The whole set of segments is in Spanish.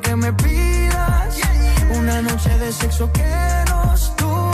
que me pidas. Una noche de sexo que nos dure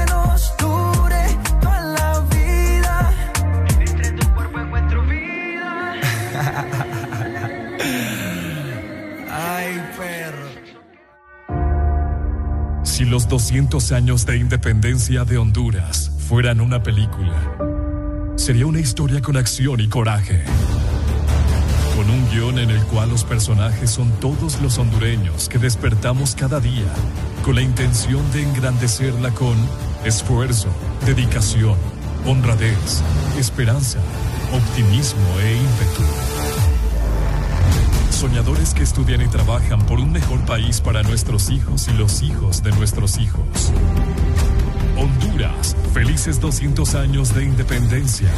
Si los 200 años de independencia de Honduras fueran una película, sería una historia con acción y coraje. Con un guion en el cual los personajes son todos los hondureños que despertamos cada día con la intención de engrandecerla con esfuerzo, dedicación, honradez, esperanza, optimismo e ímpetu. Soñadores que estudian y trabajan por un mejor país para nuestros hijos y los hijos de nuestros hijos. Honduras, felices 200 años de independencia.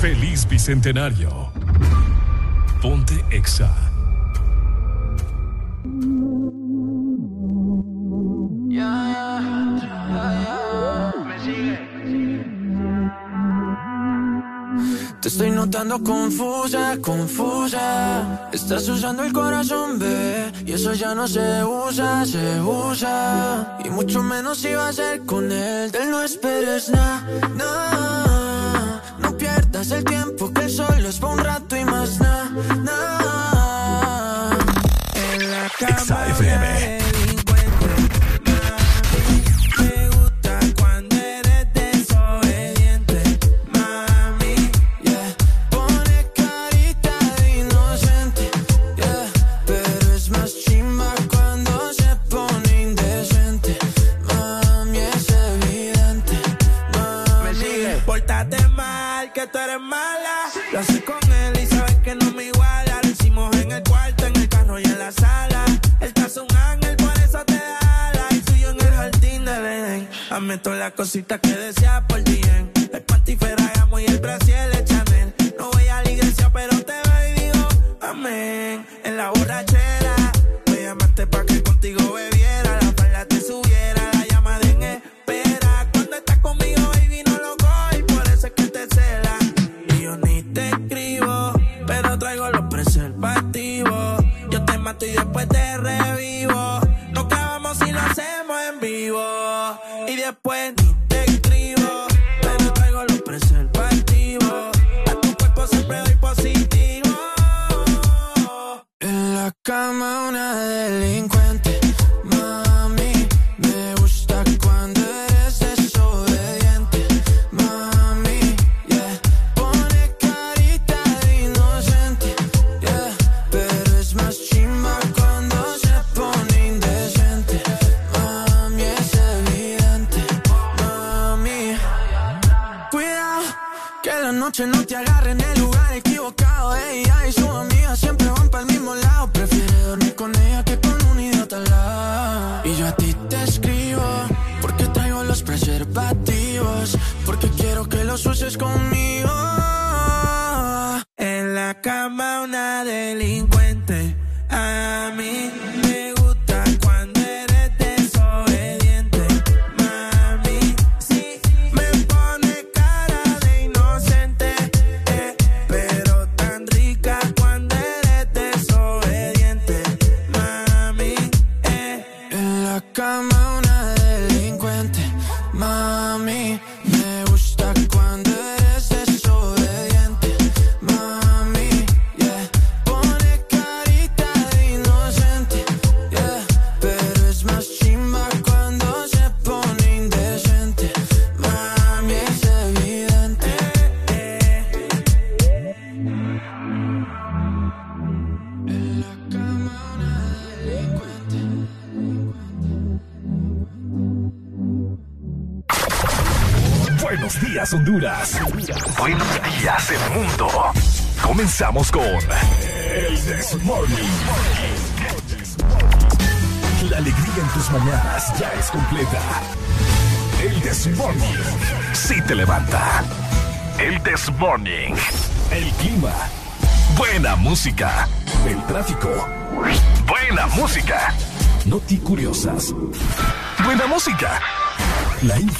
Feliz Bicentenario. Ponte Exa. Te estoy notando confusa, confusa. Estás usando el corazón, bebé. Y eso ya no se usa, se usa. Y mucho menos si va a ser con él. De él no esperes nada, nada. No pierdas el tiempo que solo es por un rato y más nada, nada. En la cama. Las cositas que deseas por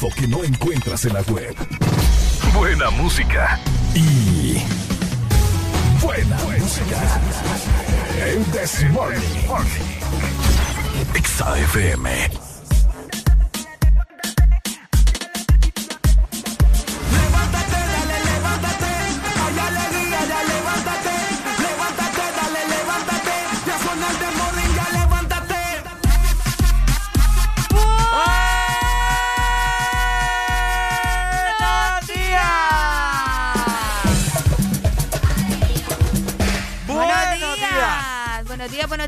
info que no encuentras en la web. Buena música. Y. Buena, música. El This Morning. XAFM.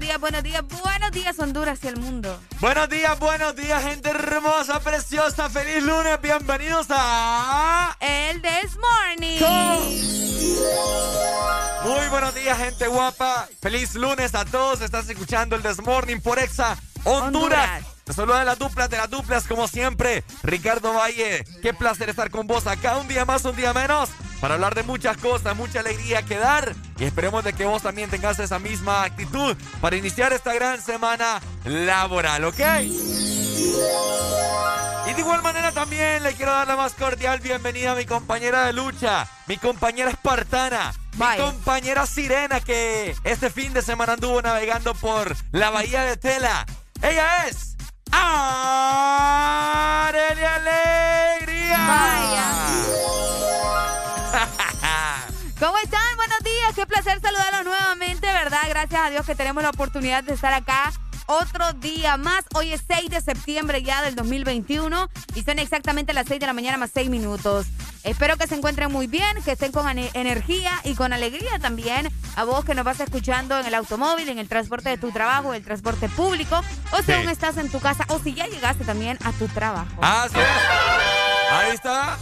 Días, buenos días, buenos días Honduras y el mundo. Buenos días, buenos días, gente hermosa, preciosa, feliz lunes, bienvenidos a El This Morning. Muy buenos días, gente guapa, feliz lunes a todos, estás escuchando el This Morning por Exa Honduras. Te saluda de las duplas, de las duplas, como siempre. Ricardo Valle, qué placer estar con vos acá un día más, un día menos, para hablar de muchas cosas, mucha alegría que dar. Y esperemos de que vos también tengas esa misma actitud para iniciar esta gran semana laboral, ¿ok? Y de igual manera también le quiero dar la más cordial bienvenida a mi compañera de lucha, mi compañera espartana, mi compañera sirena que este fin de semana anduvo navegando por la bahía de Tela. Ella es ¡Arelia Alegría! Vaya. ¿Cómo están? Buenos días. Qué placer saludarlos nuevamente, ¿verdad? Gracias a Dios que tenemos la oportunidad de estar acá otro día más. Hoy es 6 de septiembre ya del 2021 y son exactamente las 6 de la mañana más 6 minutos. Espero que se encuentren muy bien, que estén con energía y con alegría también. A vos que nos vas escuchando en el automóvil, en el transporte de tu trabajo, el transporte público, o si aún estás en tu casa, o si ya llegaste también a tu trabajo. Así es. Ahí está.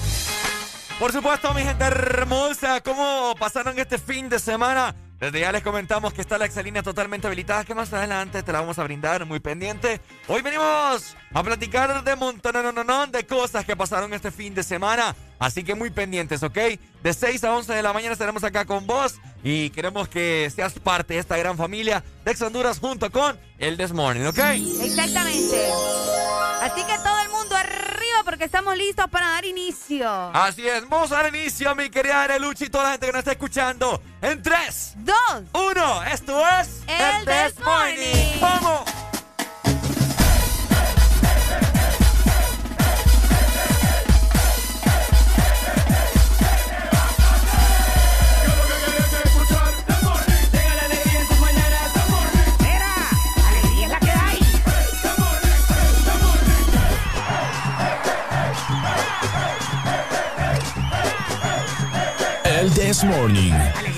Por supuesto, mi gente hermosa, ¿cómo pasaron este fin de semana? Desde ya les comentamos que está la exalínea totalmente habilitada, que más adelante te la vamos a brindar, muy pendiente. Hoy venimos a platicar de montón de cosas que pasaron este fin de semana, así que muy pendientes, ¿ok? De 6 a 11 de la mañana estaremos acá con vos y queremos que seas parte de esta gran familia de Ex Honduras junto con el This Morning, ¿ok? Exactamente. Así que todo el mundo porque estamos listos para dar inicio. Así es, vamos a dar inicio, mi querida Areluchi y toda la gente que nos está escuchando. En 3, 2, 1, esto es El, el Morning. ¡Vamos! This Morning.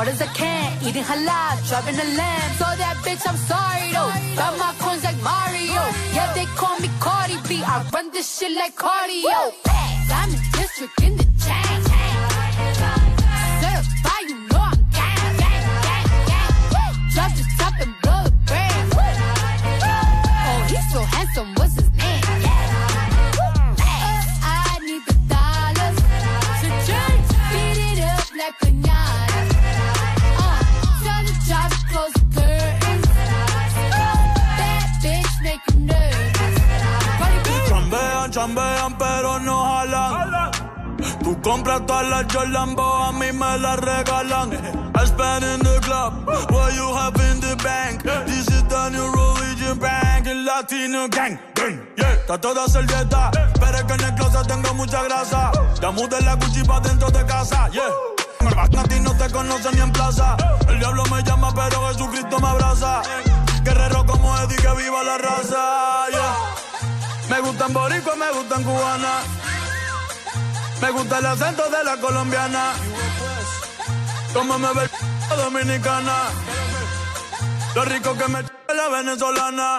hard as I can, eating halal, driving a lamb. So that bitch, I'm sorry though. Got my coins like Mario. Yeah, they call me Cardi B. I run this shit like cardio. gang, gang, yeah. Está toda servieta, pero es que en el closet tengo mucha grasa. Uh. Ya mudé la Gucci dentro de casa, yeah. Uh. A ti no te conocen ni en plaza. El diablo me llama, pero Jesucristo me abraza. Guerrero como Eddie, que viva la raza, yeah. Me gustan boricuas, me gustan cubanas. Me gusta el acento de la colombiana. Como me ve dominicana. Lo rico que me la venezolana.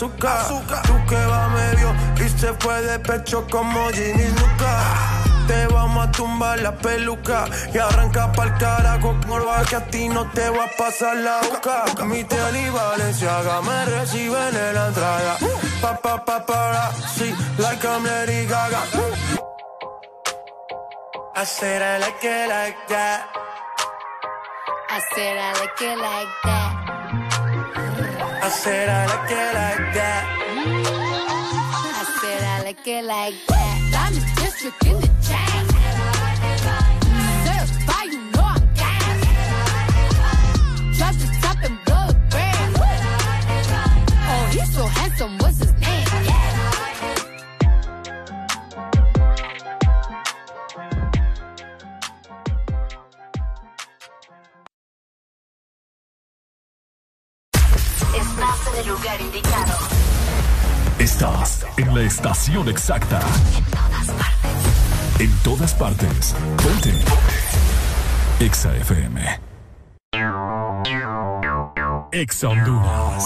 El azúcar. Tú que va medio y se fue de pecho como Ginny Luca. Te vamos a tumbar la peluca y arranca pa'l carajo morba que a ti no te va a pasar la boca. Mi tele y Valenciaga me reciben en la entrada. Pa pa pa para, sí, like I'm Lady Gaga. I said I like it like that. I said I like it like that. I said I like it like that. I said I like it like that. Diamond District in the chain. You know I'm top and blow brand. Oh, he's so handsome, what's his en la estación exacta. En todas partes. Ponte. Exa FM. Exa Honduras.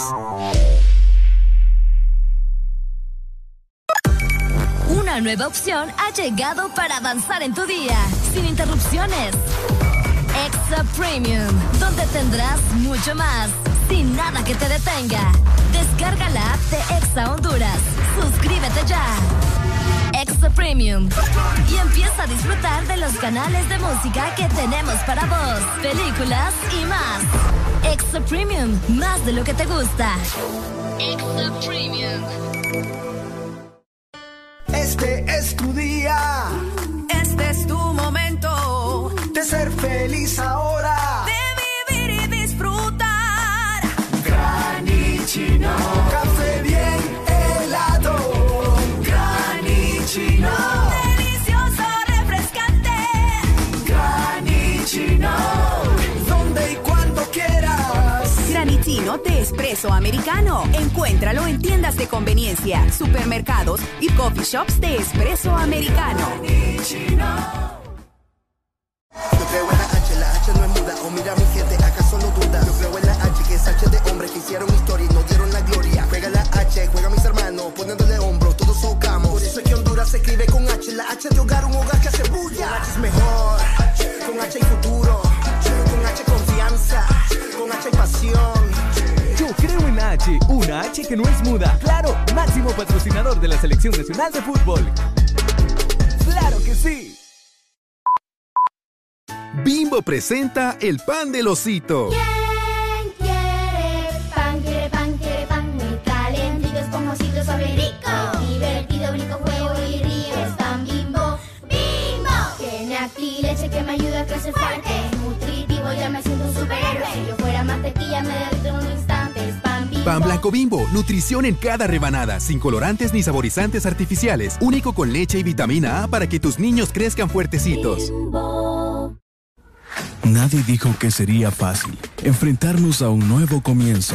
Una nueva opción ha llegado para avanzar en tu día, sin interrupciones. Extra Premium, donde tendrás mucho más, sin nada que te detenga. Descarga la app de Exa Honduras. Suscríbete ya. Extra Premium. Y empieza a disfrutar de los canales de música que tenemos para vos, películas y más. Extra Premium, más de lo que te gusta. Extra Premium. Este es tu día Este es tu De espresso americano. Encuéntralo en tiendas de conveniencia, supermercados y coffee shops de espresso americano. Yo creo en la H, la H no es muda. O mira mi gente, ¿acaso no duda? Yo creo en la H, que es H de hombres que hicieron historia y no dieron la gloria. Juega la H, juega mis hermanos, poniéndole hombros, todos socamos. Por eso es que Honduras se escribe con H, la H de hogar, un hogar que hace bulla. Con H es mejor, con H hay futuro, con H confianza, con H hay pasión. H, una H que no es muda. Claro, máximo patrocinador de la Selección Nacional de Fútbol. ¡Claro que sí! Bimbo presenta el pan del osito. ¿Quién pan blanco bimbo, nutrición en cada rebanada, sin colorantes ni saborizantes artificiales, único con leche y vitamina A para que tus niños crezcan fuertecitos. Nadie dijo que sería fácil enfrentarnos a un nuevo comienzo,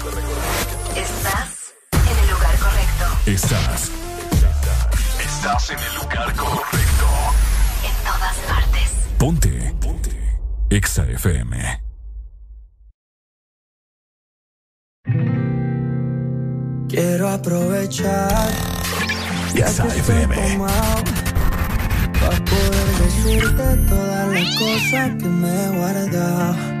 Estás en el lugar correcto. Estás. Estás en el lugar correcto. En todas partes. Ponte. Ponte. Exa FM. Quiero aprovechar Exa FM. para poder decirte todas las cosas que me he guardado.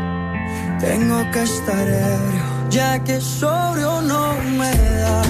tengo que estar ebrio, ya que sobrio no me da.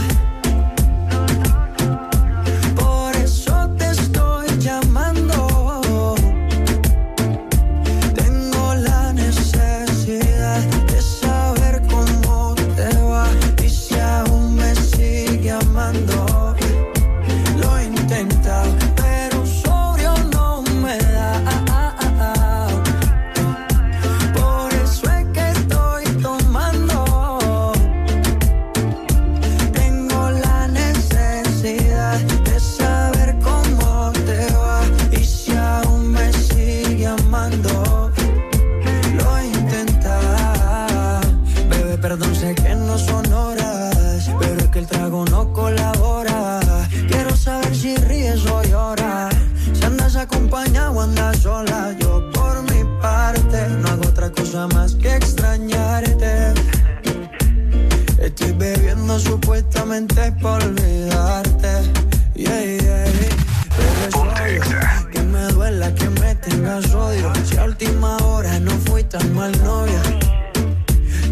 Bebiendo supuestamente por olvidarte. Yeah, yeah. Pero es que me duela que me tengas odio. Si a última hora no fui tan mal novia.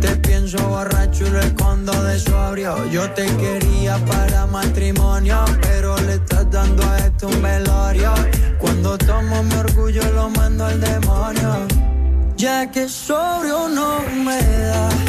Te pienso borracho y lo escondo de sobrio. Yo te quería para matrimonio, pero le estás dando a esto un velorio. Cuando tomo mi orgullo lo mando al demonio. Ya que sobrio no me da.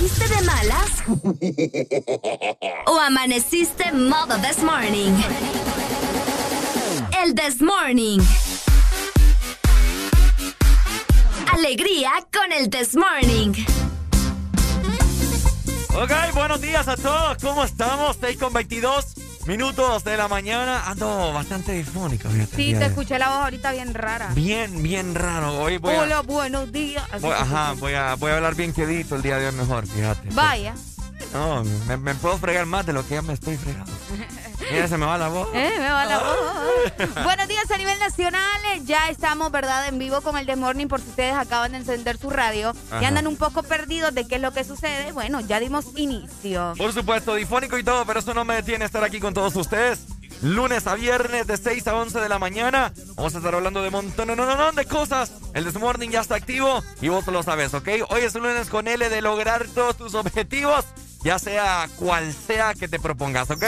¿Amaneciste de malas? ¿O amaneciste modo this morning? El this morning. Alegría con el this morning. Ok, buenos días a todos. ¿Cómo estamos? 6 con 22 minutos de la mañana. Ando bastante difónico, fíjate. Sí, te escuché la voz ahorita bien rara. Bien, bien raro. Hoy voy a, Hola, buenos días. Voy- ajá, voy a, voy a hablar bien quedito el día de hoy mejor, fíjate. Vaya. No, me, me puedo fregar más de lo que ya me estoy fregando. Mira, se me va la voz. Eh, me va la voz. Buenos días a nivel nacional. eh, Ya estamos, ¿verdad?, en vivo con el The Morning por si ustedes acaban de encender su radio Ajá. y andan un poco perdidos de qué es lo que sucede. Bueno, ya dimos inicio. Por supuesto, difónico y todo, pero eso no me detiene estar aquí con todos ustedes. Lunes a viernes de 6 a 11 de la mañana. Vamos a estar hablando de montón no, no, no, de cosas. El This Morning ya está activo y vos lo sabes, ¿ok? Hoy es un lunes con L de lograr todos tus objetivos, ya sea cual sea que te propongas, ¿ok?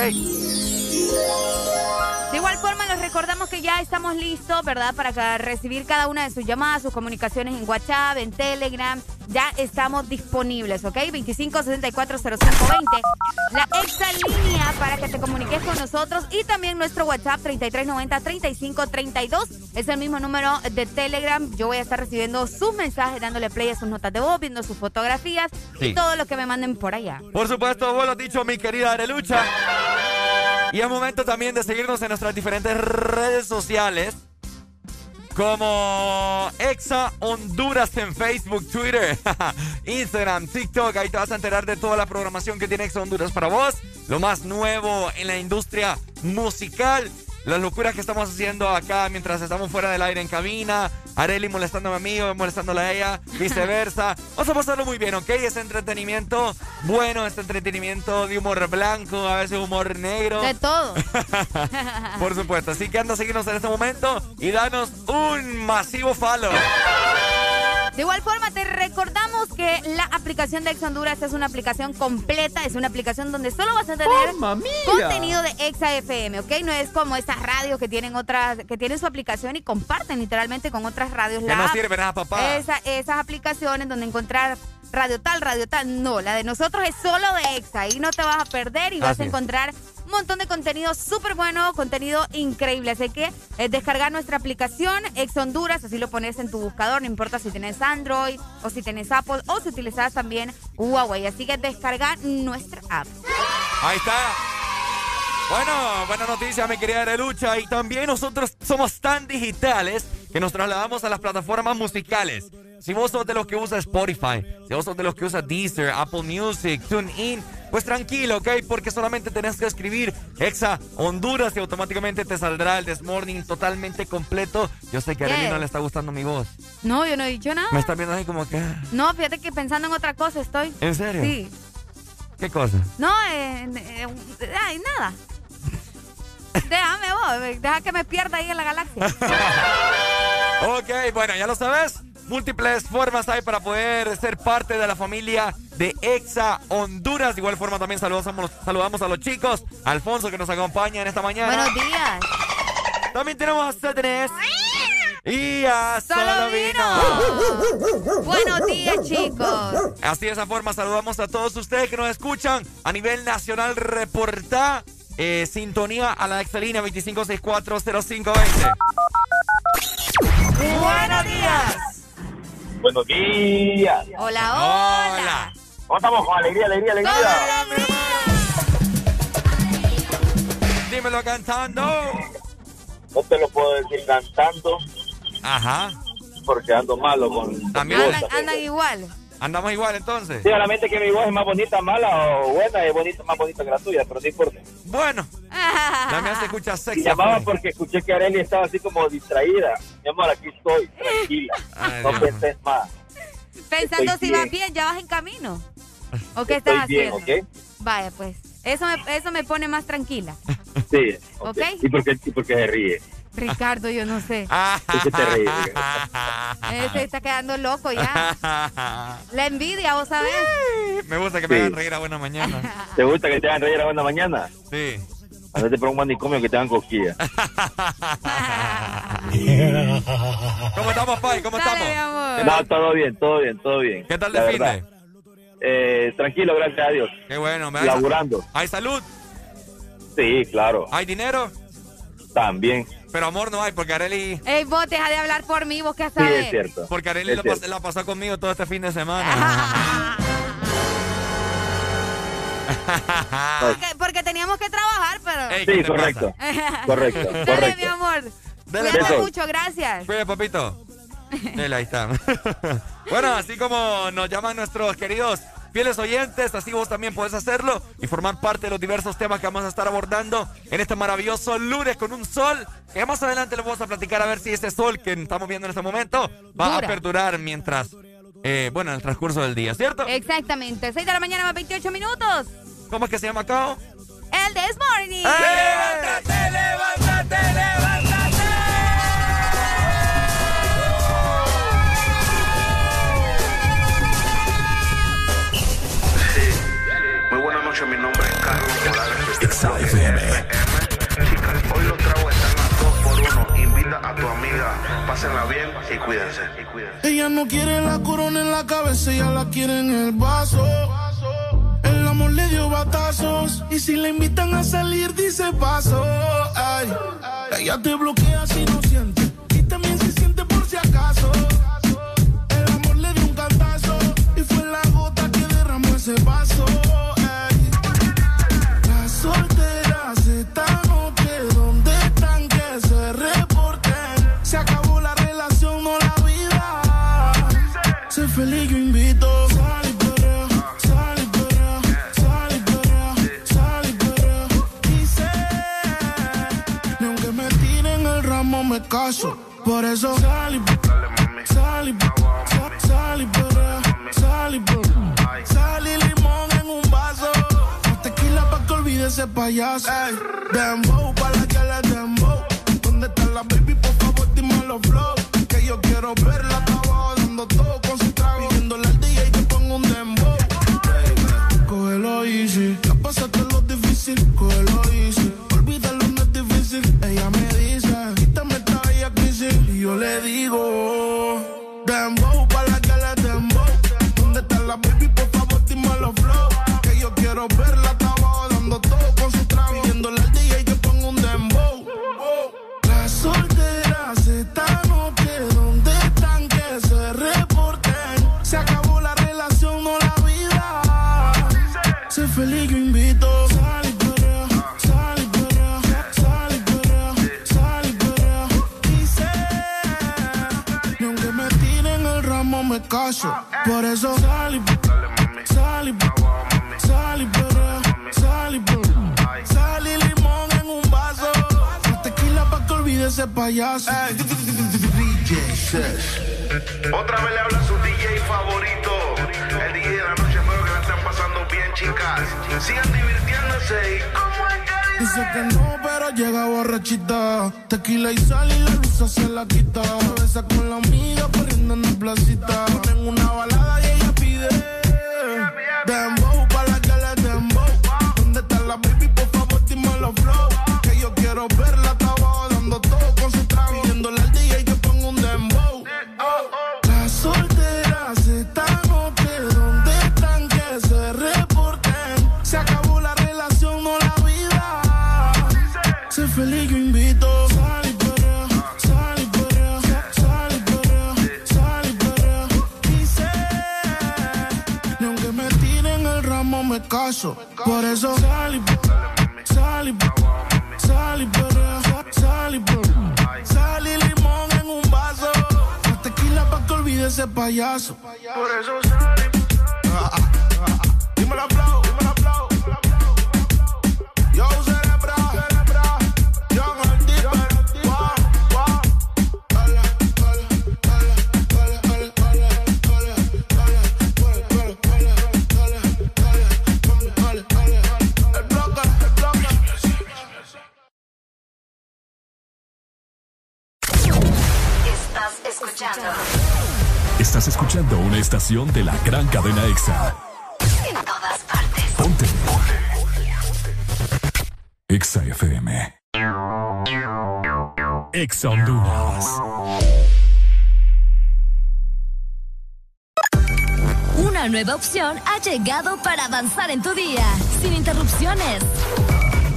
De igual forma, les recordamos que ya estamos listos, ¿verdad? Para recibir cada una de sus llamadas, sus comunicaciones en WhatsApp, en Telegram. Ya estamos disponibles, ¿ok? 25640520. La extra línea para que te comuniques con nosotros y también nuestro WhatsApp 3390-3532. Es el mismo número de Telegram. Yo voy a estar recibiendo sus mensajes, dándole play a sus notas de voz, viendo sus fotografías Sí. y todo lo que me manden por allá. Por supuesto, vos lo has dicho, mi querida Arelucha. Y es momento también de seguirnos en nuestras diferentes redes sociales. Como Exa Honduras en Facebook, Twitter, Instagram, TikTok. Ahí te vas a enterar de toda la programación que tiene Exa Honduras para vos. Lo más nuevo en la industria musical. Las locuras que estamos haciendo acá mientras estamos fuera del aire en cabina. Areli molestando a mí, molestándola a ella, viceversa. Vamos a pasarlo muy bien, ¿ok? Es entretenimiento bueno, es entretenimiento de humor blanco, a veces humor negro. De todo. Por supuesto. Así que anda a seguirnos en este momento y danos un masivo follow. De igual forma, te recordamos que la aplicación de Ex Honduras es una aplicación completa, es una aplicación donde solo vas a tener contenido de Exa FM, ¿ok? No es como estas radios que tienen otras, que tienen su aplicación y comparten literalmente con otras radios. Que no sirven nada, papá. esas aplicaciones donde encontrar radio tal, radio tal. No, la de nosotros es solo de Exa. Ahí no te vas a perder y vas a encontrar montón de contenido súper bueno, contenido increíble. Así que es descargar nuestra aplicación Ex Honduras, así lo pones en tu buscador, no importa si tienes Android o si tienes Apple o si utilizas también Huawei. Así que descargar nuestra app. Ahí está. Bueno, buena noticia, mi querida Lucha. Y también nosotros somos tan digitales que nos trasladamos a las plataformas musicales. Si vos sos de los que usa Spotify, si vos sos de los que usa Deezer, Apple Music, TuneIn, pues tranquilo, ¿ok? Porque solamente tenés que escribir Exa Honduras y automáticamente te saldrá el Desmorning totalmente completo. Yo sé que a Arely no le está gustando mi voz. No, yo no he dicho nada. Me está viendo así como que... Ah. No, fíjate que pensando en otra cosa estoy. ¿En serio? Sí. ¿Qué cosa? No, eh, eh, ay, nada. Déjame vos, deja que me pierda ahí en la galaxia. ok, bueno, ya lo sabes múltiples formas hay para poder ser parte de la familia de Exa Honduras. De igual forma también saludamos, saludamos a los chicos. Alfonso que nos acompaña en esta mañana. Buenos días. También tenemos a Cedres. Y a Solovino. Buenos días, chicos. Así de esa forma saludamos a todos ustedes que nos escuchan a nivel nacional. Reporta eh, sintonía a la excelina 25640520. Buenos días. Buenos días. Hola, hola. ¿Cómo estamos? Con alegría, alegría, alegría. Dímelo cantando. No te lo puedo decir cantando. Ajá. Porque ando malo con. También andan igual. Andamos igual entonces. Sí, solamente que mi voz es más bonita, mala o buena, es bonita, más bonita que la tuya, pero no importa. Bueno, también se escucha sexy. Llamaba porque escuché que Arely estaba así como distraída. Mi amor, aquí estoy, tranquila. no penses más. Pensando si vas bien, ya vas en camino. ¿O qué estás haciendo? Vaya, pues. Eso me, eso me pone más tranquila. Sí. ¿Ok? ¿Y por qué, y por qué se ríe? Ricardo, yo no sé. ¿Por qué te ríes? Se está quedando loco ya. La envidia, ¿vos sabés? Me gusta que me hagan reír a buena mañana. ¿Te gusta que te hagan reír a buena mañana? Sí. Andate por un manicomio que te hagan cosquillas. ¿Cómo estamos, Pai? ¿Cómo estamos? No, todo bien, todo bien, todo bien. ¿Qué tal de fin? Eh, tranquilo, gracias a Dios. Qué bueno, me Laburando. ¿Hay salud? Sí, claro. ¿Hay dinero? También. Pero amor no hay, porque Areli... Ey, vos deja de hablar por mí, vos qué sabes. Sí, es cierto. Porque Areli la, la, pasó conmigo todo este fin de semana. porque, teníamos que trabajar, pero... sí, correcto. correcto. Dale, mi amor. Dale, Cuídate mucho, gracias. Cuídate, papito. Dale, ahí está. bueno, así como nos llaman nuestros queridos fieles oyentes, así vos también puedes hacerlo y formar parte de los diversos temas que vamos a estar abordando en este maravilloso lunes con un sol que más adelante les vamos a platicar a ver si ese sol que estamos viendo en este momento va a perdurar mientras, eh, bueno, en el transcurso del día, ¿cierto? Exactamente, 6 de la mañana más 28 minutos. ¿Cómo es que se llama, Cao? El This Morning. ¡Levántate, levántate, levántate! Mi nombre es Carlos Morales. FM. Chicas, hoy los tragos están a dos por uno. Invita a tu amiga, pásenla bien y cuídense. Y cuídense. Ella no quiere la corona en la cabeza, ella la quiere en el vaso. El amor le dio batazos y si le invitan a salir dice paso. Ay, ella te bloquea si no siente y también se siente por si acaso. El amor le dio un cantazo y fue la gota que derramó ese vaso. Feliz yo invito. Sal y perrea, sal y perrea, sal y perrea, sal y perrea. Y sé, ni aunque me caso. Por eso sal y sal y sal y sal y sal y limón en un vaso. Tequila pa' que olvide ese payaso. Ey, dembow pa' la que le dembow. ¿Dónde está la baby? Por favor, dime los flow. Que yo quiero verla, lo difícil, cógelo easy. Olvídalo, no es difícil. Ella me dice, quítame esta bella crisis. Y yo le digo, Por eso sal y sal y sal y perrea, sal y perrea. Sal y limón en un vaso. La tequila pa' que olvide ese payaso. Otra vez le habla su DJ favorito. El DJ de la noche, espero que la estén pasando bien, chicas. Sigan divirtiéndose y como es que Dice que no, pero llega borrachita. Tequila y sal y la luz se la quita. Besa con la amiga corriendo en la placita. Ponen una balada y ella pide. Dembow pa' la que le dembow. ¿Dónde está la baby? Por favor, dime los flow. Que yo quiero verla, caso. Por eso sal y sal y sal y sal y. Sal y limón en un vaso. La tequila pa' que olvide ese payaso. Por eso sal y Dímelo, flow, escuchando Estás escuchando una estación de la gran cadena EXA. en todas partes. Ponte. EXA FM. EXA Honduras. Una nueva opción ha llegado para avanzar en tu día, sin interrupciones.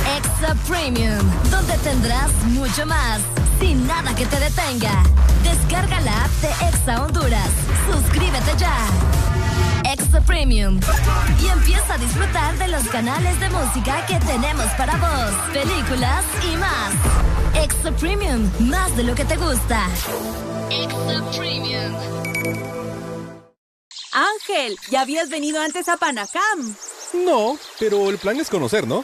Extra Premium, donde tendrás mucho más, sin nada que te detenga. Descarga la app de Exa Honduras. Suscríbete ya. Extra Premium. Y empieza a disfrutar de los canales de música que tenemos para vos, películas y más. Extra Premium, más de lo que te gusta. Extra Premium. Ángel, ¿ya habías venido antes a Panacam? No, pero el plan es conocer, ¿no?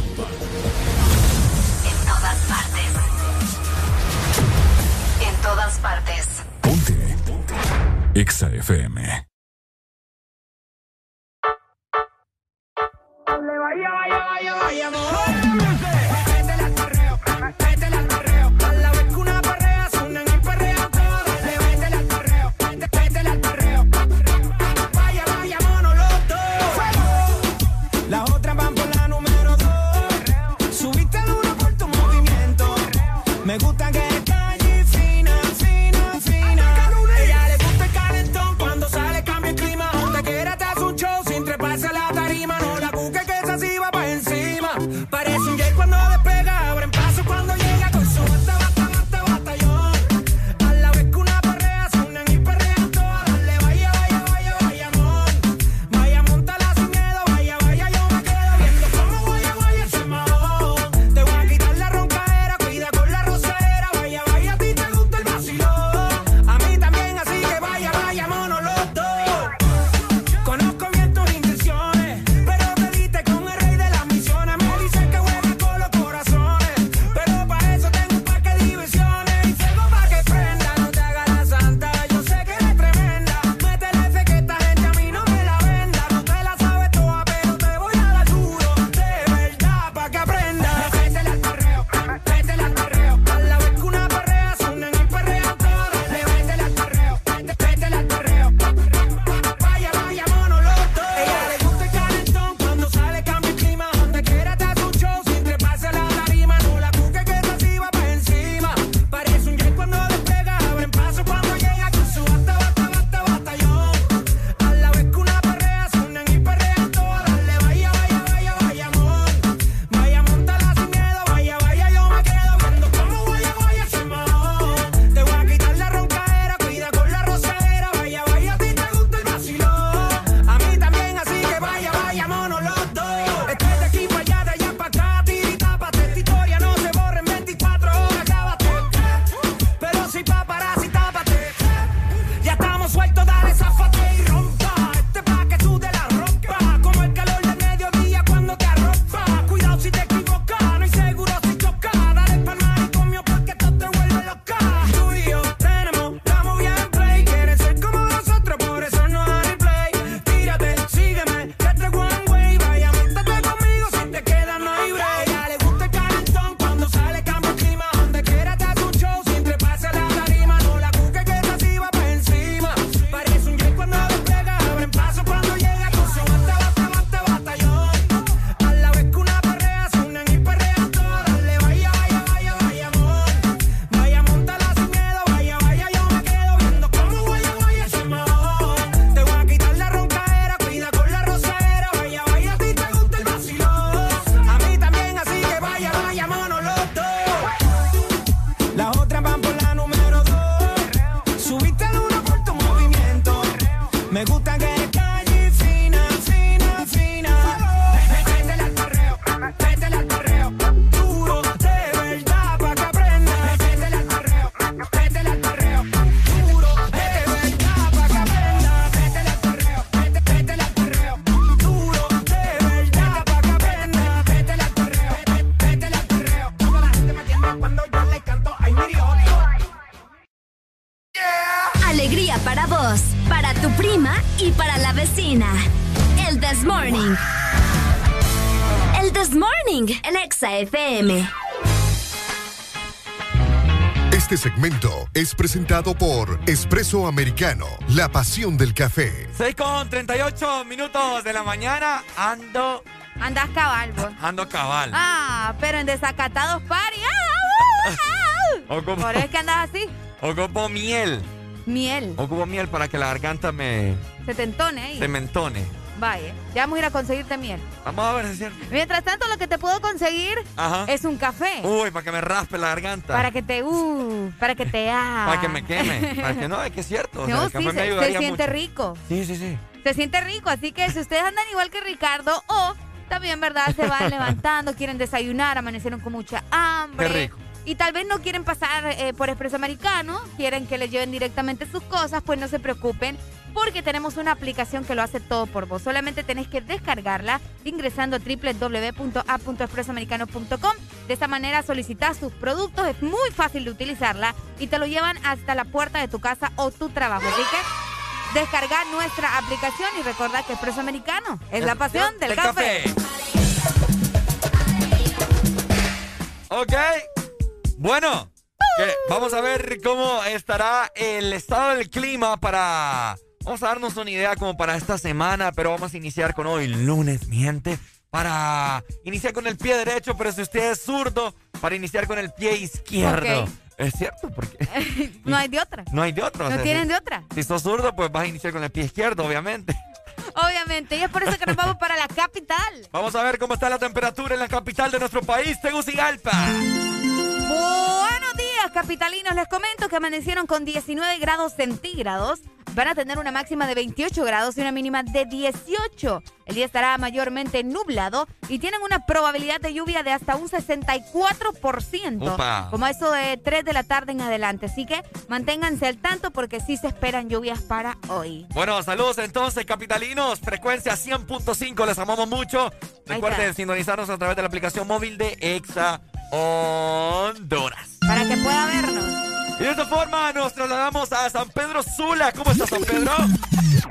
partes. Ponte. Ponte. Exa FM. Vaya, vaya, vaya, vaya, presentado por Espresso Americano, la pasión del café. 6 con 38 minutos de la mañana, ando... Andas cabal, vos. Ah, ando cabal. Ah, pero en desacatados pari. Ah, ah, por eso es que andas así. Ocupo miel. Miel. Ocupo miel para que la garganta me... Se tentone ahí. Se mentone. Vaya, ¿eh? ya vamos a ir a conseguirte miel. Vamos a ver si es cierto. Mientras tanto, lo que te puedo conseguir es un café. Uy, para que me raspe la garganta. Para que te, uh, para que te, ah. para que me queme. Para que no, es que es cierto. No, sí, se, siente rico. Sí, sí, sí. Se siente rico, así que si ustedes andan igual que Ricardo o también, ¿verdad? Se van levantando, quieren desayunar, amanecieron con mucha hambre. Qué rico y tal vez no quieren pasar eh, por Expreso Americano, quieren que les lleven directamente sus cosas, pues no se preocupen porque tenemos una aplicación que lo hace todo por vos. Solamente tenés que descargarla ingresando a www.a.expresoamericano.com. De esta manera solicitas tus productos, es muy fácil de utilizarla y te lo llevan hasta la puerta de tu casa o tu trabajo. Así que descarga nuestra aplicación y recuerda que Expreso Americano es la pasión del café. Ok, bueno, vamos a ver cómo estará el estado del clima para Vamos a darnos una idea como para esta semana, pero vamos a iniciar con hoy, lunes, mi gente, para iniciar con el pie derecho, pero si usted es zurdo, para iniciar con el pie izquierdo. Es cierto, porque... no hay de otra. No hay de otra. No o sea, tienen de otra. Si sos zurdo, pues vas a iniciar con el pie izquierdo, obviamente. Obviamente, y es por eso que nos vamos para la capital. Vamos a ver cómo está la temperatura en la capital de nuestro país, Tegucigalpa. Buenos días capitalinos. Les comento que amanecieron con 19 grados centígrados. Van a tener una máxima de 28 grados y una mínima de 18. El día estará mayormente nublado y tienen una probabilidad de lluvia de hasta un 64%. Upa. Como eso de 3 de la tarde en adelante. Así que manténganse al tanto porque sí se esperan lluvias para hoy. Bueno, saludos entonces, capitalinos. Frecuencia 100.5, les amamos mucho. Recuerden sintonizarnos a través de la aplicación móvil de Exa Honduras. Para que pueda vernos. Y de esta forma nos trasladamos a San Pedro Sula. ¿Cómo está San Pedro?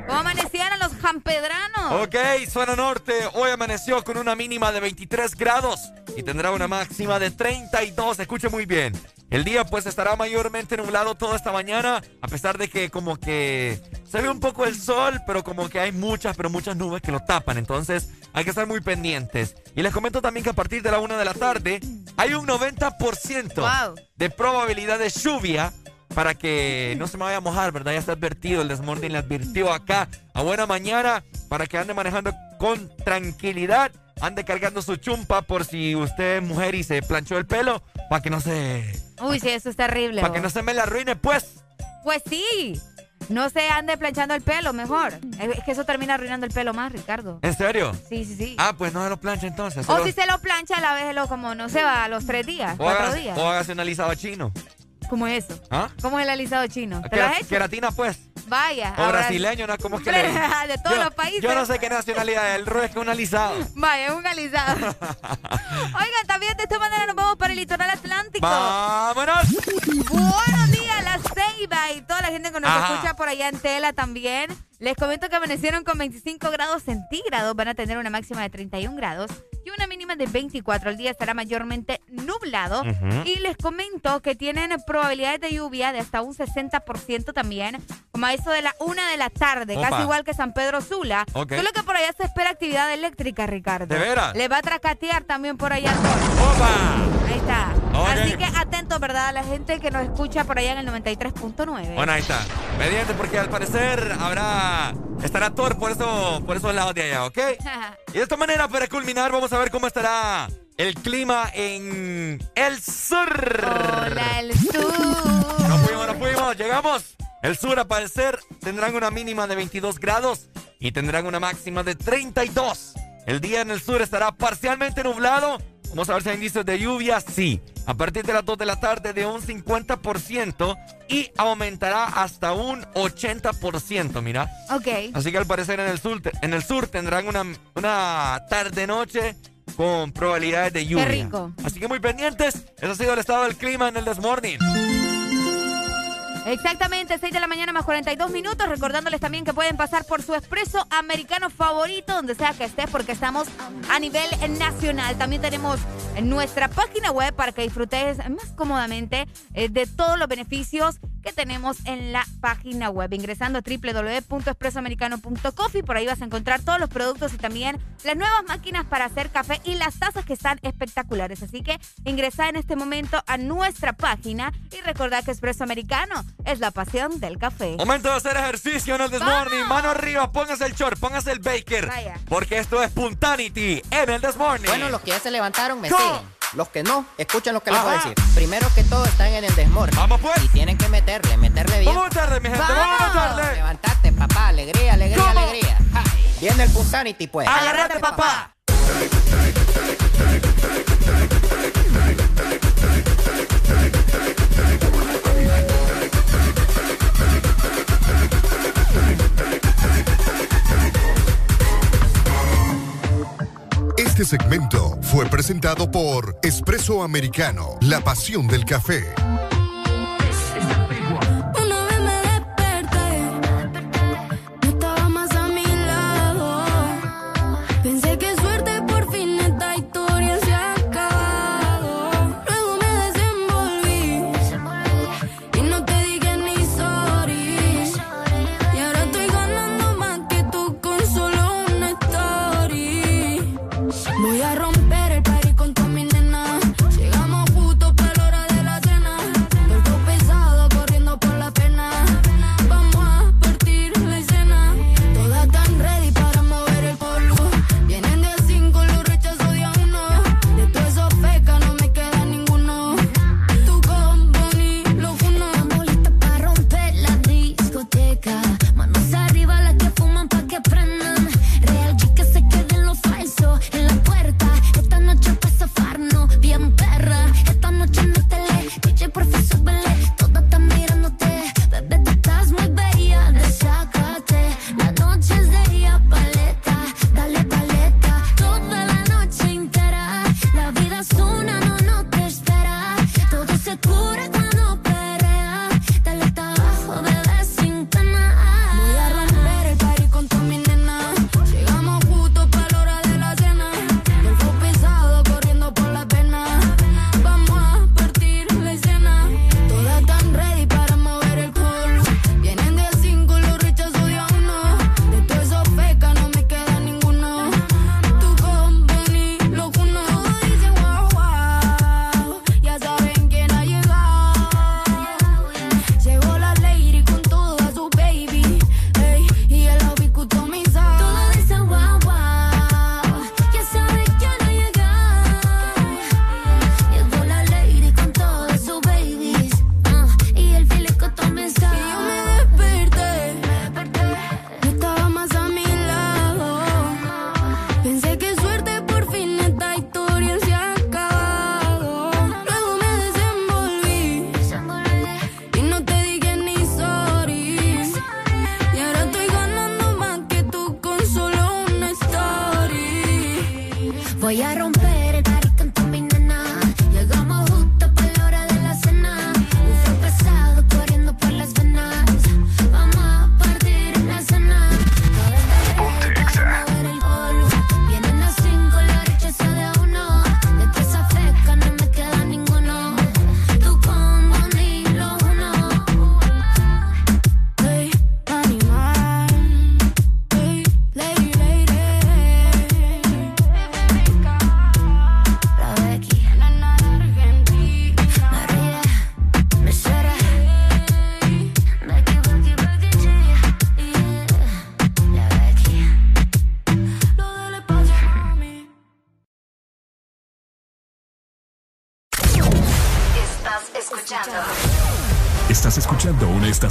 ¿Cómo amanecieron los jampedranos? Ok, zona norte. Hoy amaneció con una mínima de 23 grados y tendrá una máxima de 32. Escuche muy bien. El día pues estará mayormente nublado toda esta mañana, a pesar de que como que se ve un poco el sol, pero como que hay muchas, pero muchas nubes que lo tapan. Entonces hay que estar muy pendientes. Y les comento también que a partir de la una de la tarde hay un 90% Wow. de probabilidad de lluvia para que no se me vaya a mojar, ¿verdad? Ya está advertido, el Desmorning le advirtió acá a buena mañana para que ande manejando con tranquilidad, ande cargando su chumpa por si usted es mujer y se planchó el pelo, para que no se... Uy, sí, eso es terrible. para que no se me la arruine, pues. Pues sí. No se ande planchando el pelo, mejor. Es que eso termina arruinando el pelo más, Ricardo. ¿En serio? Sí, sí, sí. Ah, pues no se lo plancha entonces. o si se lo plancha, a la vez lo como, no se va, a los tres días, o cuatro días. o hágase un alisado chino. ¿Cómo es eso? ¿Ah? ¿Cómo es el alisado chino? ¿Te lo has hecho? Queratina, pues. Vaya. O ahora- brasileño, ¿no? ¿Cómo es que le De todos Yo- los países. Yo no sé qué nacionalidad es, el rollo es que un alisado. Vaya, es un alisado. Oigan, también de esta manera nos vamos para el litoral atlántico. ¡Vámonos! Buenos días, la Ceiba y toda la gente que nos Ajá. escucha por allá en Tela también. Les comento que amanecieron con 25 grados centígrados, van a tener una máxima de 31 grados y una mínima de 24. El día estará mayormente nublado y les comento que tienen probabilidades de lluvia de hasta un 60% también, como a eso de la una de la tarde, Opa. casi igual que San Pedro Sula. Ok. Solo que por allá se espera actividad eléctrica, Ricardo. ¿De veras? Le va a tracatear también por allá. Ahí está. Así que atento, ¿verdad? A la gente que nos escucha por allá en el 93.9. Bueno, ahí está. Pendiente porque al parecer habrá. Estará Thor por eso, por esos lados de allá, ¿ok? Y de esta manera, para culminar, vamos a ver cómo estará el clima en el sur. Hola, el sur. No fuimos, no fuimos, llegamos. El sur, al parecer, tendrán una mínima de 22 grados y tendrán una máxima de 32. El día en el sur estará parcialmente nublado. Vamos a ver si hay indicios de lluvia. Sí. A partir de las 2 de la tarde de un 50% y aumentará hasta un 80%, mira. Ok. Así que al parecer en el sur, en el sur tendrán una, una tarde-noche con probabilidades de lluvia. rico. Así que muy pendientes. Eso ha sido el estado del clima en el Desmorning. Exactamente, 6 de la mañana más 42 minutos. Recordándoles también que pueden pasar por su expreso americano favorito, donde sea que estés, porque estamos a nivel nacional. También tenemos nuestra página web para que disfrutes más cómodamente eh, de todos los beneficios que tenemos en la página web. Ingresando a www.expresoamericano.coffee, por ahí vas a encontrar todos los productos y también las nuevas máquinas para hacer café y las tazas que están espectaculares. Así que ingresa en este momento a nuestra página y recordad que Expreso Americano es la pasión del café. Momento de hacer ejercicio en el Desmorning. Mano arriba, póngase el short, póngase el baker. Vaya. Porque esto es Puntanity en el Desmorning. Bueno, los que ya se levantaron me ¿Cómo? siguen. Los que no, escuchen lo que les voy a decir. Primero que todo están en el desmorning. Vamos pues. Y tienen que meterle, meterle bien. Vamos a meterle, mi gente, vamos a meterle. Levantate, papá, alegría, alegría, ¿Cómo? alegría. Ja. Viene el Punsanity, pues. Agárrate, papá. Este segmento fue presentado por Espresso Americano, la pasión del café.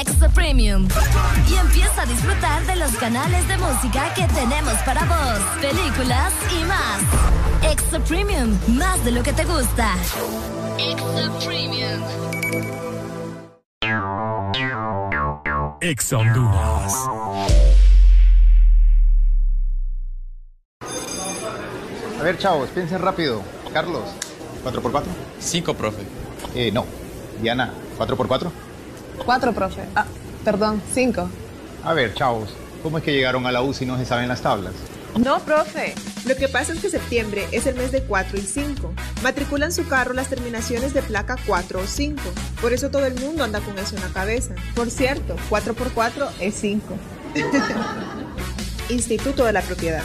Extra Premium. Y empieza a disfrutar de los canales de música que tenemos para vos, películas y más. Extra Premium, más de lo que te gusta. Extra Premium. EXA Honduras. A ver, chavos, piensen rápido. Carlos, ¿4x4? 5, profe. Eh, no. Diana, ¿4x4? Cuatro, profe. Ah, perdón, cinco. A ver, chavos, ¿cómo es que llegaron a la U si no se saben las tablas? No, profe. Lo que pasa es que septiembre es el mes de 4 y 5. Matriculan su carro las terminaciones de placa 4 o 5. Por eso todo el mundo anda con eso en la cabeza. Por cierto, 4 por 4 es 5. Instituto de la Propiedad.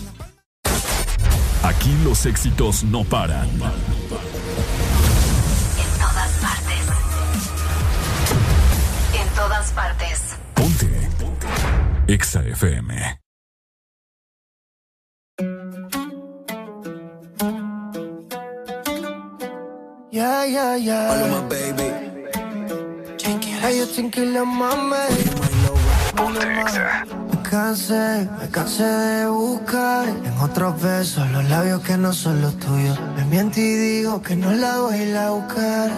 Aquí los éxitos no paran. En todas partes. En todas partes. Ponte. EXA FM. Yeah, yeah, yeah. Paloma, baby. Hey, yo tranquila, mami. Me cansé, me cansé de buscar en otros besos los labios que no son los tuyos. Me miento y digo que no la voy a ir a buscar.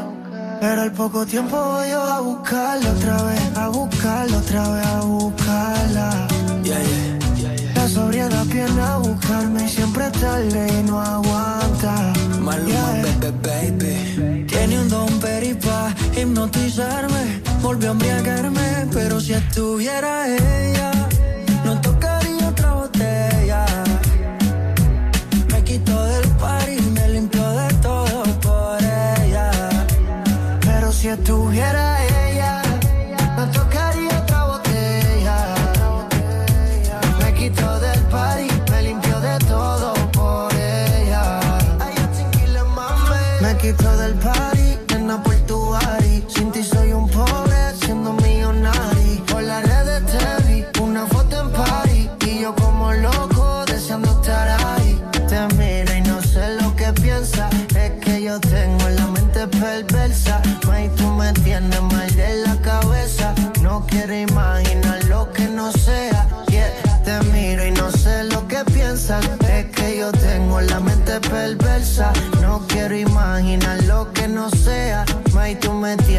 Pero al poco tiempo voy yo a buscarla otra vez, a buscarla otra vez, a buscarla. La sobriedad viene a buscarme y siempre tarde y no aguanta. Maluma, baby, baby. Tiene un don peripa hipnotizarme. Volvió a embriagarme, pero si estuviera ella, tocaría otra botella. Me quitó del par y me limpió de todo por ella. Pero si estuviera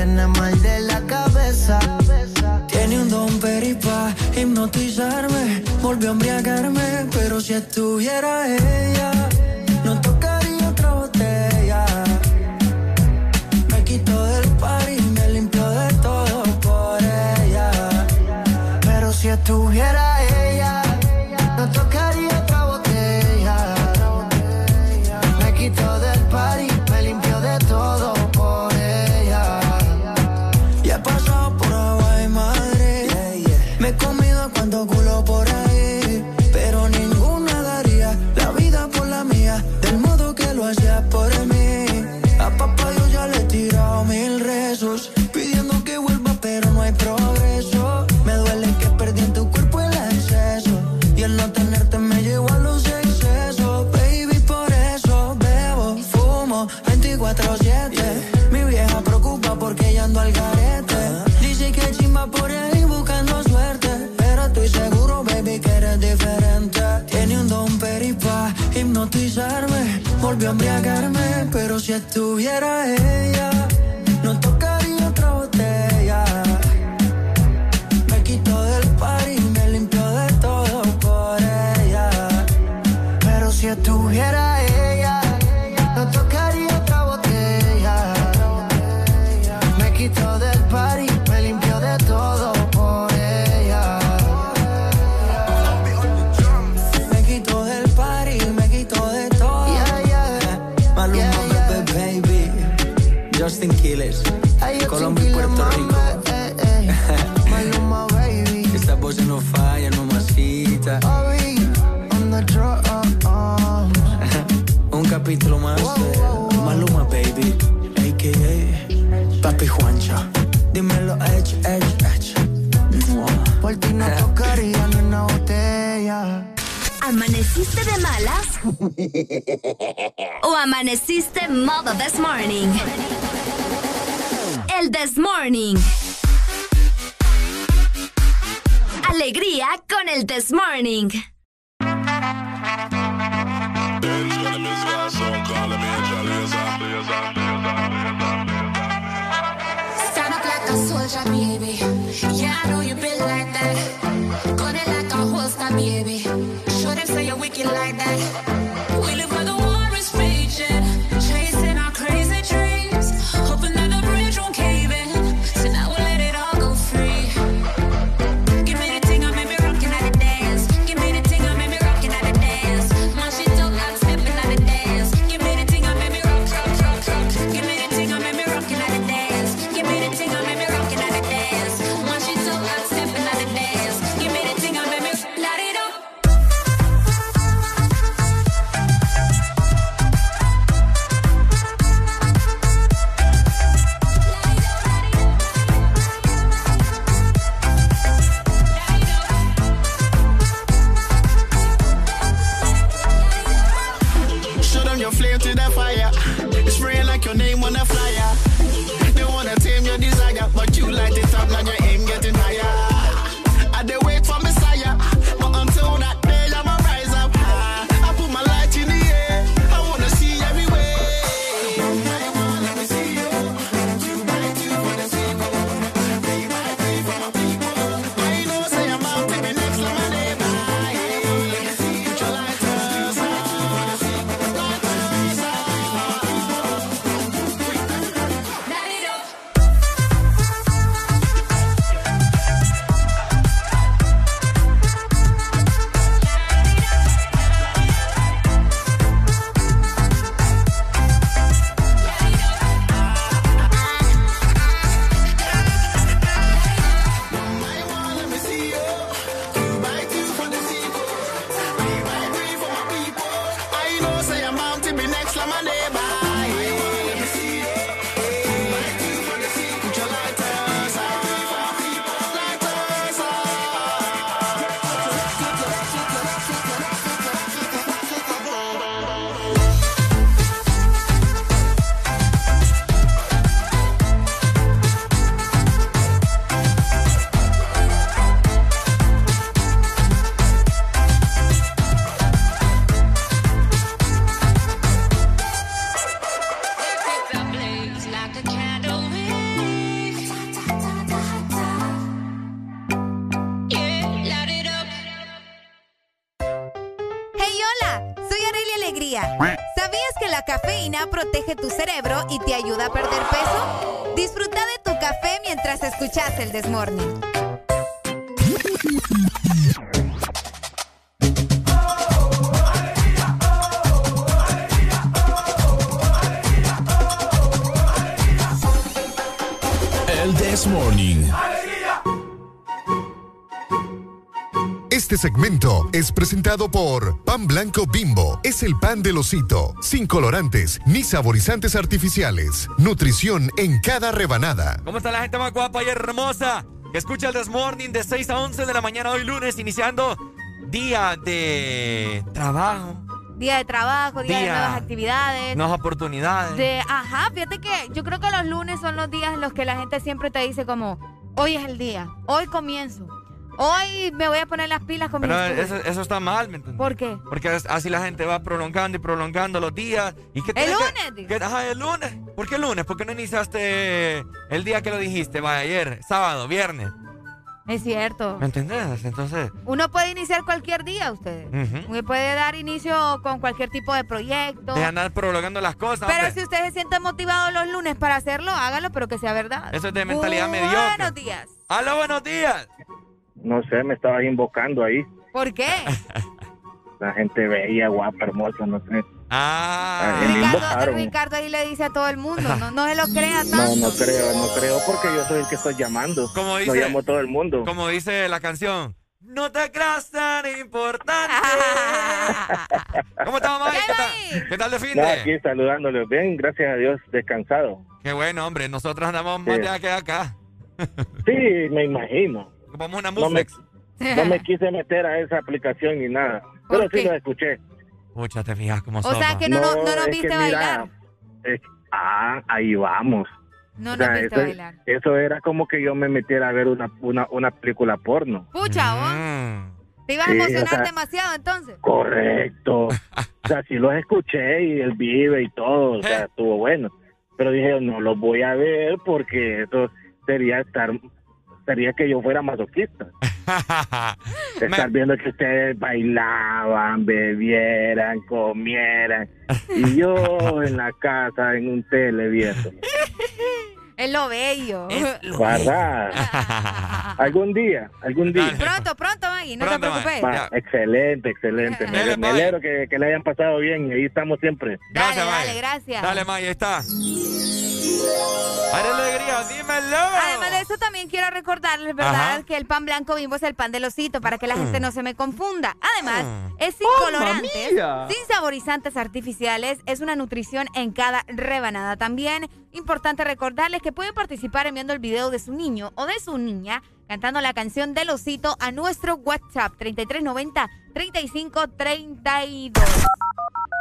tienes mal de la cabeza. Tiene un don peripa hipnotizarme. Volvió a embriagarme, pero si estuviera ella, no tocaría otra botella. Me quitó del par y me limpió de todo por ella. Pero si estuviera ella, estuviera ella, ¿Amaneciste de malas? ¿O amaneciste modo this morning? El this morning. Alegría con el this morning. Soldier, baby. Yeah, I know you been like that. Gun it like a holster, baby. Like that. El Desmorning. Presentado por Pan Blanco Bimbo. Es el pan del osito, sin colorantes ni saborizantes artificiales. Nutrición en cada rebanada. ¿Cómo está la gente más guapa y hermosa? Escucha el Desmorning de 6 a 11 de la mañana hoy lunes, iniciando día de trabajo, Día de trabajo, día, de nuevas actividades. nuevas oportunidades. De, ajá, fíjate que yo creo que los lunes son los días en los que la gente siempre te dice como, hoy es el día, hoy comienzo, hoy me voy a poner las pilas con Pero estudios". eso, eso está mal, ¿me entiendes? ¿Por qué? Porque así la gente va prolongando y prolongando los días. ¿Y qué El que- lunes, que- ajá, el lunes. ¿Por qué el lunes? ¿Por qué no iniciaste el día que lo dijiste? Vaya, ayer, sábado, viernes. Es cierto. ¿Me entendés? Entonces, Uno puede iniciar cualquier día, ustedes. Uno puede dar inicio con cualquier tipo de proyecto. de andar prolongando las cosas. Pero hombre. si usted se siente motivado los lunes para hacerlo, hágalo, pero que sea verdad. Eso es de mentalidad mediocre. Buenos días. ¡Aló, buenos días! No sé, me estabas invocando ahí. ¿Por qué? La gente bella, guapa, hermosa, no sé. Ah, Ricardo. Ricardo ahí le dice a todo el mundo, no, no se lo crea No, tanto. no creo, no creo, porque yo soy el que estoy llamando. Como No dice- llamo a todo el mundo. Como dice la canción, No te creas tan importante. ¿Cómo estamos, Mike? ¿Qué tal, ¿Qué tal de fin No, de? aquí saludándoles bien, gracias a Dios, descansado. Qué bueno, hombre. Nosotros andamos más Sí. allá que acá. Sí, me imagino. Como una No me, musex. no me quise meter a esa aplicación ni nada, pero sí lo escuché. Pucha, te fijas cómo O somos. sea que no, no, no nos viste que bailar. mira, es- ah, ahí vamos. No O sea, nos viste eso, bailar. eso era como que yo me metiera a ver una, una, una película porno. Pucha, vos. Mm. Te ibas a o emocionar sea- demasiado entonces. Correcto. O sea, sí los escuché y él vive y todo, o sea, estuvo bueno. Pero dije, no los voy a ver porque eso sería estar, sería que yo fuera masoquista. Estar viendo que ustedes bailaban, bebieran, comieran. Y yo en la casa, en un tele viendo. Es lo bello. ¿Verdad? Algún día, algún día. Pronto, pronto, Maggie, no Pronto, te preocupes. Va, excelente, excelente. Me, Dale, me bye. alegro que, que le hayan pasado bien y ahí estamos siempre. Dale, Gracias, dale, gracias. Dale, ahí está. ¡Ay, alegría! ¡Dímelo! Además de eso, también quiero recordarles, ¿verdad?, Ajá. que el pan blanco bimbo es el pan del osito para que la gente no se me confunda. Además, Mm. es sin ¡Mamma colorantes, mía! sin saborizantes artificiales, es una nutrición en cada rebanada. También, importante recordarles que pueden participar enviando el video de su niño o de su niña cantando la canción del osito a nuestro WhatsApp 3390 3532.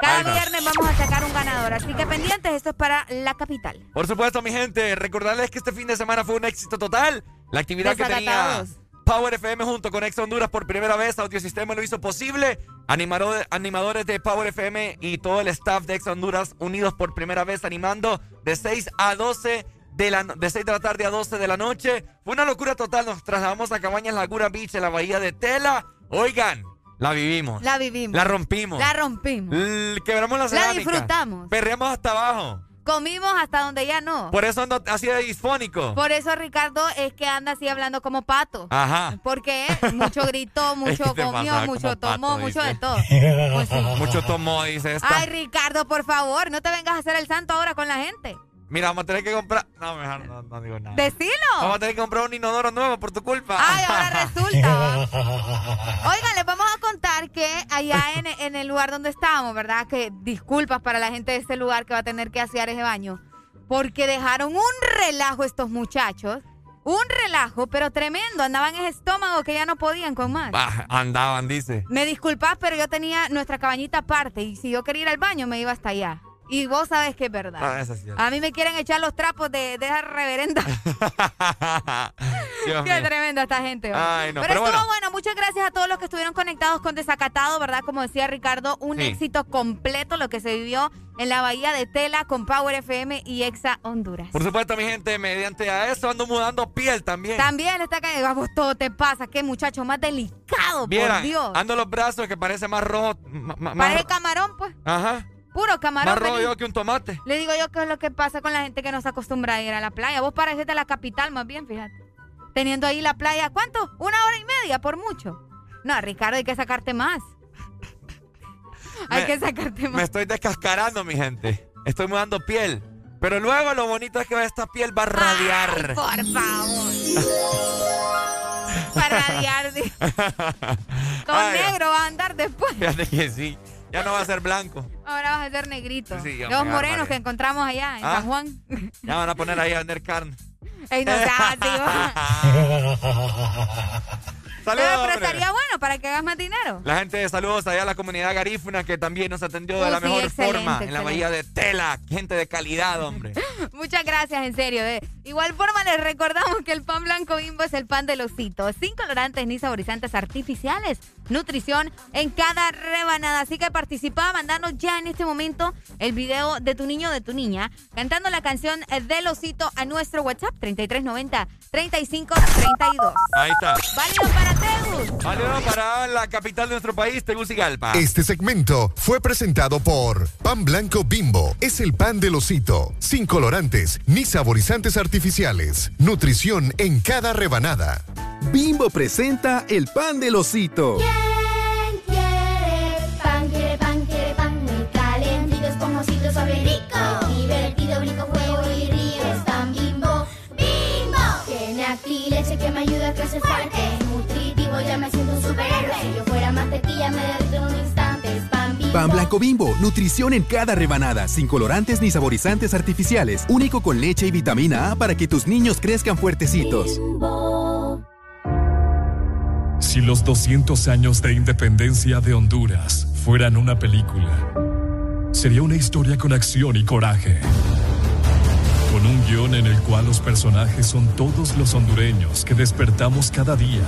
Cada viernes vamos a sacar un ganador, así que pendientes, esto es para la capital. Por supuesto, mi gente, recordarles que este fin de semana fue un éxito total. La actividad que tenía. Power FM junto con Ex Honduras por primera vez, Audiosistema lo hizo posible. Animador- animadores de Power FM y todo el staff de Ex Honduras unidos por primera vez animando de 6 a 12 de la, de 6 de la tarde a 12 de la noche. Fue una locura total. Nos trasladamos a Cabañas Laguna Beach en la bahía de Tela. Oigan, la vivimos. La vivimos. La rompimos. La rompimos. L- quebramos la La cerámica. disfrutamos. Perreamos hasta abajo. Comimos hasta donde ya no. Por eso ando así de disfónico. Por eso Ricardo es que anda así hablando como pato. Ajá. Porque mucho gritó, mucho te comió, mucho pato, tomó, mucho dice. de todo. Pues sí. Mucho tomó, dice esta. Ay, Ricardo, por favor, no te vengas a hacer el santo ahora con la gente. Mira, vamos a tener que comprar. No, mejor no, no digo nada. Decilo. Vamos a tener que comprar un inodoro nuevo por tu culpa. Ay, ahora resulta. Oigan, les vamos a contar que allá en, en el lugar donde estábamos, ¿verdad? Que disculpas para la gente de este lugar que va a tener que hacer ese baño. Porque dejaron un relajo estos muchachos. Un relajo, pero tremendo. Andaban en estómago que ya no podían con más. Bah, andaban, dice. Me disculpas, pero yo tenía nuestra cabañita aparte y si yo quería ir al baño me iba hasta allá. Y vos sabes que es verdad. Ah, es. A mí me quieren echar los trapos de, de esa reverenda. Qué mío. tremenda esta gente. Ay, no, pero, pero estuvo bueno. bueno. Muchas gracias a todos los que estuvieron conectados con Desacatado, ¿verdad? Como decía Ricardo, un Sí. éxito completo lo que se vivió en la Bahía de Tela con Power FM y Exa Honduras. Por supuesto, mi gente, mediante a eso ando mudando piel también. También está cayendo, vamos, todo te pasa. Qué muchacho más delicado, por Dios. ando los brazos que parece más rojo. más Parece camarón, pues. Ajá. Puro camarón. Más vení. yo que un tomate. Le digo yo qué es lo que pasa con la gente que no se acostumbra a ir a la playa. Vos pareces de la capital más bien, fíjate. Teniendo ahí la playa, ¿cuánto? Una hora y media, por mucho. No, Ricardo, hay que sacarte más. hay Me- que sacarte más. Me estoy descascarando, mi gente. Estoy mudando piel. Pero luego lo bonito es que esta piel va a radiar. Por favor. Para radiar. de- Con Ay, negro va a andar después. Fíjate que sí. Ya no va a ser blanco. Ahora vas a ser negrito. Sí, Los morenos que encontramos allá en Ah. San Juan. Ya van a poner ahí a vender carne. Ey, no seas. Saludos, Pero, pero hombre. estaría bueno para que hagas más dinero. La gente de saludos allá a la comunidad garífuna que también nos atendió de Uh, la sí, mejor excelente, forma en la excelente. bahía de Tela. Gente de calidad, hombre. Muchas gracias, en serio. De igual forma, les recordamos que el pan blanco bimbo es el pan del osito. Sin colorantes ni saborizantes artificiales. Nutrición en cada rebanada. Así que participa mandando ya en este momento el video de tu niño o de tu niña cantando la canción del osito a nuestro WhatsApp 3390 3532. Ahí está. Válido para Tegus. Válido para la capital de nuestro país, Tegucigalpa. Este segmento fue presentado por Pan Blanco Bimbo. Es el pan del osito. Sin colorantes ni saborizantes artificiales. Nutrición en cada rebanada. Bimbo presenta el pan del osito. ¿Quién quiere pan? Quiere pan, quiere pan muy calentito, esponjosito, suave, rico. Divertido, brinco, juego y río. Es pan bimbo, bimbo. Tiene aquí leche que me ayuda a crecer fuerte. Nutritivo ya me siento un superhéroe. Si yo fuera mantequilla, me derrito en un instante. Es pan bimbo. Pan Blanco Bimbo, nutrición en cada rebanada, sin colorantes ni saborizantes artificiales, único con leche y vitamina A para que tus niños crezcan fuertecitos. Si los 200 años de independencia de Honduras fueran una película, sería una historia con acción y coraje. Con un guion en el cual los personajes son todos los hondureños que despertamos cada día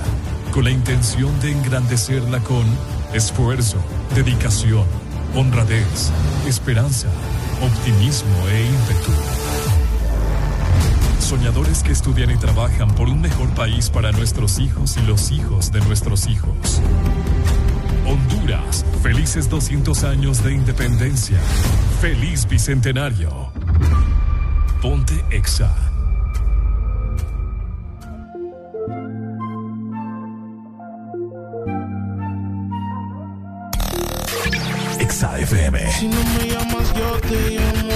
con la intención de engrandecerla con esfuerzo, dedicación, honradez, esperanza, optimismo e ímpetu. Soñadores que estudian y trabajan por un mejor país para nuestros hijos y los hijos de nuestros hijos. Honduras, felices 200 años de independencia. Feliz Bicentenario. Ponte Exa. Exa FM. Si no me llamas, yo te llamo.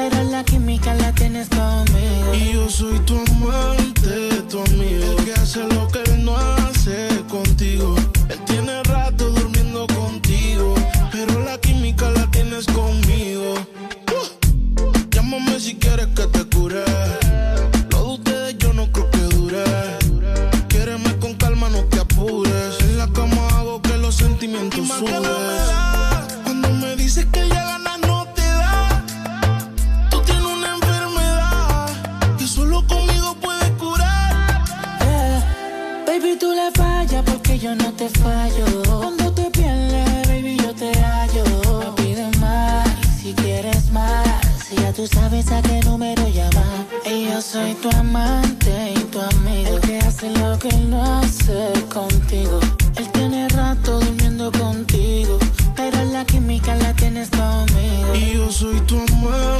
pero la química la tienes conmigo. Y yo soy tu amante, tu amigo, el que hace lo que él no hace contigo. Él tiene no te fallo. Cuando te pierdes, baby, yo te hallo. No pides más, si quieres más. Si ya tú sabes a qué número llamar. Y yo soy tu amante y tu amigo. El que hace lo que no hace contigo. Él tiene rato durmiendo contigo. Pero la química la tienes conmigo. Y yo soy tu amante,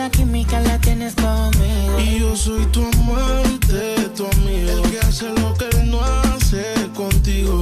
la química la tienes conmigo. Y yo soy tu amante, tu amigo. El que hace lo que él no hace contigo.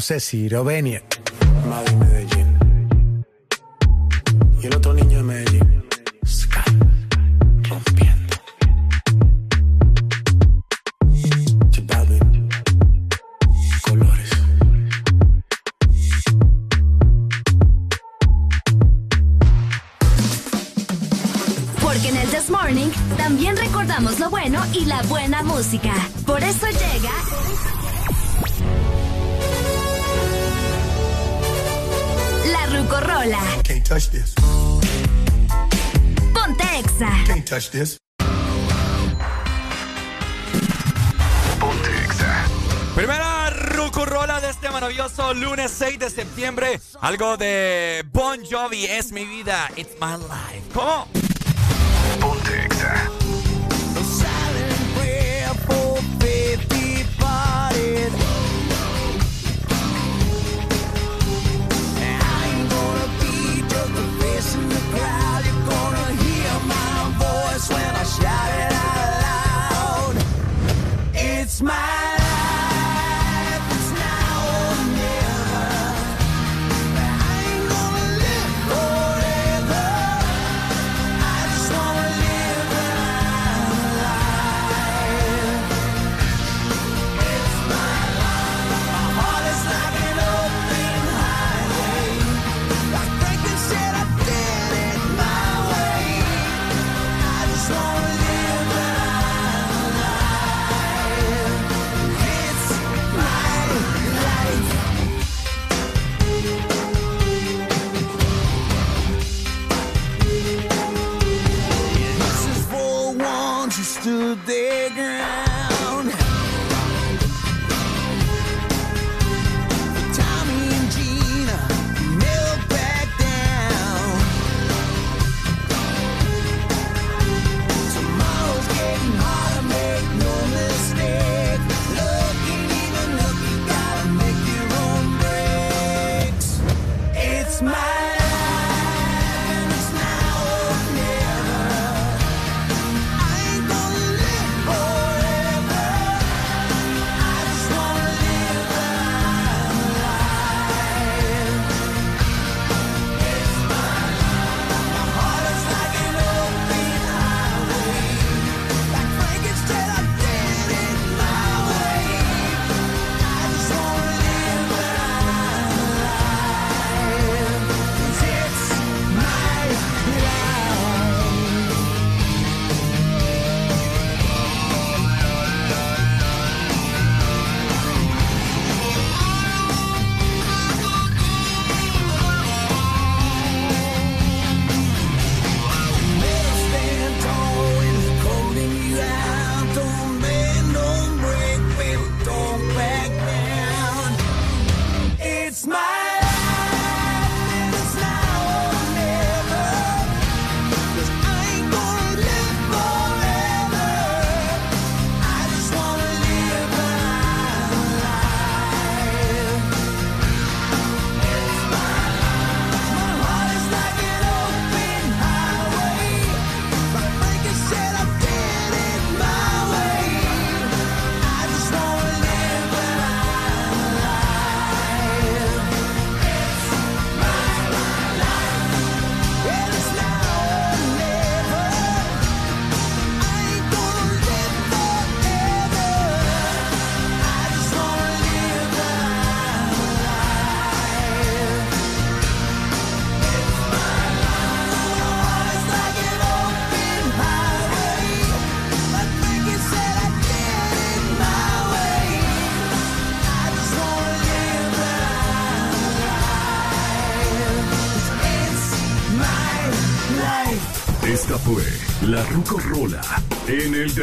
María, no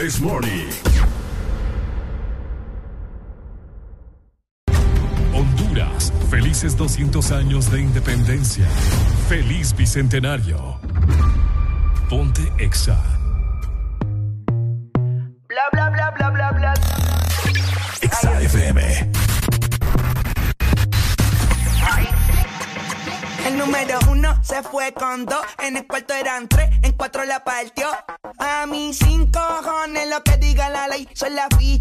This Morning. Honduras, felices 200 años de independencia. Feliz Bicentenario. la fui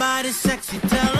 somebody sexy, tell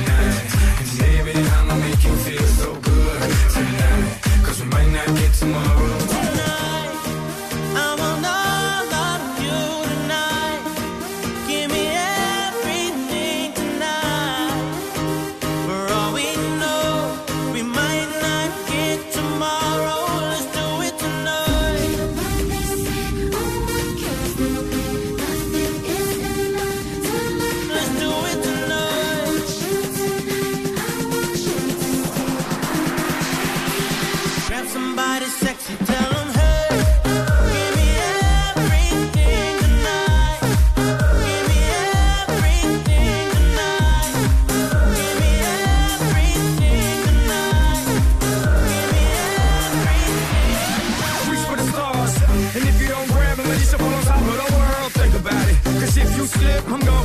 Tomorrow.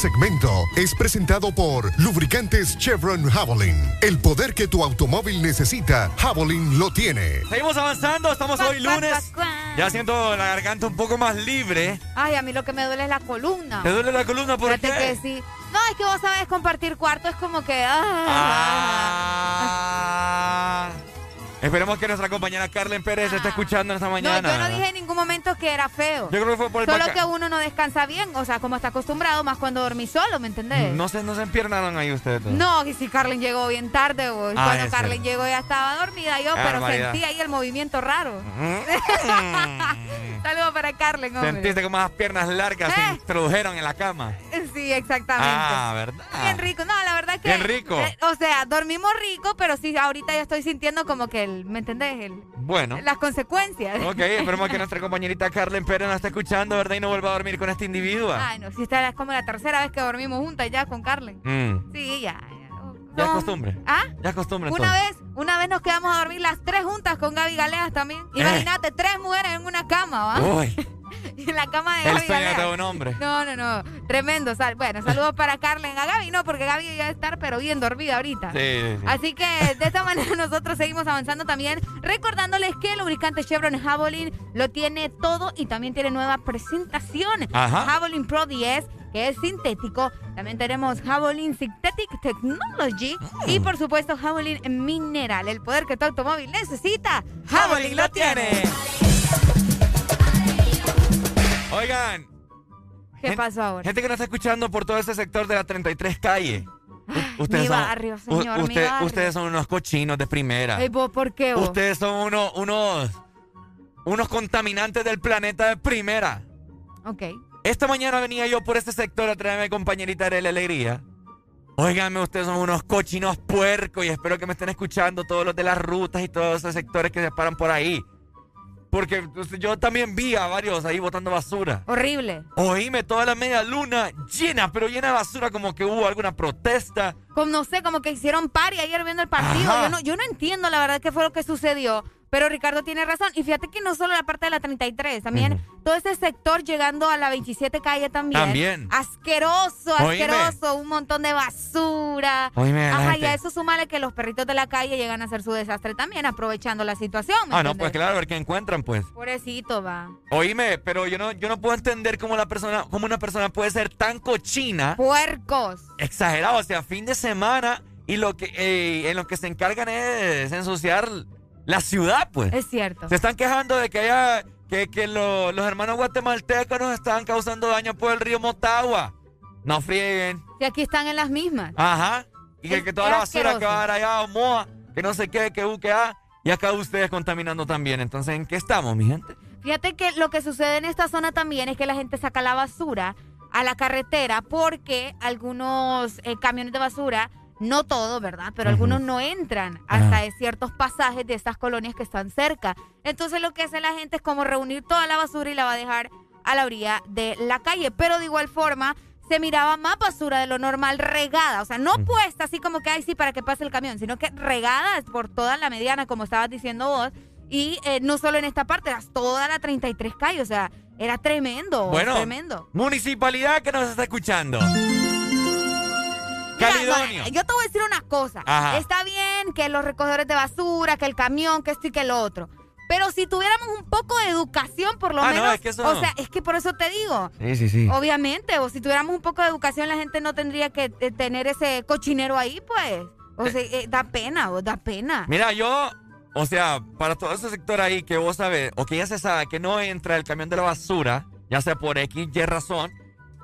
segmento es presentado por Lubricantes Chevron Javelin. El poder que tu automóvil necesita, Javelin lo tiene. Seguimos avanzando, estamos hoy lunes. Ya siento la garganta un poco más libre. Ay, a mí lo que me duele es la columna. ¿Te duele la columna por Fíjate qué? que sí. No, es que vos sabés compartir cuarto, es como que. Ah. Esperemos que nuestra compañera Carlen Pérez esté escuchando esta No, mañana. yo no dije en ningún momento que era feo. Yo creo que fue por el Solo que uno no descansa bien, o sea, como está acostumbrado, más cuando dormí solo, ¿me entendés? No se, no se empiernaron ahí ustedes. No, que si Carlen llegó bien tarde, vos. Ah, Cuando. Carlen llegó ya estaba dormida yo, pero barbaridad. sentí ahí el movimiento raro. Saludos para Carlen, hombre. Sentiste como esas piernas largas se introdujeron en la cama. Sí, exactamente. Ah, ¿verdad? Bien rico. No, la verdad que. Bien rico. eh, o sea, dormimos rico, pero sí, ahorita ya estoy sintiendo como que el. ¿Me entendés? El- Bueno. las consecuencias. Ok, esperemos que nuestra compañerita Carlen Pérez nos esté escuchando, ¿verdad? Y no vuelva a dormir con este individuo. Ay, no, si esta es como la tercera vez que dormimos juntas ya con Carlen. Mm, Sí, ya. ya es costumbre. ¿Ah? Ya es costumbre Una entonces. vez, una vez nos quedamos a dormir las tres juntas con Gaby Galeas también. Eh. Imagínate, tres mujeres en una cama, ¿va? Uy, en la cama de el Gaby sueño de un hombre. No, no, no. Tremendo. Bueno, saludos para Carlen. A Gaby no, porque Gaby ya estar pero bien dormida ahorita. Sí, sí, sí. Así que de esta manera nosotros seguimos avanzando también, recordándoles que el lubricante Chevron Javelin lo tiene todo y también tiene nueva presentación. Ajá. Javelin Pro 10, que es sintético. También tenemos Javelin Synthetic Technology y por supuesto Javelin Mineral, el poder que tu automóvil necesita. Javelin lo tiene. Oigan. ¿Qué pasó ahora? Gente que nos está escuchando por todo ese sector de la 33 calle. U- mi barrio, señor, u- mi usted- barrio. Ustedes son unos cochinos de primera. Vos, ¿Por qué vos? Ustedes son unos, unos, unos contaminantes del planeta de primera. Ok. Esta mañana venía yo por este sector a traerme a mi compañerita de la alegría. Óiganme, ustedes son unos cochinos puercos y espero que me estén escuchando todos los de las rutas y todos esos sectores que se paran por ahí. Porque yo también vi a varios ahí botando basura. Horrible. Oíme, toda la media luna llena, pero llena de basura, como que hubo alguna protesta. Como no sé, como que hicieron party ayer viendo el partido. Ajá. Yo no, yo no entiendo la verdad qué fue lo que sucedió. Pero Ricardo tiene razón. Y fíjate que no solo la parte de la 33, también todo ese sector llegando a la 27 calle también. También. Asqueroso, Oíme. asqueroso. Un montón de basura. Oíme, Ajá, y a eso súmale que los perritos de la calle llegan a hacer su desastre también, aprovechando la situación. ¿me Ah, no, pues claro, a ver qué encuentran, pues. Pobrecito, va. Oíme, pero yo no, yo no puedo entender cómo la persona, cómo una persona puede ser tan cochina. Puercos. Exagerado, o sea, fin de semana y lo que eh, en lo que se encargan es ensuciar la ciudad, pues. Es cierto. Se están quejando de que haya, que, que lo- los hermanos guatemaltecos nos están causando daño por el río Motagua. No frieguen. Y aquí están en las mismas. Ajá. Y que, Es- que toda la basura que va a dar allá a Omoa, que no sé qué, que U, que A, y acá ustedes contaminando también. Entonces, ¿en qué estamos, mi gente? Fíjate que lo que sucede en esta zona también es que la gente saca la basura a la carretera porque algunos eh, camiones de basura, no todos, ¿verdad? Pero algunos no entran hasta de ciertos pasajes de estas colonias que están cerca. Entonces lo que hace la gente es como reunir toda la basura y la va a dejar a la orilla de la calle. Pero de igual forma se miraba más basura de lo normal regada. O sea, no puesta así como que, ay, sí, para que pase el camión, sino que regada por toda la mediana, como estabas diciendo vos. Y eh, no solo en esta parte, era toda la 33 calle. O sea, era tremendo. Bueno, Tremendo. municipalidad que nos está escuchando. Calidonio. yo te voy a decir una cosa. Ajá. Está bien que los recogedores de basura, que el camión, que esto y que lo otro. Pero si tuviéramos un poco de educación, por lo Ah, no, menos. es que eso O no. sea, es que por eso te digo. Sí, sí, sí. Obviamente, o si tuviéramos un poco de educación, la gente no tendría que eh, tener ese cochinero ahí, pues. O sea, eh, da pena, o da pena. Mira, yo, o sea, para todo ese sector ahí que vos sabes, o que ya se sabe que no entra el camión de la basura, ya sea por X, Y razón,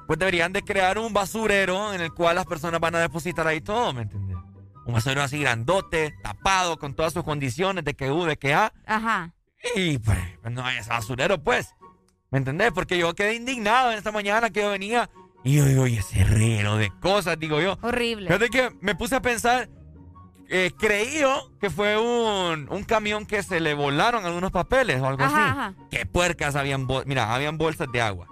pues deberían de crear un basurero en el cual las personas van a depositar ahí todo, ¿me entiendes? Un basurero así grandote, tapado, con todas sus condiciones de que U, de que A. Ajá. Y pues, pues, no hay ese basurero, pues. ¿Me entendés? Porque yo quedé indignado en esta mañana que yo venía y yo oye, ese reguero de cosas, digo yo. Horrible. Fíjate que me puse a pensar, eh, creí yo que fue un, un camión que se le volaron algunos papeles o algo Ajá, así. ajá. Qué puercas habían, mira, habían bolsas de agua.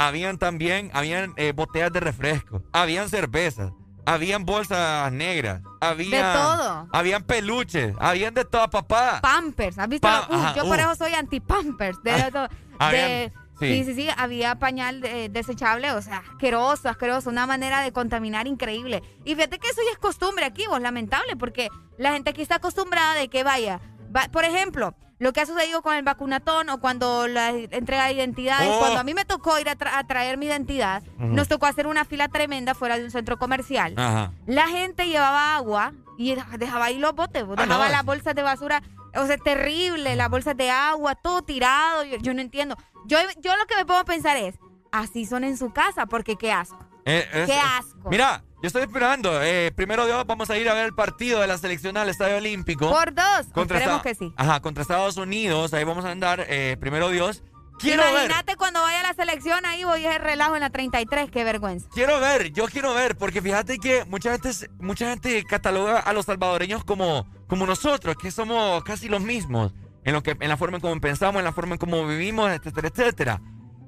Habían también, habían eh, botellas de refresco, habían cervezas, habían bolsas negras, habían... todo. Habían peluches, habían de toda papada. Pampers, ¿has visto? Ajá, yo por uh. eso soy anti-pampers. De, de- Habían Sí, sí, sí, había pañal eh, desechable, o sea, asqueroso, asqueroso, una manera de contaminar increíble. Y fíjate que eso ya es costumbre aquí, vos, lamentable, porque la gente aquí está acostumbrada de que vaya, va- por ejemplo, lo que ha sucedido con el vacunatón o cuando la entrega de identidades, Oh. cuando a mí me tocó ir a, tra- a traer mi identidad, nos tocó hacer una fila tremenda fuera de un centro comercial. Ajá. La gente llevaba agua y dejaba ahí los botes, Ah, dejaba no. las bolsas de basura. O sea, terrible, las bolsas de agua, todo tirado. Yo, yo no entiendo. Yo, yo lo que me puedo pensar es, así son en su casa, porque qué asco. Eh, es- Qué asco. Mira, yo estoy esperando. Eh, primero Dios, vamos a ir a ver el partido de la selección al Estadio Olímpico. Por dos, Contra esperemos Esta- que sí. Ajá, contra Estados Unidos. Ahí vamos a andar. eh, primero Dios. Quiero ver. Imagínate cuando vaya a la selección, ahí voy a relajo en la 33, qué vergüenza. Quiero ver, yo quiero ver, porque fíjate que mucha gente, mucha gente cataloga a los salvadoreños como, como nosotros, que somos casi los mismos, en, lo que, en la forma en cómo pensamos, en la forma en cómo vivimos, etcétera, etcétera.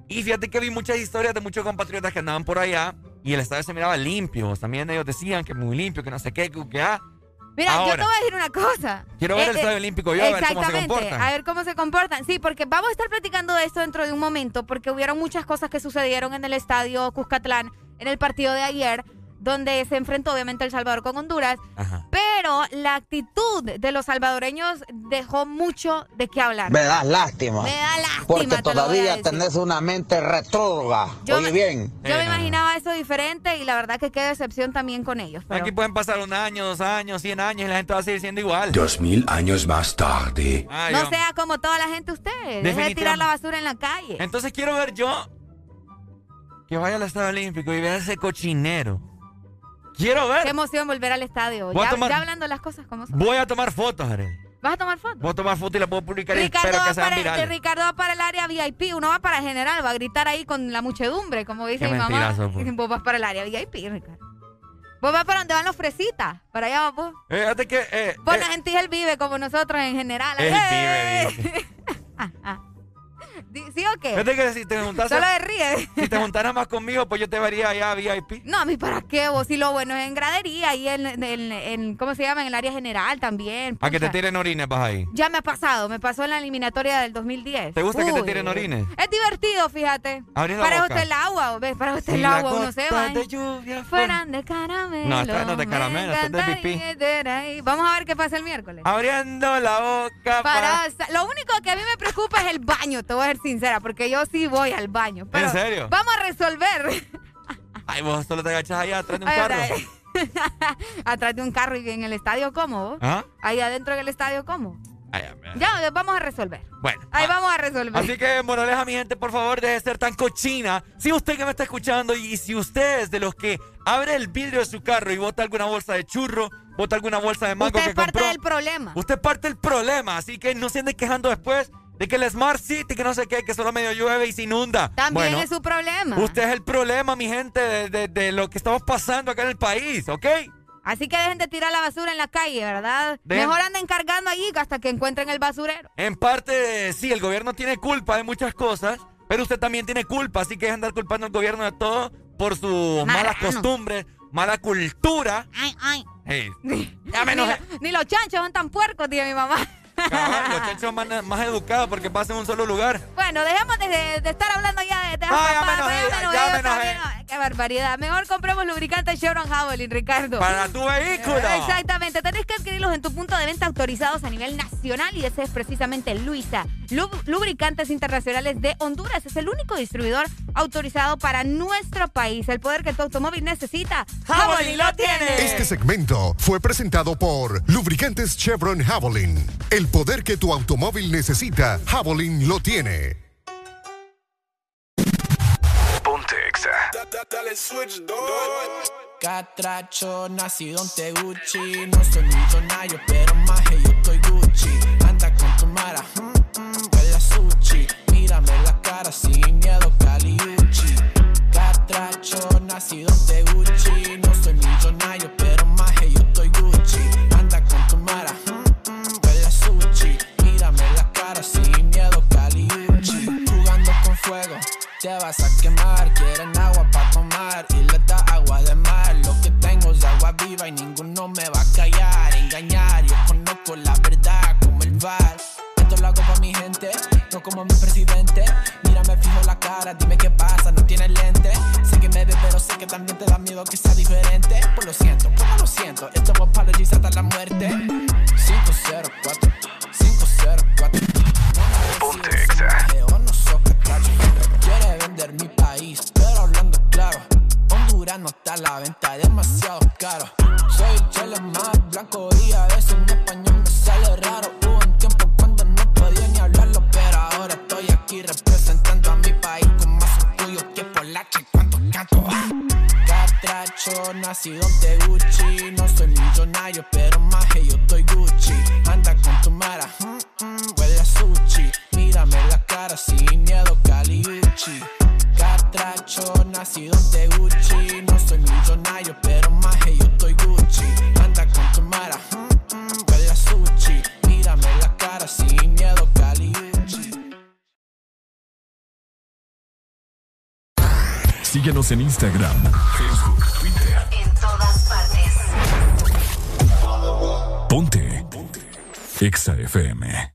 Y fíjate que vi muchas historias de muchos compatriotas que andaban por allá y el estadio se miraba limpio. También ellos decían que muy limpio, que no sé qué, que, ah. Mira, yo te voy a decir una cosa. Eh, Quiero ver el Estadio Olímpico yo, a ver cómo se comportan. A ver cómo se comportan. Sí, porque vamos a estar platicando de esto dentro de un momento, porque hubieron muchas cosas que sucedieron en el estadio Cuscatlán en el partido de ayer, donde se enfrentó obviamente El Salvador con Honduras. Pero la actitud de los salvadoreños dejó mucho de qué hablar. Me das lástima. Me da lástima. Porque te todavía tenés una mente retrógrada. Yo Oye me- bien. Yo me imaginaba eso diferente y la verdad que qué decepción también con ellos. pero- Aquí pueden pasar un año, dos años, cien años y la gente va a seguir siendo igual. Dos mil años más tarde. Ay, no sea como toda la gente usted. Deje de tirar la basura en la calle. Entonces quiero ver yo que vaya al Estadio Olímpico y vea ese cochinero. Quiero ver. Qué emoción volver al estadio. Ya, tomar- ya hablando las cosas como son. Voy a tomar fotos, Arel. ¿Vas a tomar fotos? Voy a tomar fotos y las puedo publicar y Ricardo espero va, que sean virales. Ricardo va para el área VIP, uno va para general, va a gritar ahí con la muchedumbre, como dice Qué mi mamá. pues. Vos vas para el área VIP, Ricardo. Vos vas para donde van los fresitas, para allá vos. Eh, Fíjate que... Eh, Vos eh, la gente él vive como nosotros en general. Él ¡Eh! vive, dice. Di- ¿Sí o qué? Fíjate que si te juntas... Solo se ríe. Si te juntaras más conmigo, pues yo te vería allá VIP. No, a mí para qué vos, si lo bueno es en gradería y en, en- en- ¿cómo se llama? En el área general también. A que te tiren orines, vas ahí. Ya me ha pasado, me pasó en la eliminatoria del 2010. ¿Te gusta que te tiren orines? Es divertido, fíjate. Abrí la para boca. usted el agua, ¿ves? Para usted Si el agua, uno se va. de lluvia Fueran de caramelo. No, esta no es de me caramelo, esta es de pipí. Vamos a ver qué pasa el miércoles. Abriendo la boca Para, lo único que a mí me preocupa es el baño, te voy a ser sincera, porque yo sí voy al baño. Pero ¿En serio? Vamos a resolver. Ay, vos solo te agachas allá atrás de un Ay, carro. Atrás de un carro y en el estadio, ¿cómo? ¿Ah? Ahí adentro del estadio, ¿cómo? Ay, ay, ay. Ya, vamos a resolver. Bueno. Ahí vamos a resolver. Así que, moraleja, mi gente, por favor, deje de ser tan cochina. Si usted que me está escuchando y si usted es de los que abre el vidrio de su carro y bota alguna bolsa de churro, bota alguna bolsa de mango Usted que es parte del problema. usted es parte del problema. Así que no se ande quejando después de que el Smart City, que no sé qué, que solo medio llueve y se inunda. También Bueno, es su problema. Usted es el problema, mi gente, de, de- de lo que estamos pasando acá en el país, ¿ok? Así que dejen de tirar la basura en la calle, ¿verdad? Mejor anden cargando allí hasta que encuentren el basurero. En parte, sí, el gobierno tiene culpa de muchas cosas, pero usted también tiene culpa, así que dejen de andar culpando al gobierno de todo por sus malas costumbres, mala cultura. Ay, ay. Hey, ya menos ni, lo- ni los chanchos son tan puercos, dice mi mamá. Cabal, los chanchos más, más educados porque pasan en un solo lugar. Bueno, dejemos de, de- de estar hablando ya de... no, Qué barbaridad. Mejor compremos lubricante Chevron Javelin, Ricardo. Para tu vehículo. Exactamente. Tenés que adquirirlos en tu punto de venta autorizados a nivel nacional y ese es precisamente Luisa. Lub- Lubricantes Internacionales de Honduras. Es el único distribuidor autorizado para nuestro país. El poder que tu automóvil necesita. Javelin lo tiene. Este segmento fue presentado por Lubricantes Chevron Javelin. El poder que tu automóvil necesita, Javelin lo tiene. Ponte Exa. Dale switch, Catracho, nacido en Teguchi. No soy millonario, pero más yo estoy Gucci. Anda con tu mara, mm, mm, huele a sushi. Mírame la cara sin miedo, Caliuchi. Catracho, nacido en Teguchi. Fuego, te vas a quemar. Quieren agua para tomar y les da agua de mar. Lo que tengo es agua viva y ninguno me va a callar. Engañar, yo conozco la verdad como el bar. Esto lo hago pa' mi gente, no como mi presidente. Mírame fijo la cara, dime qué pasa, no tienes lente. Sé que me ves, pero sé que también te da miedo que sea diferente. Pues lo siento, pues no lo siento. Esto es apologies hasta la muerte. 504 504 Ponte Exa. Mi país, pero hablando claro. Honduras no está a la venta, demasiado caro. Soy el chelo más blanco y a veces mi español me sale raro. Hubo un tiempo cuando no podía ni hablarlo, pero ahora estoy aquí representando a mi país con más orgullo que polache cuando canto. Catracho, nacido de Gucci. No soy millonario, pero más nacido de Gucci. No soy millonario, pero más que yo estoy Gucci. Anda con tu mara, mm, mm, huele a sushi. Mírame la cara sin miedo, Caliucci. Síguenos en Instagram, Facebook, Twitter. En todas partes. Ponte. Ponte. Exa FM.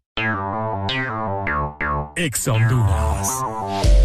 Exa Honduras.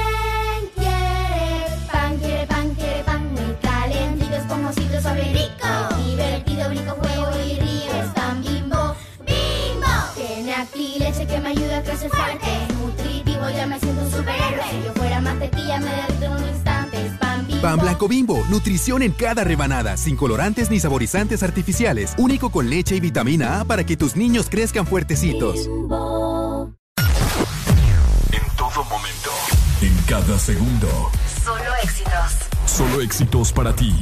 fuerte, nutritivo, ya me siento un superhéroe. Si yo fuera más tetilla, me derrito en un instante. Es pan bimbo. Pan blanco bimbo, nutrición en cada rebanada, sin colorantes ni saborizantes artificiales, único con leche y vitamina A para que tus niños crezcan fuertecitos. En todo momento. En cada segundo. Solo éxitos. Solo éxitos para ti.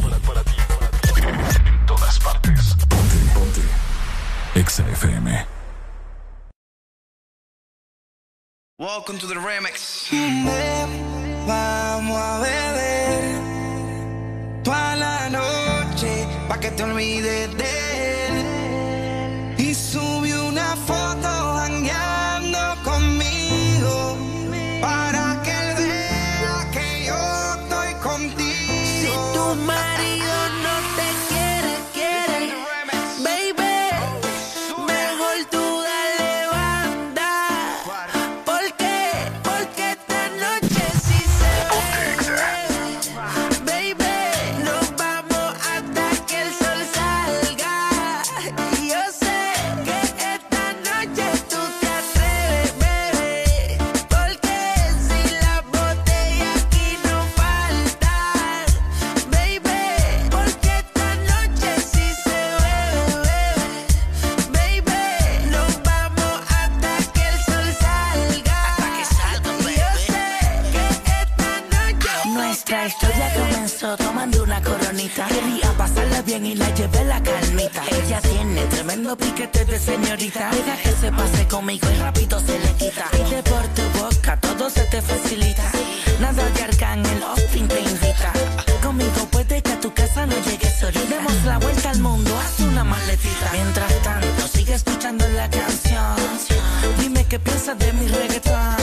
En todas partes. Ponte, ponte. Exa FM. Welcome to the remix. Vamos a beber toda la noche pa' que te olvides de una coronita. Quería pasarla bien y la llevé la calmita. Ella tiene tremendo piquete de señorita. Deja que se pase conmigo y rápido se le quita. Pide por tu boca, todo se te facilita. Nada de arcángel, Austin te invita. Conmigo puede que a tu casa no llegues solita. Demos la vuelta al mundo, haz una maletita. Mientras tanto, sigue escuchando la canción. Dime qué piensas de mi reggaetón.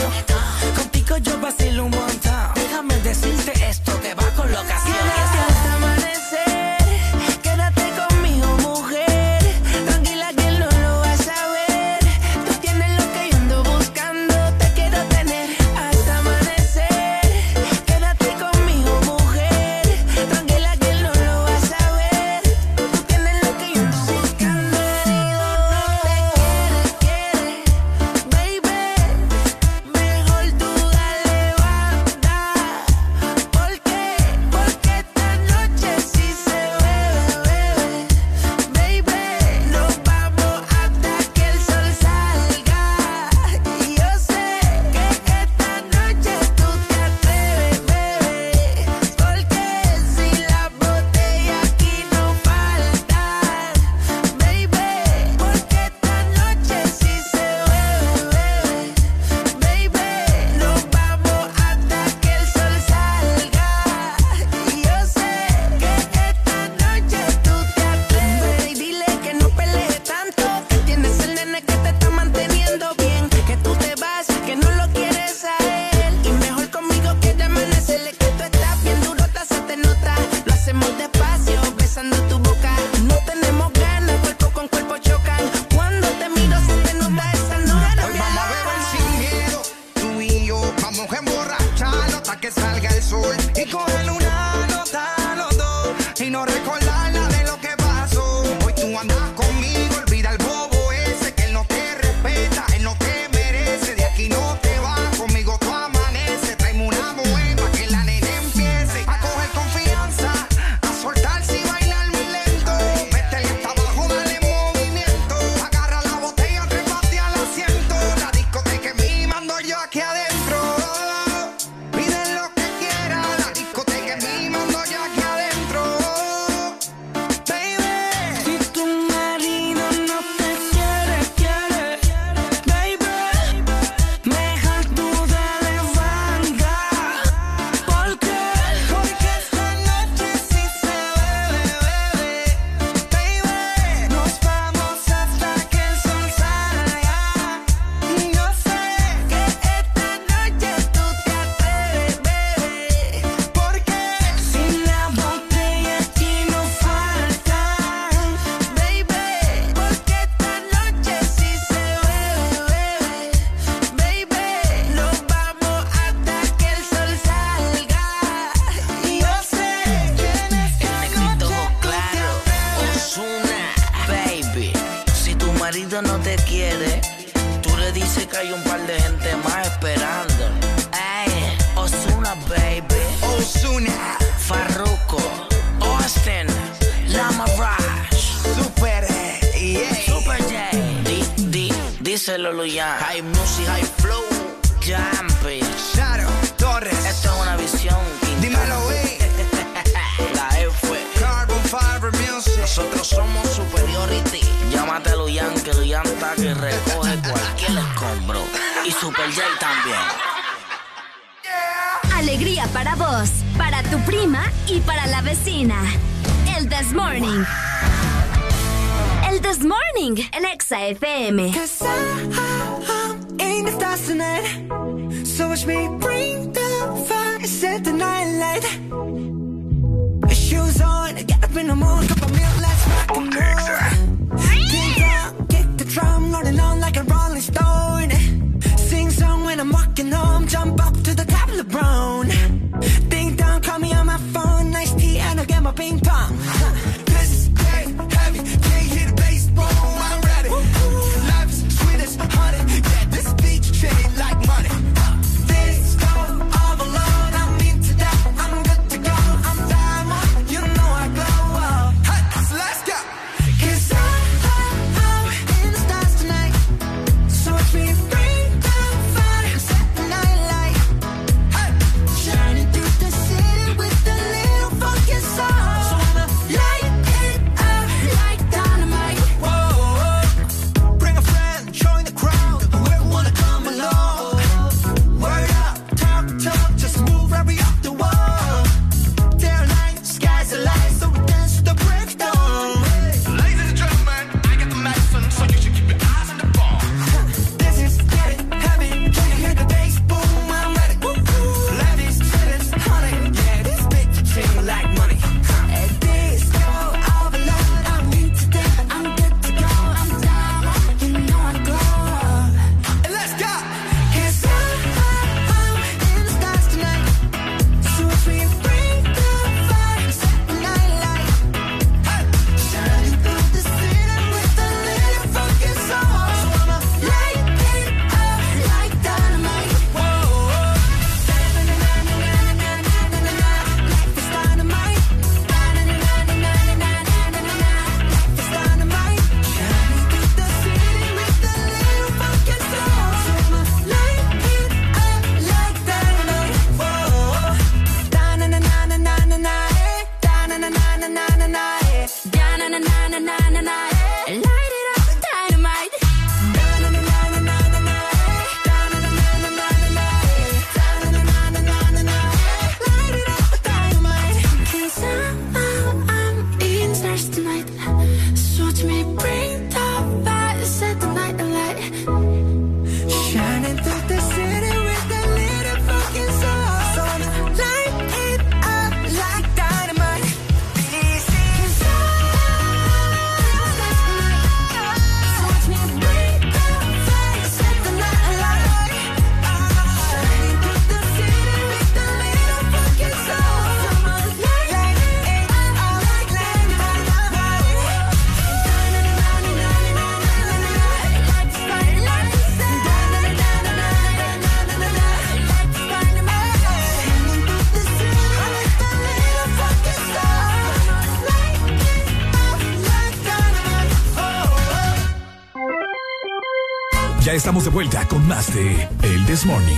Estamos de vuelta con más de El This Morning.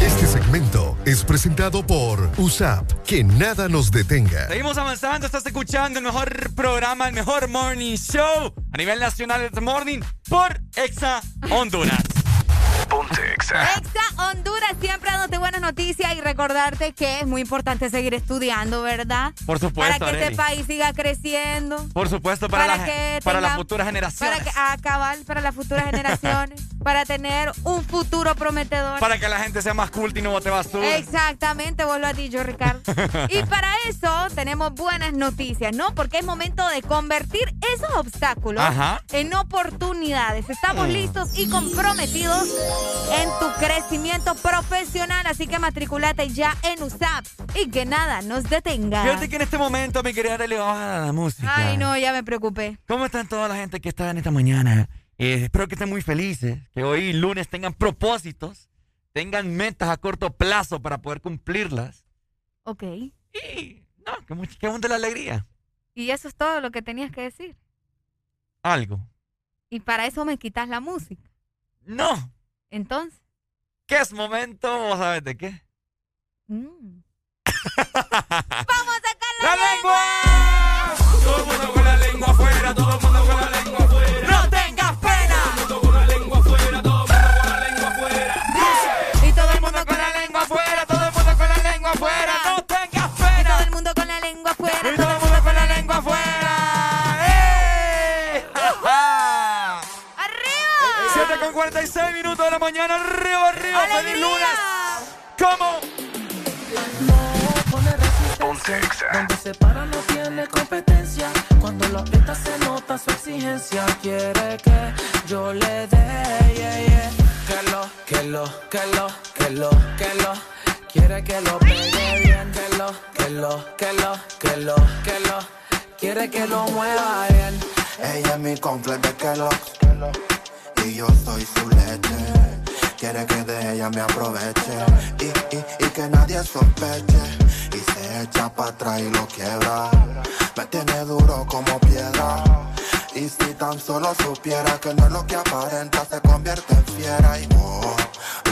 Este segmento es presentado por USAP. Que nada nos detenga. Seguimos avanzando, estás escuchando el mejor programa, el mejor morning show a nivel nacional de The Morning por Exa Honduras. Ponte Exa dándote buenas noticias y recordarte que es muy importante seguir estudiando, ¿verdad? Por supuesto, Para que Arely. este país siga creciendo. Por supuesto, para, Para la- que para las tenga- futuras generaciones. Para que acabar para las futuras generaciones, para tener un futuro prometedor. Para que la gente sea más culta y no bote basura. Exactamente, vos lo has dicho, Ricardo. Y para eso tenemos buenas noticias, ¿no? Porque es momento de convertir esos obstáculos Ajá. en oportunidades. Estamos Mm. listos y comprometidos en tu crecimiento profesional, así que matriculate ya en USAP y que nada nos detenga. Fíjate que en este momento, mi querida Arely, vamos a la música. Ay, no, ya me preocupé. ¿Cómo están toda la gente que está en esta mañana? Eh, espero que estén muy felices, que hoy lunes tengan propósitos, tengan metas a corto plazo para poder cumplirlas. Ok. Y no, que, que abunde la alegría. Y eso es todo lo que tenías que decir. Algo. Y para eso me quitas la música. No. Entonces. ¿Qué es momento? ¿Vos sabés de qué? mm. ¡Vamos a sacar la, lengua! La lengua 46 minutos de la mañana. ¡Arriba, arriba! ¡Feliz lunes! ¿Cómo? Donde se para no tiene competencia. Cuando lo aprieta se nota su exigencia. Quiere que yo le dé, yeah, yeah. Que lo, que lo, que lo, que lo, que lo. Quiere que lo pegue bien. Que lo, que lo, que lo, que lo, que lo. Quiere que lo mueva bien. Ella es mi complex de Kellogg's Y yo soy su leche. Quiere que de ella me aproveche. Y, y, y que nadie sospeche. Y se echa para atrás y lo quiebra. Me tiene duro como piedra. Y si tan solo supiera que no es lo que aparenta Se convierte en fiera. Y oh,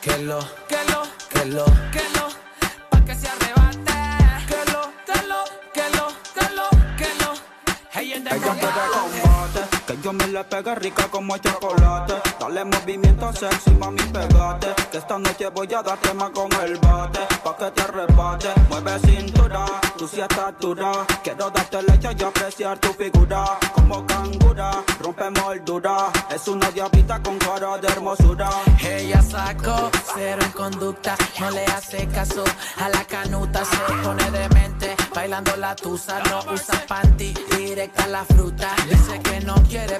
que lo, que lo, que lo, que lo. Pa' que se arrebate. Que lo, que lo, que lo, que lo, que lo. Hey, en Ella combate, que yo me le pegue rica como chocolate. Dale movimiento sexy, mami, pegate. Que esta noche voy a darte más con el bate. Pa' que te arrebate, mueve cintura, tú sí estás dura. Quiero darte leche y apreciar tu figura. Como cangura, rompe moldura. Es una diabita con cara de hermosura. Ella sacó cero en conducta, no le hace caso a la canuta, se pone demente, bailando la tusa, no usa panty, directa la fruta. Dice que no quiere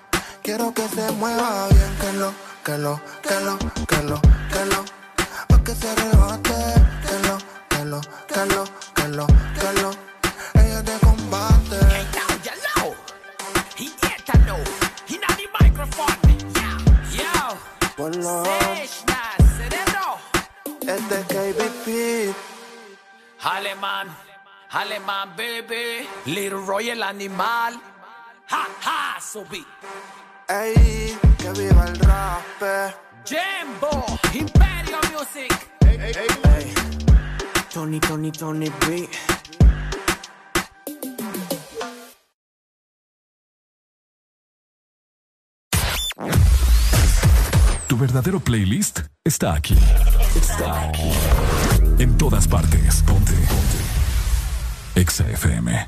Quiero que se mueva bien Que lo, que lo, que lo, que lo, que lo. Pa' que se arrebate Que lo, que lo, que lo, que lo, que lo. Ella es de combate. Ponlo Este KBP Alemán, alemán, baby. Little Roy el animal. Ha, ha, subí. Ey, que viva el rap Jimbo, Imperio Music. Ey, Tony, Tony, Tony B. Tu verdadero playlist está aquí. Está aquí. En todas partes. Ponte. Ponte. Exa FM.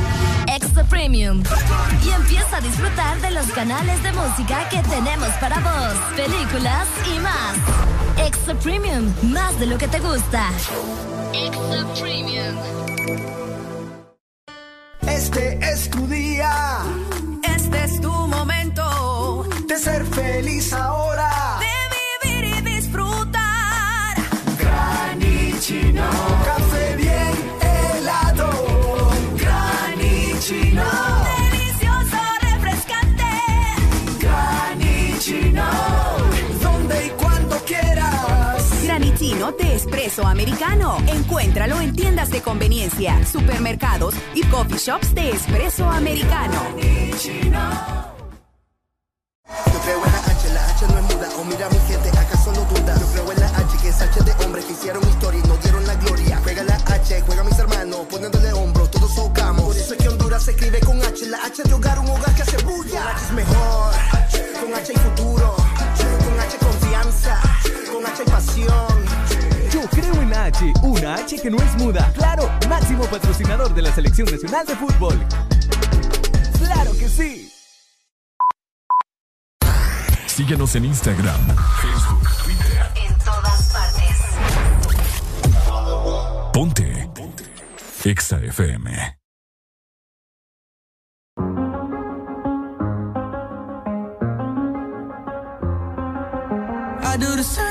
Extra Premium. Y empieza a disfrutar de los canales de música que tenemos para vos, películas y más. Extra Premium, más de lo que te gusta. Extra Premium. Este es tu día. Este es tu momento de ser feliz ahora. Espresso americano. Encuéntralo en tiendas de conveniencia, supermercados y coffee shops de espresso americano. Yo creo en la H, la H no es muda. O mira mi gente, ¿acaso no duda? Yo creo en la H, que es H de hombres que hicieron historia y nos dieron la gloria. Juega la H, juega mis hermanos, poniéndole hombro, todos socamos. Por eso es que Honduras se escribe con H, la H de hogar, un hogar que hace bulla. Con H es mejor, con H hay futuro, con H confianza, con H hay pasión. Yo creo en H, una H que no es muda. Claro, máximo patrocinador de la Selección Nacional de Fútbol. ¡Claro que sí! Síguenos en Instagram, Facebook, Twitter. En todas partes. Ponte. Ponte. Exa FM. I do the same thing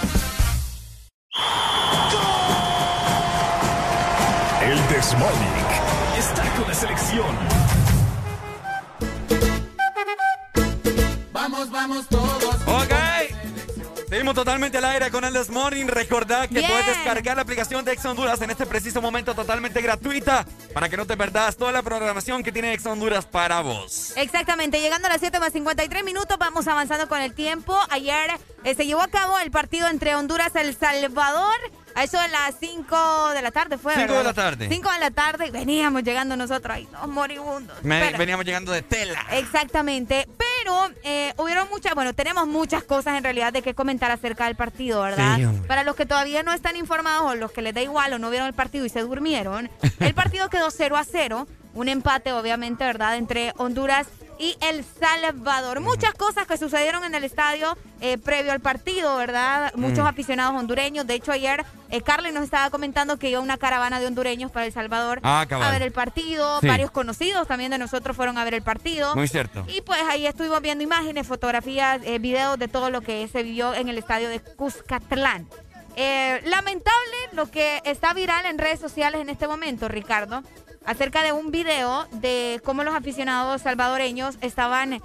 Totalmente al aire con el This Morning. Recordad que Bien. puedes descargar la aplicación de Ex Honduras en este preciso momento totalmente gratuita para que no te perdas toda la programación que tiene Ex Honduras para vos. Exactamente, llegando a las 7 más 53 minutos, vamos avanzando con el tiempo. Ayer eh, se llevó a cabo el partido entre Honduras y El Salvador. A eso de las 5 de la tarde fue. Cinco de la tarde. 5 de la tarde, veníamos llegando nosotros ahí, todos moribundos. Me- Pero- veníamos llegando de tela. Exactamente. Pero eh, hubieron muchas, bueno, tenemos muchas cosas en realidad de qué comentar acerca del partido, ¿verdad? Sí. Para los que todavía no están informados o los que les da igual o no vieron el partido y se durmieron, el partido quedó 0 a 0. Un empate, obviamente, ¿verdad? Entre Honduras y El Salvador. Muchas cosas que sucedieron en el estadio eh, previo al partido, ¿verdad? Muchos Mm. aficionados hondureños. De hecho, ayer eh, Carly nos estaba comentando que iba una caravana de hondureños para El Salvador Ah, a ver el partido. Sí. Varios conocidos también de nosotros fueron a ver el partido. Muy cierto. Y pues ahí estuvimos viendo imágenes, fotografías, eh, videos de todo lo que se vivió en el estadio de Cuscatlán. Eh, lamentable lo que está viral en redes sociales en este momento, Ricardo, acerca de un video de cómo los aficionados salvadoreños estaban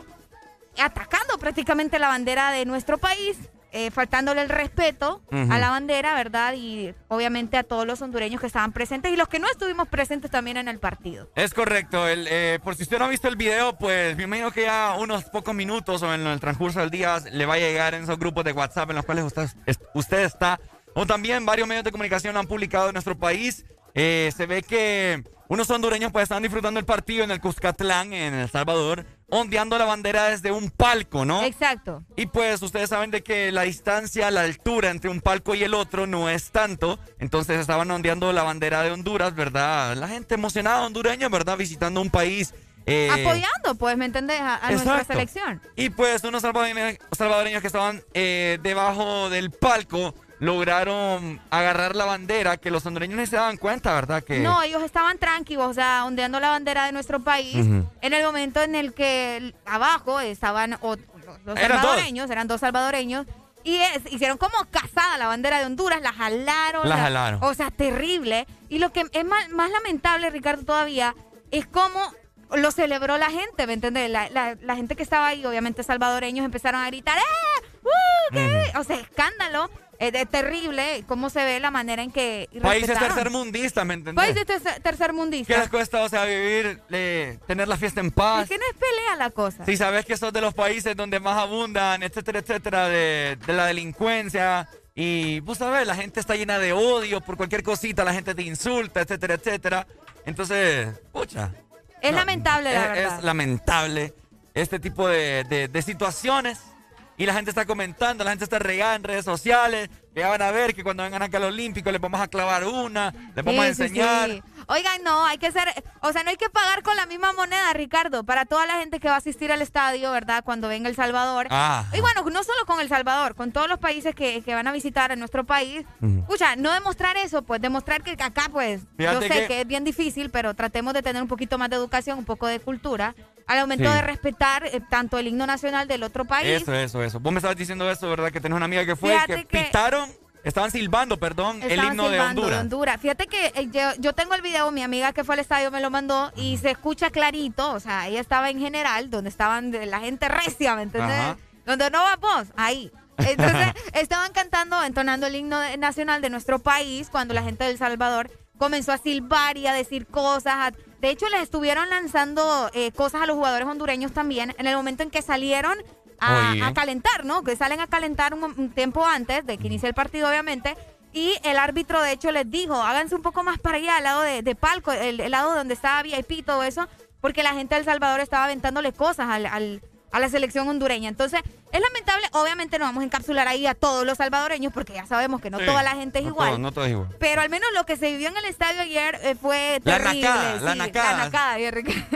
atacando prácticamente la bandera de nuestro país, eh, faltándole el respeto a la bandera, ¿verdad? Y obviamente a todos los hondureños que estaban presentes y los que no estuvimos presentes también en el partido. Es correcto. El, eh, por si usted no ha visto el video, pues me imagino que ya unos pocos minutos o en el transcurso del día le va a llegar en esos grupos de WhatsApp en los cuales usted, es- usted está. O también varios medios de comunicación han publicado en nuestro país. Eh, se ve que unos hondureños pues están disfrutando el partido en el Cuscatlán, en El Salvador, ondeando la bandera desde un palco, ¿no? Exacto. Y pues ustedes saben de que la distancia, la altura entre un palco y el otro no es tanto. Entonces estaban ondeando la bandera de Honduras, ¿verdad? La gente emocionada hondureña, ¿verdad? Visitando un país. eh, Apoyando, pues, ¿me entendés? A, a nuestra selección. Y pues unos salvadoreños, salvadoreños que estaban eh, debajo del palco lograron agarrar la bandera que los hondureños ni se daban cuenta, ¿verdad? Que No, ellos estaban tranquilos, o sea, ondeando la bandera de nuestro país en el momento en el que abajo estaban o- los Eran salvadoreños, eran dos salvadoreños, y es- hicieron como casada la bandera de Honduras, la jalaron. La jalaron. O sea, terrible. Y lo que es más, más lamentable, Ricardo, todavía, es cómo lo celebró la gente, ¿me entendés? La, la- la gente que estaba ahí, obviamente salvadoreños, empezaron a gritar, ¡eh! ¡Uh! ¿qué?". O sea, escándalo. Es de- terrible cómo se ve la manera en que países tercermundistas, ¿me entendés? Países tercer, tercermundistas. ¿Qué les cuesta, o sea, vivir, eh, tener la fiesta en paz? Es que no es pelea la cosa. Si sabes que sos de los países donde más abundan, etcétera, etcétera, de, de la delincuencia. Y vos sabés, la gente está llena de odio por cualquier cosita, la gente te insulta, etcétera, etcétera. Entonces, pucha. Es no, lamentable, la es, verdad. es lamentable este tipo de, de- de situaciones. Y la gente está comentando, la gente está regada en redes sociales. Ya van a ver que cuando vengan acá al Olímpico les vamos a clavar una, les vamos a sí, enseñar. sí. Oigan, no, hay que ser, o sea, no hay que pagar con la misma moneda, Ricardo, para toda la gente que va a asistir al estadio, ¿verdad? Cuando venga El Salvador. Ah. Y bueno, no solo con El Salvador, con todos los países que, que van a visitar en nuestro país. Ujú. Escucha, no demostrar eso, pues demostrar que acá, pues, yo Fíjate sé que... que- es bien difícil, pero tratemos de tener un poquito más de educación, un poco de cultura, al momento Sí. de respetar eh, tanto el himno nacional del otro país. Eso, eso, eso. Vos me estabas diciendo eso, ¿verdad? Que tenés una amiga que fue Fíjate que, que- pitaron, estaban silbando, perdón, el himno de silbando Honduras. Fíjate que eh, yo, yo tengo el video, mi amiga que fue al estadio me lo mandó y se escucha clarito, o sea, ella estaba en general, donde estaban de la gente recia, ¿me entendés? Ajá. Donde no va vos, ahí. Entonces, estaban cantando, entonando el himno de- nacional de nuestro país cuando la gente de El Salvador comenzó a silbar y a decir cosas. a- de hecho, les estuvieron lanzando eh, cosas a los jugadores hondureños también en el momento en que salieron a, calentar, ¿no? Que salen a calentar un, un tiempo antes de que inicie el partido, obviamente. Y el árbitro, de hecho, les dijo, háganse un poco más para allá, al lado de, de palco, el, el lado donde estaba VIP y todo eso, porque la gente de El Salvador estaba aventándole cosas al, al- a la selección hondureña. Entonces, es lamentable, obviamente no vamos a encapsular ahí a todos los salvadoreños, porque ya sabemos que no Sí, toda la gente es no igual. todo- no todo es igual. Pero al menos lo que se vivió en el estadio ayer eh, fue La terrible. la nacada. La nacada.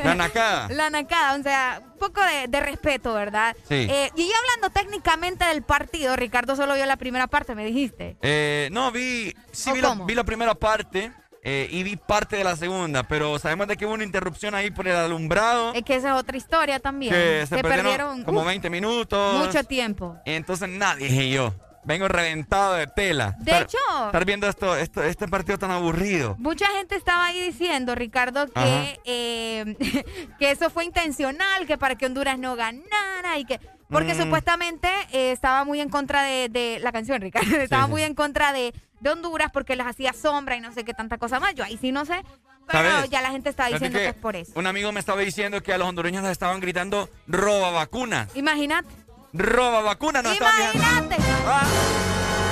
La nacada. La nacada, o sea, un poco de, de respeto, ¿verdad? Sí. Eh, y ya hablando técnicamente del partido, Ricardo solo vio la primera parte, me dijiste. Eh, no, vi, sí ¿O vi la, vi la primera parte eh, y vi parte de la segunda, pero sabemos de que hubo una interrupción ahí por el alumbrado, Es que esa es otra historia también. que se perdieron, perdieron como uf, 20 minutos. mucho tiempo. Entonces nada, dije yo, vengo reventado de tela. De Estar- hecho- Estar viendo esto, esto, este partido tan aburrido. Mucha gente estaba ahí diciendo, Ricardo, que, eh, que eso fue intencional, que para que Honduras no ganara y que... Porque Mm. supuestamente eh, estaba muy en contra de, de la canción, Ricardo. Estaba sí. muy en contra de, de Honduras porque les hacía sombra y no sé qué tanta cosa más. Yo ahí sí no sé. Pero ¿Sabes? ya la gente está diciendo que, es por eso. Un amigo me estaba diciendo que a los hondureños les estaban gritando roba vacunas. Imagínate. Roba vacunas, no. Imagínate.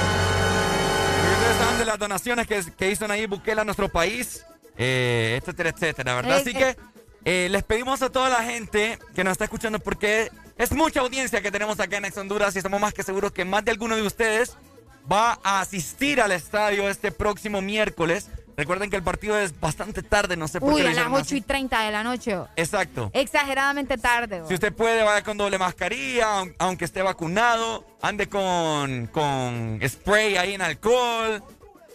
Porque ustedes saben de las donaciones que, que hizo Nayib Bukele a nuestro país, eh, etcétera, etcétera, ¿verdad? Eh, Así que eh, les pedimos a toda la gente que nos está escuchando porque Es mucha audiencia que tenemos acá en Ex Honduras y estamos más que seguros que más de alguno de ustedes va a asistir al estadio este próximo miércoles. Recuerden que el partido es bastante tarde, no sé por Uy, qué. a las hicieron 8 así. y 30 de la noche. Exacto. Exageradamente tarde. Si usted puede, vaya con doble mascarilla, aun- aunque esté vacunado, ande con, con spray ahí en alcohol.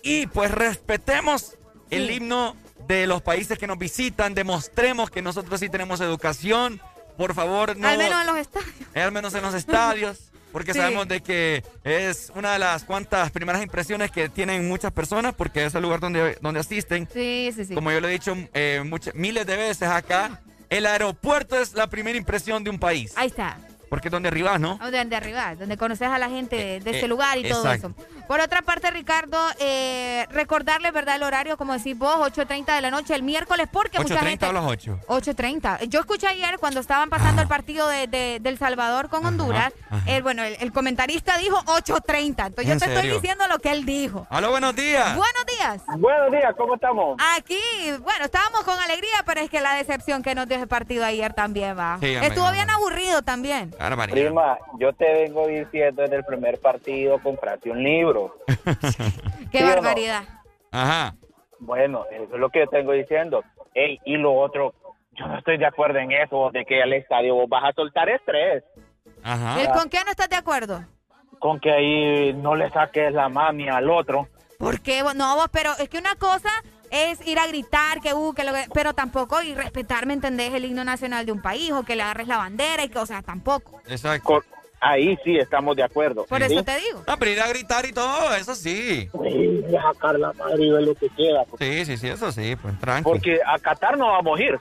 Y pues respetemos el Sí. himno de los países que nos visitan, demostremos que nosotros sí tenemos educación. Por favor, no. Al menos en los estadios. Eh, al menos en los estadios, porque Sí. sabemos de que es una de las cuantas primeras impresiones que tienen muchas personas, porque es el lugar donde, donde asisten. Sí, sí, sí. Como yo lo he dicho eh, muchas, miles de veces acá, el aeropuerto es la primera impresión de un país, Ahí está. porque es donde arribas, ¿no? O de, de arriba, donde conoces a la gente de, de eh, ese lugar y todo eso. Por otra parte, Ricardo, eh, recordarles, ¿verdad? El horario, como decís vos, 8.30 de la noche el miércoles, porque mucha 8.30 gente... a las 8. 8.30. Yo escuché ayer cuando estaban pasando el partido de, de- del Salvador con Honduras, ajá. el, bueno, el, el comentarista dijo 8.30. Entonces yo ¿En te estoy diciendo lo que él dijo. Aló, buenos días. Buenos días. Buenos días, ¿cómo estamos? Aquí, bueno, estábamos con alegría, pero es que la decepción que nos dio ese partido ayer también va. Sí, Estuvo bien aburrido también. Prima, yo te vengo diciendo en el primer partido, comprate un libro. Qué ¿Sí o no? barbaridad. Ajá. Bueno, eso es lo que yo tengo diciendo. Ey, y lo otro, yo no estoy de acuerdo en eso, de que al estadio vos vas a soltar estrés. Ajá. ¿El ¿Con qué no estás de acuerdo? Con que ahí no le saques la mami al otro. ¿Por qué? No, vos, pero es que una cosa es ir a gritar, que uh, que lo que, pero tampoco y respetar, ¿me entendés? El himno nacional de un país o que le agarres la bandera y que, o sea, tampoco. Exacto. Ahí sí estamos de acuerdo. Por ¿sí? eso te digo. No, pero ir a gritar y todo, eso sí. Sí, sacar la madre y ver lo que queda. Sí, sí, sí, eso sí, pues tranqui. Porque a Qatar no vamos a ir.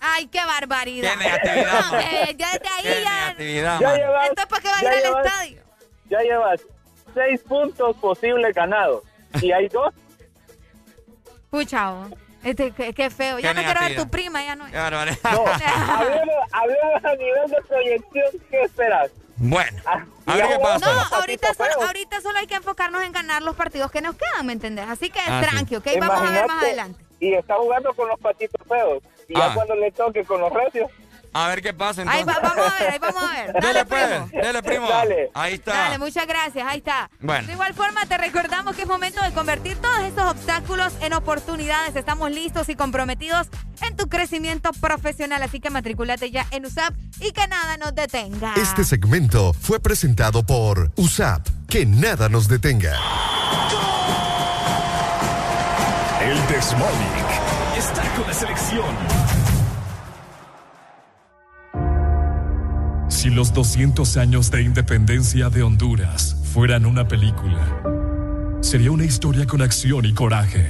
Ay, qué barbaridad. Qué negatividad, No, eh, ya desde ahí ya. Negatividad, Ya man. llevas- Esto es para que vas a ya ir al llevas- estadio. Ya llevas seis puntos posibles ganados. Y hay dos. Pucha, vos. este, qué, qué feo. Ya Qué no quiero ver tu prima, ya no. Qué barbaridad. No, hablemos, hablemos a nivel de proyección. ¿Qué esperas? Bueno, Ah, a ver qué pasa. No, ahorita solo, ahorita solo hay que enfocarnos en ganar los partidos que nos quedan, ¿me entendés? Así que Ah, tranqui, ¿ok? Vamos a ver más adelante. Y está jugando con los patitos feos. Y Ah. ya cuando le toque con los recios. A ver qué pasa Ahí entonces. va- vamos a ver, ahí vamos a ver. Dale, Dele pues, primo. dele primo. Dale. Ahí está. Dale, muchas gracias, ahí está. Bueno. De igual forma, te recordamos que es momento de convertir todos estos obstáculos en oportunidades. Estamos listos y comprometidos en tu crecimiento profesional, así que matricúlate ya en USAP y que nada nos detenga. Este segmento fue presentado por USAP. Que nada nos detenga. El Desmonic está con la selección. Si los 200 años de independencia de Honduras fueran una película, sería una historia con acción y coraje.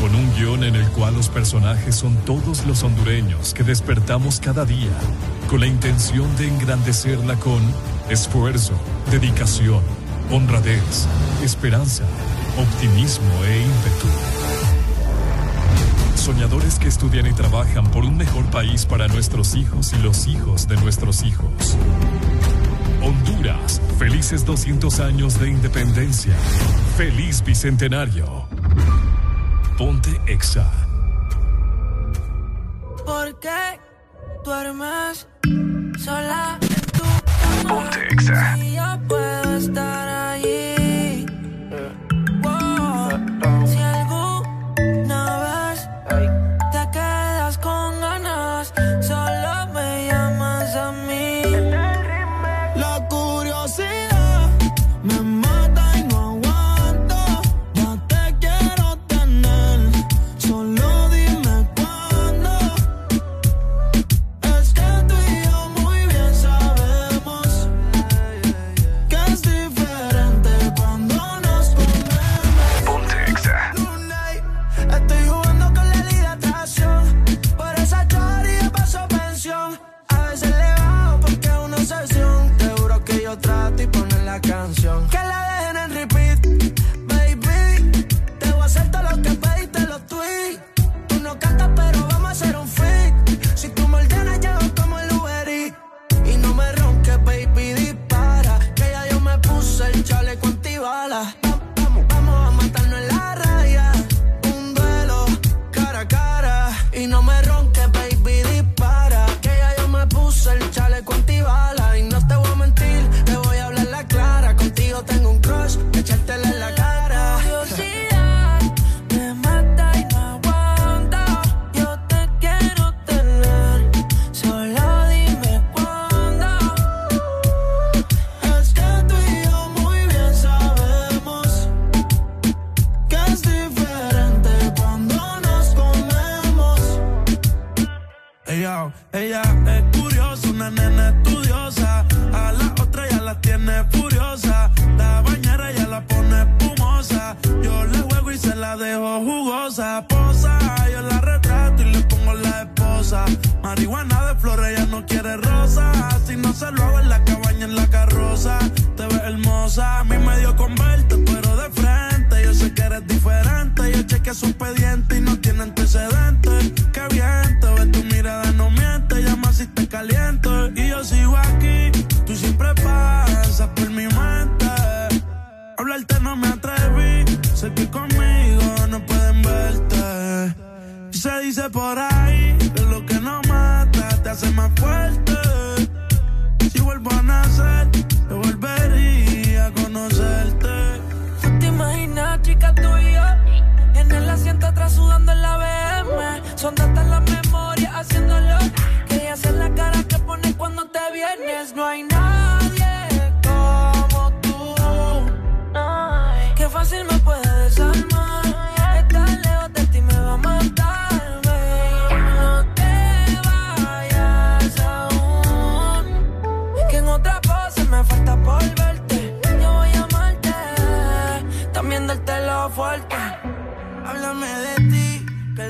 Con un guion en el cual los personajes son todos los hondureños que despertamos cada día con la intención de engrandecerla con esfuerzo, dedicación, honradez, esperanza, optimismo e ímpetu. Soñadores que estudian y trabajan por un mejor país para nuestros hijos y los hijos de nuestros hijos. Honduras, felices 200 años de independencia. Feliz Bicentenario. Ponte Exa. ¿Por qué duermes sola en tu cama? Ponte Exa. Yo puedo estar allí.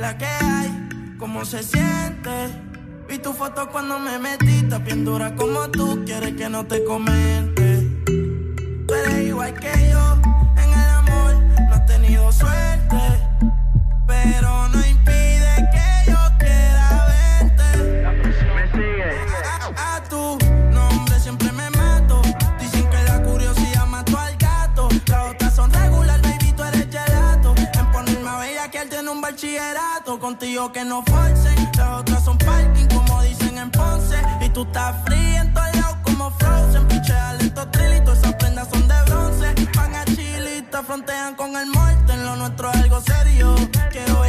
la que hay, cómo se siente. Vi tu foto cuando me metiste, bien dura como tú, quieres que no te comente. Tú eres igual que yo, en el amor no has tenido suerte, pero no bachillerato, contigo que no forcen. Las otras son parking, como dicen en Ponce. Y tú estás fría en todos lados como Frozen. Piche alento trilito, esas prendas son de bronce. Van a chilita, frontean con el muerto. En lo nuestro es algo serio. Quiero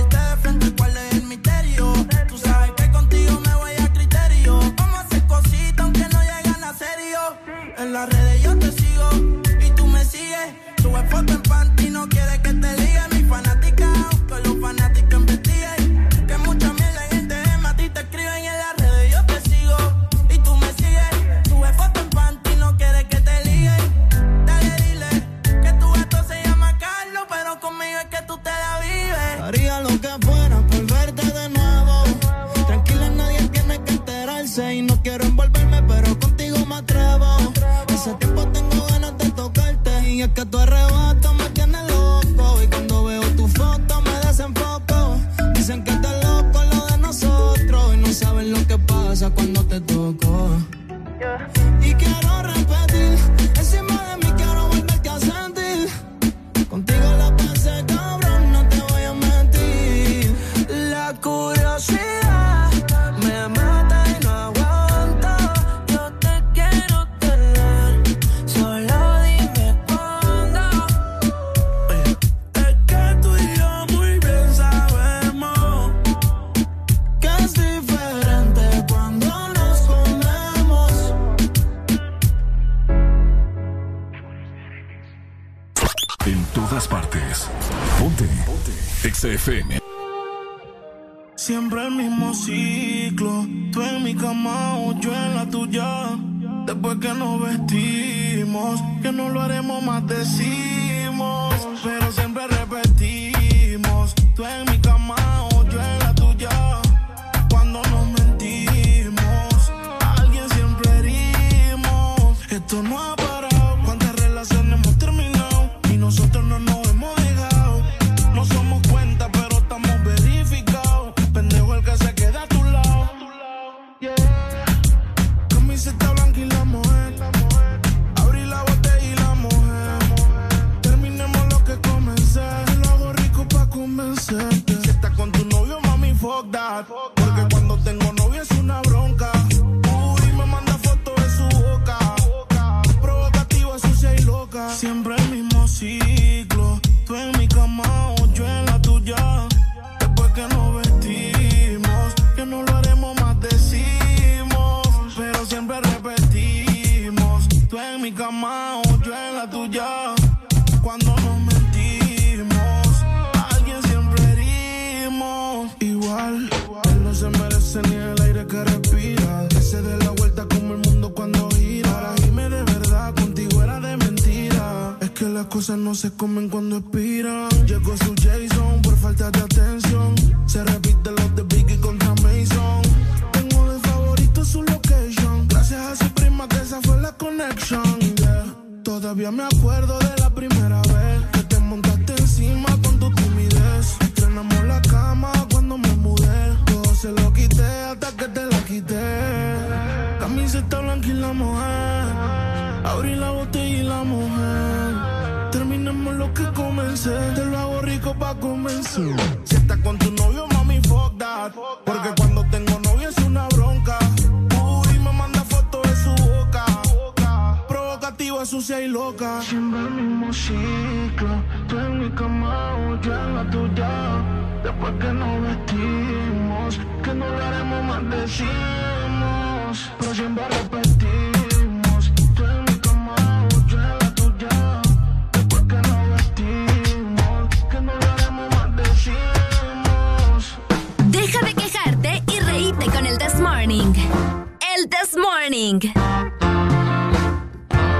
This Morning.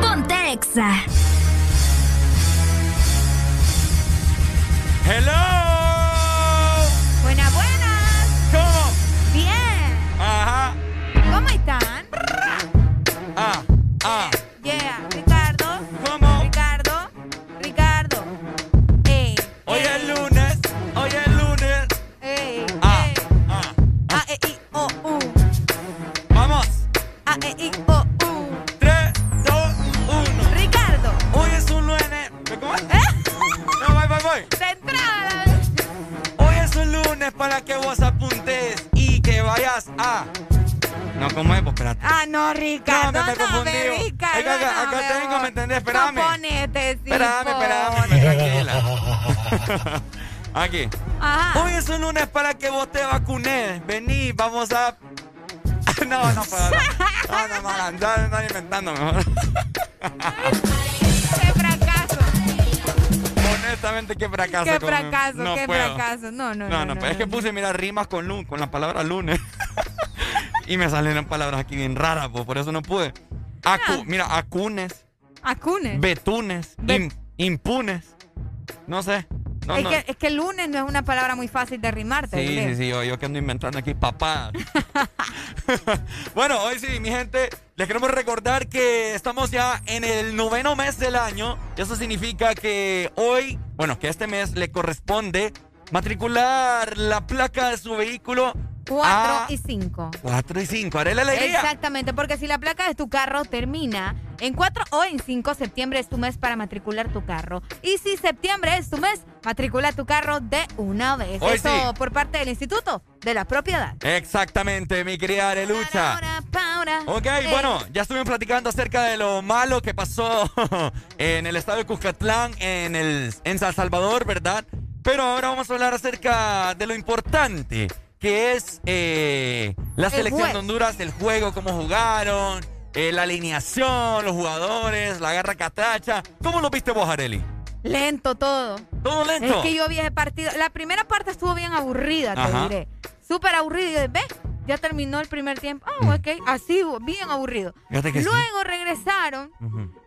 Ponte Exa. ¡Hello! Me- no, Ricardo. Es que acá- no, acá me tengo. ¿me entendés? Espérame. Componete, sí, Espérame, espérame, tranquila. Aquí. Ajá. Hoy es un lunes para que vos te vacunes. Vení, vamos a. No, no puedo. No, no, no, no, ya me están inventando mejor. Qué fracaso. Honestamente, qué fracaso. Qué con- fracaso, no qué puedo. fracaso. No, no, No, no. no, no, pero es que puse, mira, rimas con, lun- con la palabra lunes. Y me salieron palabras aquí bien raras, pues, por eso no pude. Acu- Ah. Mira, acunes, Acunes. betunes, im- impunes. No sé. No, es, no. Que, es que el lunes no es una palabra muy fácil de rimarte. Sí, sí, sí, yo, yo que ando inventando aquí papá. bueno, hoy sí, mi gente, les queremos recordar que estamos ya en el noveno mes del año. Y eso significa que hoy, bueno, que este mes le corresponde matricular la placa de su vehículo. Cuatro a y cinco. 4 y 5. Haré la alegría. Exactamente, porque si la placa de tu carro termina en 4 o en 5, septiembre es tu mes para matricular tu carro. Y si septiembre es tu mes, matricula tu carro de una vez. Hoy Eso sí. por parte del Instituto de la Propiedad. Exactamente, mi querida Arelucha. Ok, Eh, bueno, ya estuvimos platicando acerca de lo malo que pasó en el estadio de Cuscatlán, en, el, en San Salvador, ¿verdad? Pero ahora vamos a hablar acerca de lo importante, que es eh, la El selección de Honduras, el juego, cómo jugaron, eh, la alineación, los jugadores, la garra catracha. ¿Cómo lo viste vos, Areli? Lento todo. ¿Todo lento? Es que yo vi ese partido. La primera parte estuvo bien aburrida, te Ajá. diré. Súper yo, ¿ves? Ya terminó el primer tiempo. Ah, ok. Así, bien aburrido. Sí. Luego regresaron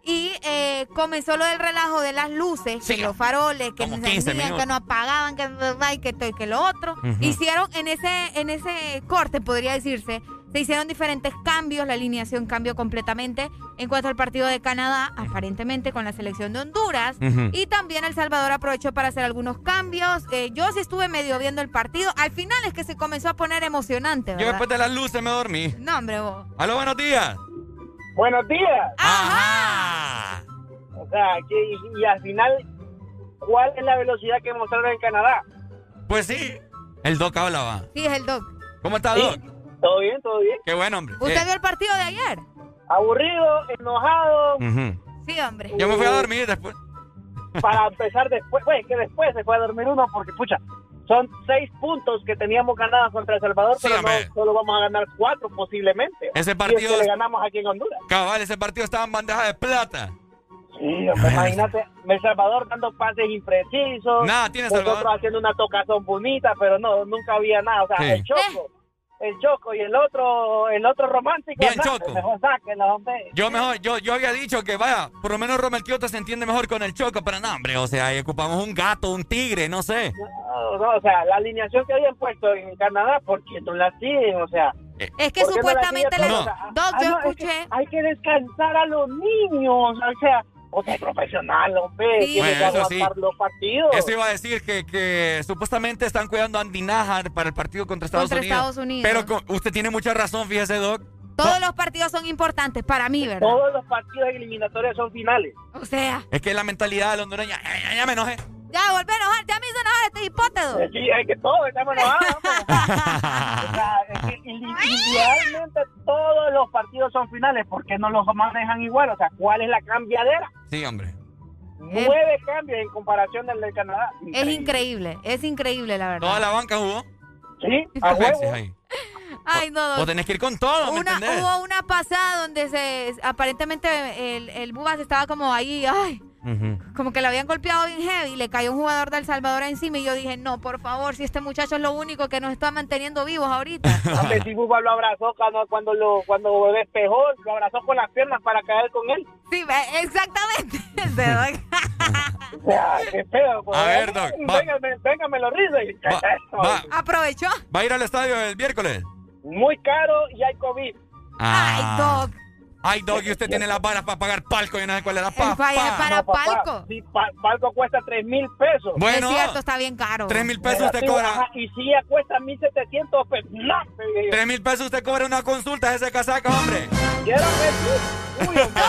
y eh, comenzó lo del relajo de las luces, Sí. que los faroles, que 15 encendían, que no apagaban, que y que que lo otro. Hicieron en ese, en ese corte, podría decirse, se hicieron diferentes cambios, la alineación cambió completamente en cuanto al partido de Canadá, aparentemente con la selección de Honduras. Y también El Salvador aprovechó para hacer algunos cambios. Eh, yo sí estuve medio viendo el partido. Al final es que se comenzó a poner emocionante, Yo después de las luces me dormí. No, hombre, vos. Aló, buenos días. Buenos días. Ajá. O sea, que, y, y al final, ¿cuál es la velocidad que mostraron en Canadá? Pues sí, el Doc hablaba. Sí, es el Doc. ¿Cómo está, Sí. Todo bien, todo bien. Qué bueno, hombre. ¿Usted Eh, vio el partido de ayer? Aburrido, enojado. Sí, hombre. Yo me fui a dormir después. para empezar después, pues que después se fue a dormir uno porque, pucha, son seis puntos que teníamos ganados contra El Salvador, Sí, pero no solo vamos a ganar cuatro posiblemente. Ese Y es partido- que le ganamos aquí en Honduras. Cabal, ese partido estaba en bandeja de plata. Sí, hombre, imagínate, El Salvador dando pases imprecisos. Nada, tiene Nosotros Salvador. haciendo una tocazón bonita, pero no, nunca había nada. O sea, Sí. el Choco. El choco y el otro, el otro romántico. Bien, Choco. Mejor sáquenlo, hombre. Yo mejor, yo, yo había dicho que vaya, por lo menos Romel Kioto se entiende mejor con el choco, pero no, hombre, o sea, ahí ocupamos un gato, un tigre, no sé. No, no, o sea, la alineación que habían puesto en Canadá, ¿por qué no la siguen? O sea, Es que ¿por qué no la supuestamente Doc, ah, yo no, es que escuché- hay que descansar a los niños, o sea, o sea, profesional, hombre, Sí. tiene que Bueno, eso sí. los partidos. Eso iba a decir que, que supuestamente están cuidando a Andy Najar para el partido contra Estados Contra Unidos. Estados Unidos. Pero usted tiene mucha razón, fíjese, Doc. Todos los partidos son importantes para mí, ¿verdad? Todos los partidos eliminatorios son finales. O sea, Es que la mentalidad del hondureño, ya, ya, ya me enojé. Ya volví a enojar, ya me hizo enojar este hipótedo. Sí, es que todos estamos enojados. o sea, es que individualmente todos los partidos son finales. ¿Por qué no los manejan igual? O sea, ¿cuál es la cambiadera? Sí, hombre. Nueve cambios en comparación del de Canadá. Es increíble, es increíble, la verdad. Toda la banca jugó. Sí, a huevo. Ay, no, Vos tenés que ir con todo, ¿me una, entendés? hubo una pasada donde se aparentemente el, el Bubas estaba como ahí, ay, Como que le habían golpeado bien heavy, le cayó un jugador de El Salvador encima y yo dije, no, por favor, si este muchacho es lo único que nos está manteniendo vivos ahorita. Hombre, si Bubba lo abrazó cuando, cuando lo cuando despejó, lo abrazó con las piernas para caer con él. Sí, exactamente. O sea, qué pues. A ver, Doc, va. Véngame, véngame los va. Aprovechó. ¿Va a ir al estadio el miércoles? Muy caro y hay COVID. Ay, Doc. Ay, Doc, y usted tiene las varas para pagar palco y no sé cuál es la El pa- para No, papá, palco. Sí, pa- palco cuesta tres mil pesos. Bueno. es cierto, está bien caro. Tres mil pesos usted cobra. ajá, Y si ya cuesta mil setecientos pesos. No, pegué yo. Tres mil pesos usted cobra una consulta de ese casaca, hombre. Quiero ver. Uy, hombre.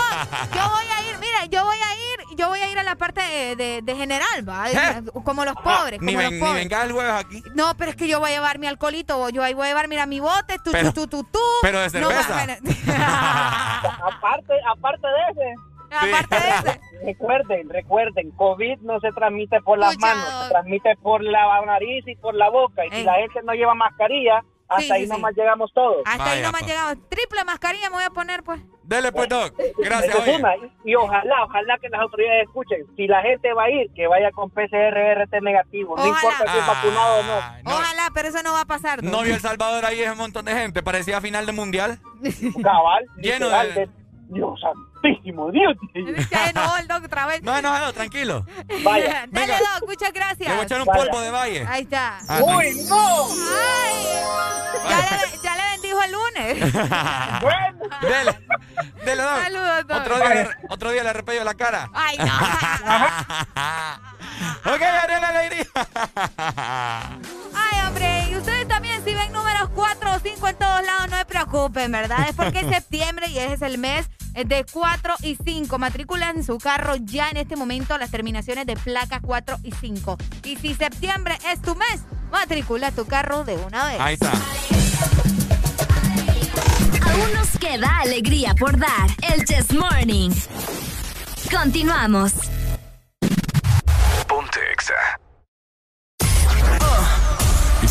Yo voy a ir, mira, yo voy a ir, yo voy a ir a la parte de, de- de general, ¿va? ¿Eh? Como los pobres, Ni, como ven, los ni venga el jueves aquí. No, pero es que yo voy a llevar mi alcoholito, yo ahí voy a llevar, mira, mi bote, tu, Pero- tu, tu, tu, tu. pero de No, cerveza. bueno, aparte, aparte de ese. Aparte de ese. Recuerden, recuerden, COVID no se transmite por las Escucha, manos, se transmite por la nariz y por la boca. Y si Ey. la gente no lleva mascarilla, hasta Sí, ahí sí, nomás llegamos todos. Hasta ahí nomás pa. llegamos. Triple mascarilla me voy a poner, pues. Dele pues, Doc. Gracias. Y, y ojalá, ojalá que las autoridades escuchen. Si la gente va a ir, que vaya con PCR RT negativo. No Ojalá. importa si es vacunado o no. Ay, no, Ojalá, pero eso no va a pasar. no vio El Salvador ahí es un montón de gente. Parecía final de mundial. Cabal, Lleno literal, de- Dios santísimo, Dios. No, el doc otra vez. No, no, no, tranquilo. Vaya. Dale, Venga. doc, muchas Le voy a gracias. echar un Vaya. polvo de valle. Ahí está. Ah, ¡Uy, no! Ay, ya le, ya le bendijo el lunes. Bueno. Dele, dele, Doc. Saludos, Doc. Otro día, le- otro día le repello la cara. Ay, no. ok, Ariel Alegría. Ay, hombre, si ven números 4 o 5 en todos lados, no se preocupen, ¿verdad? Es porque es septiembre y ese es el mes de 4 y 5. Matriculan su carro ya en este momento las terminaciones de placa 4 y 5. Y si septiembre es tu mes, matricula tu carro de una vez. Ahí está. Aún nos queda alegría por dar. El Chess Morning. Continuamos. Ponte Exa.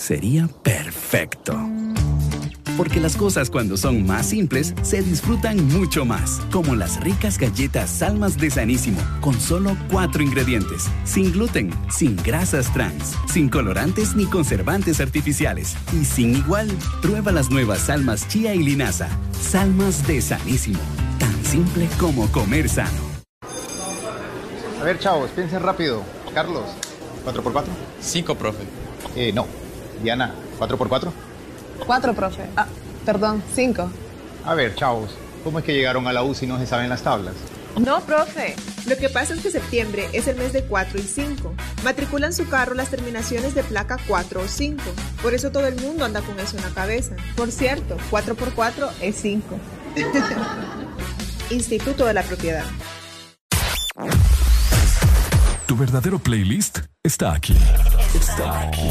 Sería perfecto. Porque las cosas cuando son más simples se disfrutan mucho más, como las ricas galletas Salmas de Sanísimo, con solo cuatro ingredientes, sin gluten, sin grasas trans, sin colorantes ni conservantes artificiales y sin igual. Prueba las nuevas Salmas Chía y Linaza, Salmas de Sanísimo, tan simple como comer sano. A ver, chavos, piensen rápido. Carlos, ¿4x4? 5, profe. Eh, no. Diana, cuatro por cuatro. Cuatro, profe. Ah, perdón, cinco. A ver, chavos, ¿cómo es que llegaron a la U si no se saben las tablas? No, profe. Lo que pasa es que septiembre es el mes de 4 y 5. Matriculan su carro las terminaciones de placa 4 o 5. Por eso todo el mundo anda con eso en la cabeza. Por cierto, 4x4 es 5. Instituto de la Propiedad. Tu verdadero playlist está aquí. Está aquí.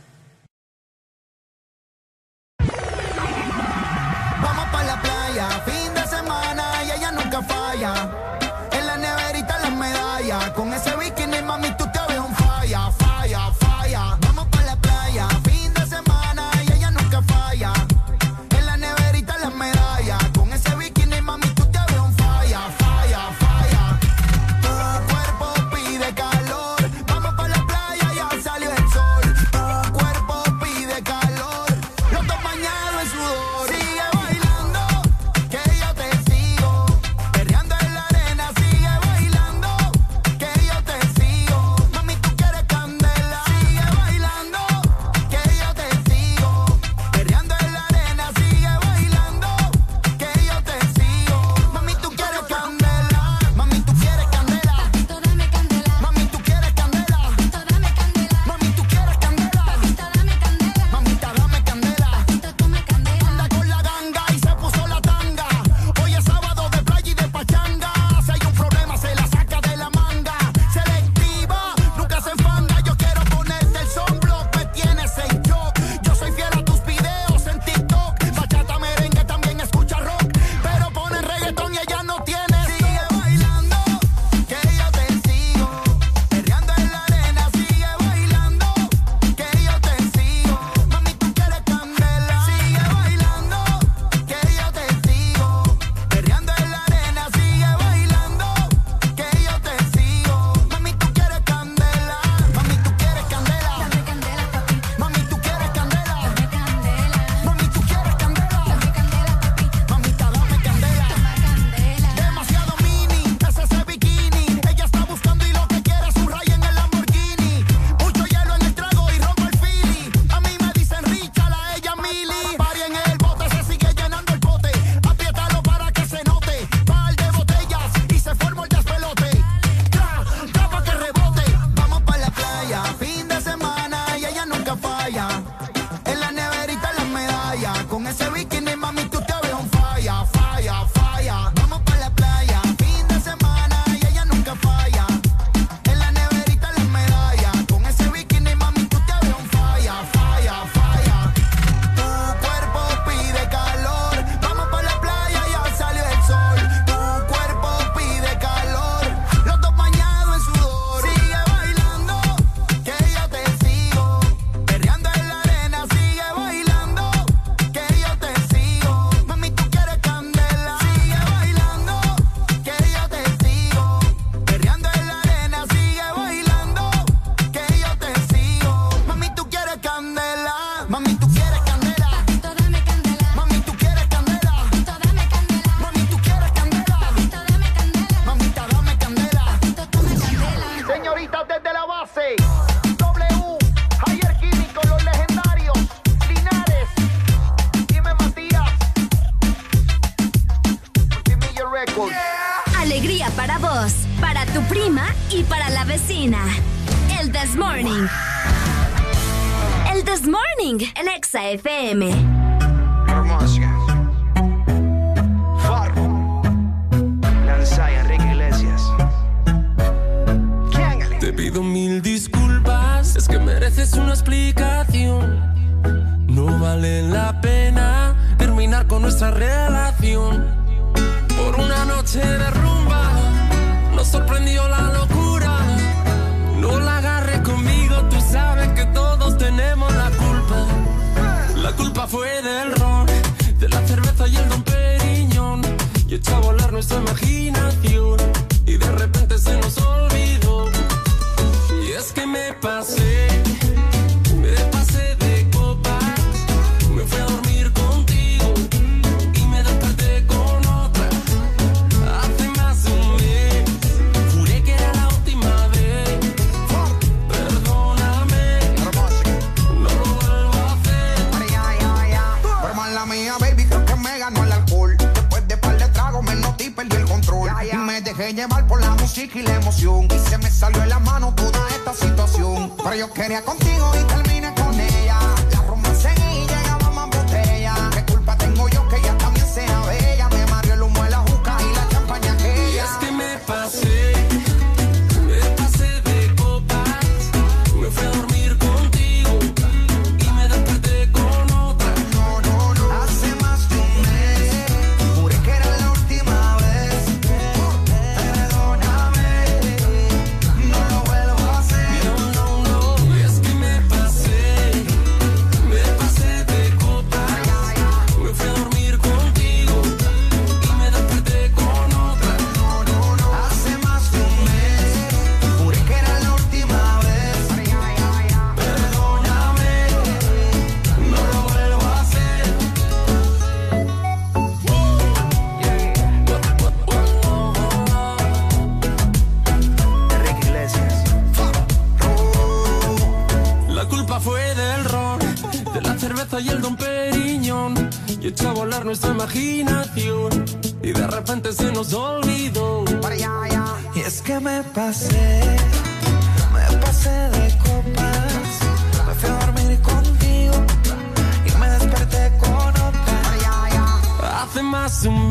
nuestra imaginación y de repente se nos olvidó. Y es que me pasé, me pasé de copas, me fui a dormir contigo y me desperté con otra. Hace más un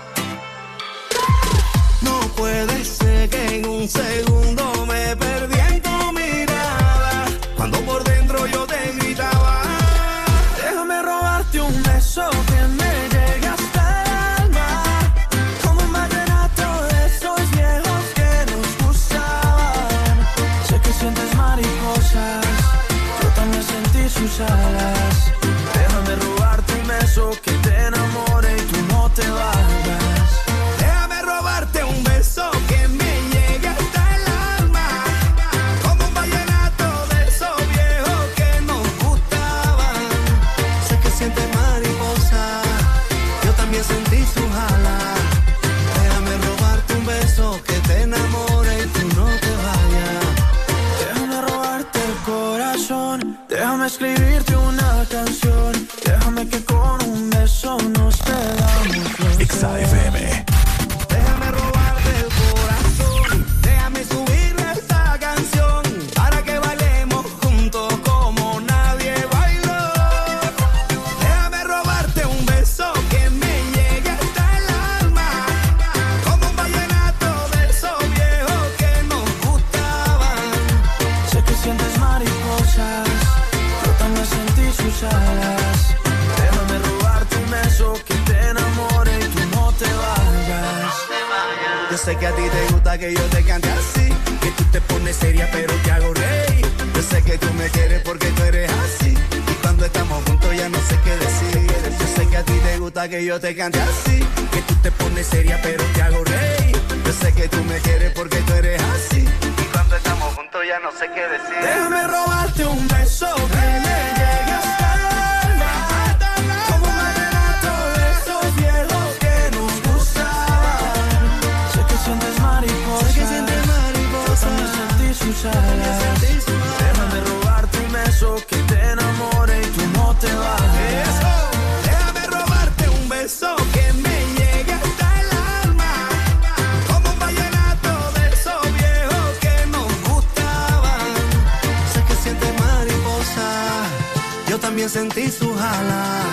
que en un segundo elegante yo también sentí su jala.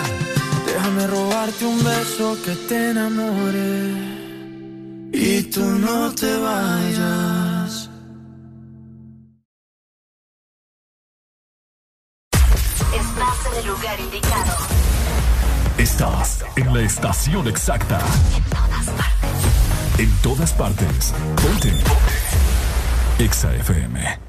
Déjame robarte un beso que te enamore y tú no te vayas. Estás en el lugar indicado. Estás en la estación exacta. En todas partes. En todas partes. Ponte. Ponte. Exa FM.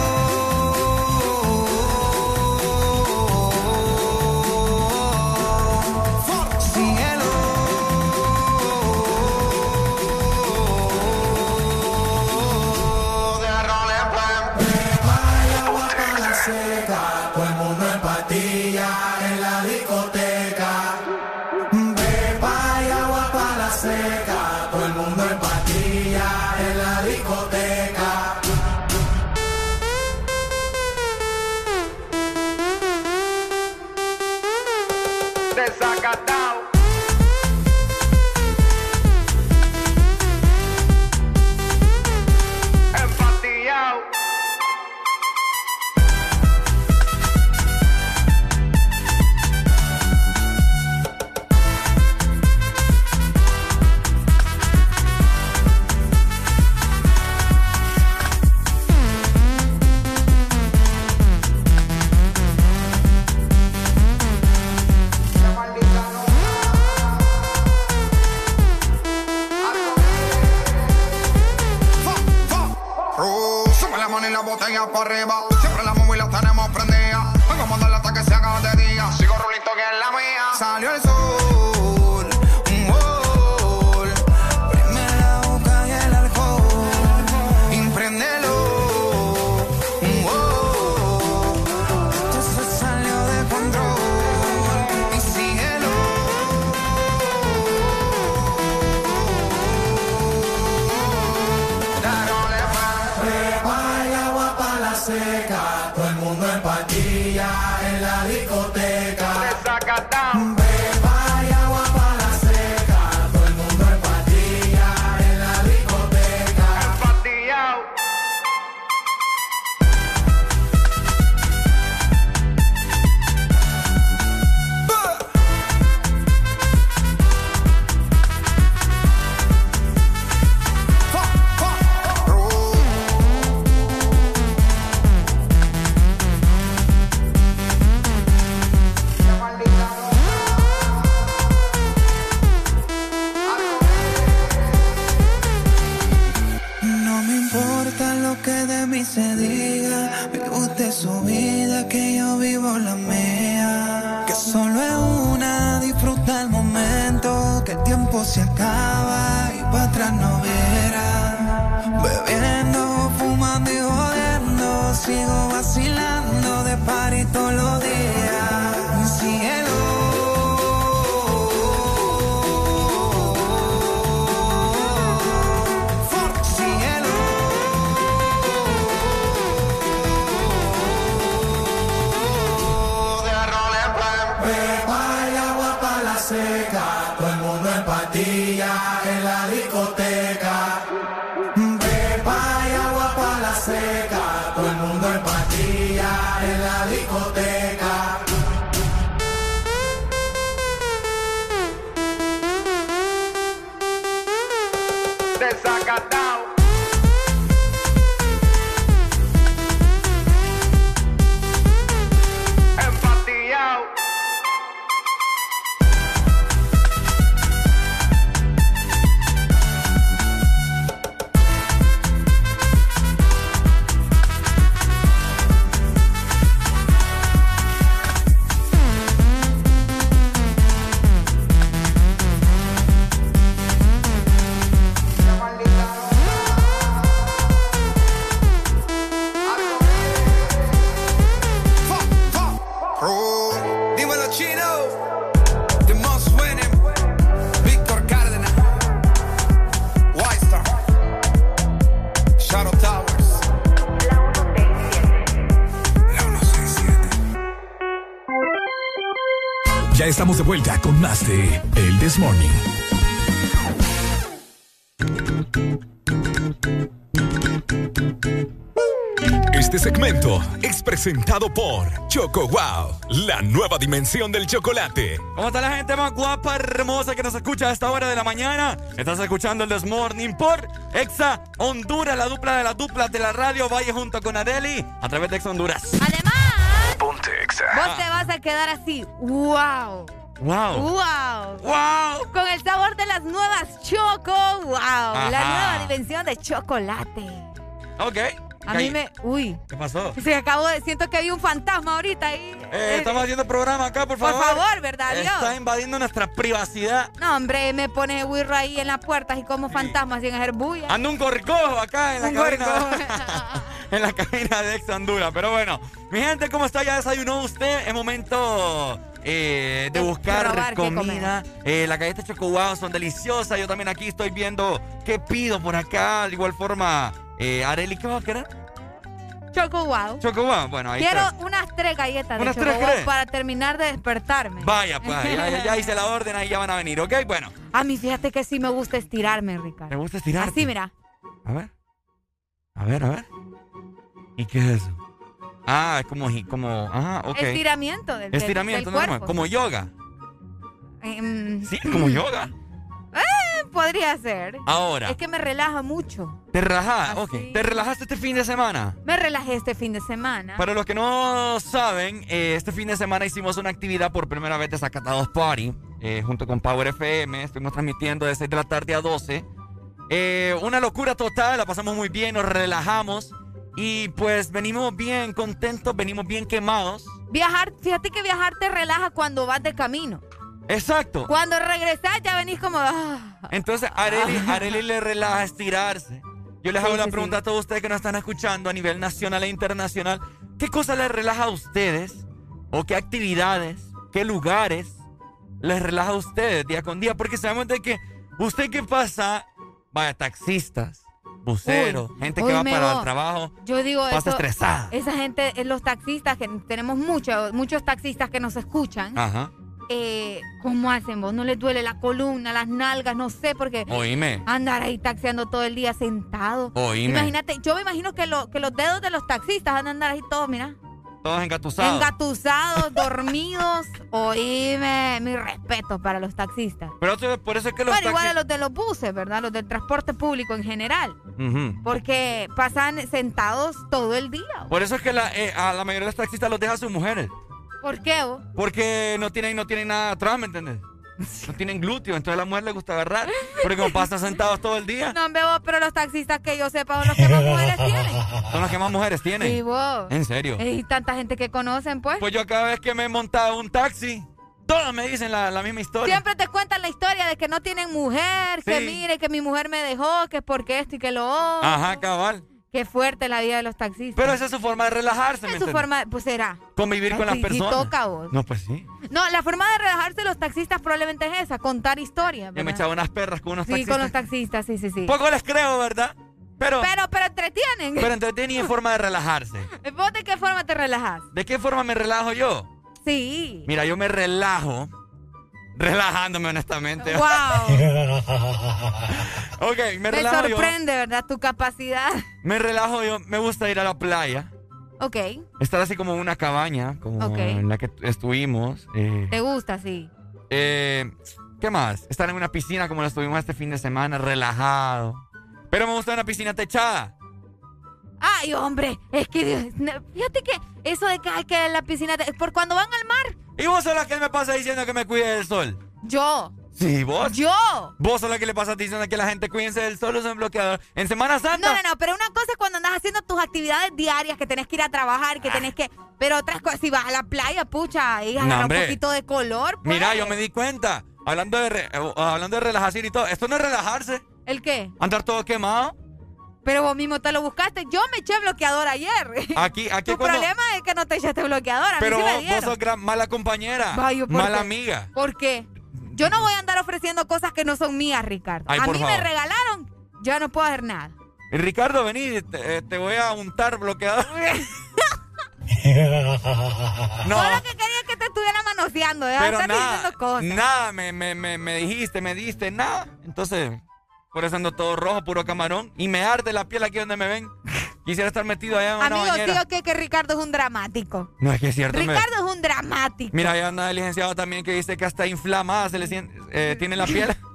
Con más de El This Morning. Este segmento es presentado por Choco Wow, la nueva dimensión del chocolate. ¿Cómo está la gente más guapa, hermosa que nos escucha a esta hora de la mañana? Estás escuchando el This Morning por Exa Honduras, la dupla de las duplas de la radio. Vaya junto con Adeli a través de Exa Honduras. Además, Ponte Exa. vos te vas a quedar así. ¡Wow! ¡Wow! ¡Wow! ¡Wow! Con el sabor de las nuevas Choco. ¡Wow! La nueva dimensión de chocolate. Ok. A mí me. Uy. ¿Qué pasó? Sí, acabo de. Siento que hay un fantasma ahorita ahí. Eh, estamos haciendo programa acá, por Por favor. favor, ¿verdad, Dios? Está invadiendo nuestra privacidad. No, hombre, me pone Wirro ahí en las puertas y como fantasma sin hacer bulla. Anda un corricojo acá en la Un cabina. en la cabina de Ex Honduras. Pero bueno, mi gente, ¿cómo está? ¿Ya desayunó usted? Es momento eh, de buscar comida. Eh, las galletas Choco Wow son deliciosas. Yo también aquí estoy viendo qué pido por acá. De igual forma, eh, Areli, ¿qué vas a querer? Choco wow. Choco Wow. Bueno, ahí Quiero está. unas tres galletas de ¿Unas Choco Wow para terminar de despertarme. Vaya, pues, ya, hice la orden, ahí ya van a venir, ¿ok? Bueno, A mí fíjate que sí me gusta estirarme, Ricardo. ¿te gusta estirar? Así, mira. A ver. A ver, a ver. ¿Y qué es eso? Ah, es como, como, ajá, ok. Estiramiento del, del- Estiramiento del cuerpo. como yoga. Em, Sí, como yoga. eh, podría ser. Ahora. Es que me relaja mucho. ¿Te relajas? Así. Ok. ¿Te relajaste este fin de semana? Me relajé este fin de semana. Para los que no saben, eh, este fin de semana hicimos una actividad por primera vez de Zacatados Party, eh, junto con Power FM. Estuvimos transmitiendo de 6 de la tarde a 12. Eh, una locura total, la pasamos muy bien, nos relajamos. Y pues venimos bien contentos, venimos bien quemados. Viajar, fíjate que viajar te relaja cuando vas de camino. Exacto. Cuando regresas ya venís como... ah. Entonces, Areli, Areli le relaja estirarse. Yo les hago la sí, pregunta a todos ustedes que nos están escuchando a nivel nacional e internacional. ¿Qué cosa les relaja a ustedes? ¿O qué actividades, qué lugares les relaja a ustedes día con día? Porque sabemos de que usted que pasa, vaya, taxistas, buceros, Uy, gente que va para el trabajo, Yo digo pasa estresada. Esa gente, los taxistas, que tenemos muchos, muchos taxistas que nos escuchan. Ajá. eh, ¿Cómo hacen vos? ¿No les duele la columna, las nalgas? No sé, porque Oíme. andar ahí taxiando todo el día sentado. Oíme. Imagínate, yo me imagino que, lo- que los dedos de los taxistas van a andar ahí todos, mira, Todos engatusados. engatusados, dormidos. Oíme, mi respeto para los taxistas. Pero por eso es que los Bueno, igual a los de los buses, ¿verdad? Los del transporte público en general. Porque pasan sentados todo el día. Por eso es que la- eh, a la mayoría de los taxistas los dejan sus mujeres. ¿Por qué vos? Porque no tienen, no tienen nada atrás, ¿me entiendes? No tienen glúteos, entonces a la mujer le gusta agarrar. Porque como pasan sentados todo el día. No, vos, pero los taxistas que yo sepa son los que más mujeres tienen. Son los que más mujeres tienen. Sí, vos. En serio. Y tanta gente que conocen, pues. Pues yo cada vez que me he montado un taxi, todos me dicen la, la misma historia. Siempre te cuentan la historia de que no tienen mujer, que Sí. mire, que mi mujer me dejó, que es porque esto y que lo otro. Ajá, cabal. Qué fuerte la vida de los taxistas. Pero esa es su forma de relajarse, ¿me es su entiendes? forma, pues será. Convivir con las Sí, sí personas. toca, vos. No, pues sí. No, la forma de relajarse de los taxistas probablemente es esa, contar historias. Yo me ¿verdad? echaba unas perras con unos Sí, taxistas. con los taxistas, sí, sí, sí. Poco les creo, ¿verdad? Pero, Pero, pero entretienen. pero entretienen en forma de relajarse. ¿Vos de qué forma te relajas? ¿De qué forma me relajo yo? Sí. Mira, yo me relajo relajándome honestamente. Wow. ok, me, Me relajo sorprende, ¿verdad? Tu capacidad. Me relajo yo. Me gusta ir a la playa. Ok. Estar así como en una cabaña, como en la que estuvimos. eh, ¿Te gusta, sí? eh, ¿Qué más? Estar en una piscina como la estuvimos este fin de semana, relajado. Pero me gusta una piscina techada. Ay, hombre, es que Dios, fíjate que eso de que hay que la piscina, por cuando van al mar, ¿Y vos sos la que me pasa diciendo que me cuide del sol? yo, Sí, vos. yo. Vos sos la que le pasas diciendo que la gente cuídense del sol usen bloqueador. En Semana Santa. No, no, no, pero una cosa es cuando andas haciendo tus actividades diarias, que tenés que ir a trabajar, que tenés que... Pero otras cosas, si vas a la playa, pucha, ahí No, agarra un poquito de color, pues. Mira, yo me di cuenta. Hablando de, re- eh, hablando de relajación y todo. Esto no es relajarse. ¿El qué? Andar todo quemado. Pero vos mismo te lo buscaste. Yo me eché bloqueador ayer. Aquí, aquí tu cuando- problema es que no te echaste bloqueador. A mí Pero sí me vos, sos gran- mala compañera. Vaya, ¿por mala qué? amiga. ¿Por qué? Yo no voy a andar ofreciendo cosas que no son mías, Ricardo. Ay, a mí me regalaron, yo no puedo hacer nada. Eh, Ricardo, vení, te, eh, te voy a untar bloqueador. no. Todo lo que quería es que te estuviera manoseando, deja de Pero estar nada, diciendo cosas. nada, me, me, me, me dijiste, me diste, nada. Entonces, por eso ando todo rojo, puro camarón. Y me arde la piel aquí donde me ven. Quisiera estar metido allá en una Amigo, bañera. sí o qué, que Ricardo es un dramático. No, es que es cierto. me- Ricardo es un dramático. Mira, hay anda el licenciado también que dice que hasta inflamada se le sien- eh, tiene la piel.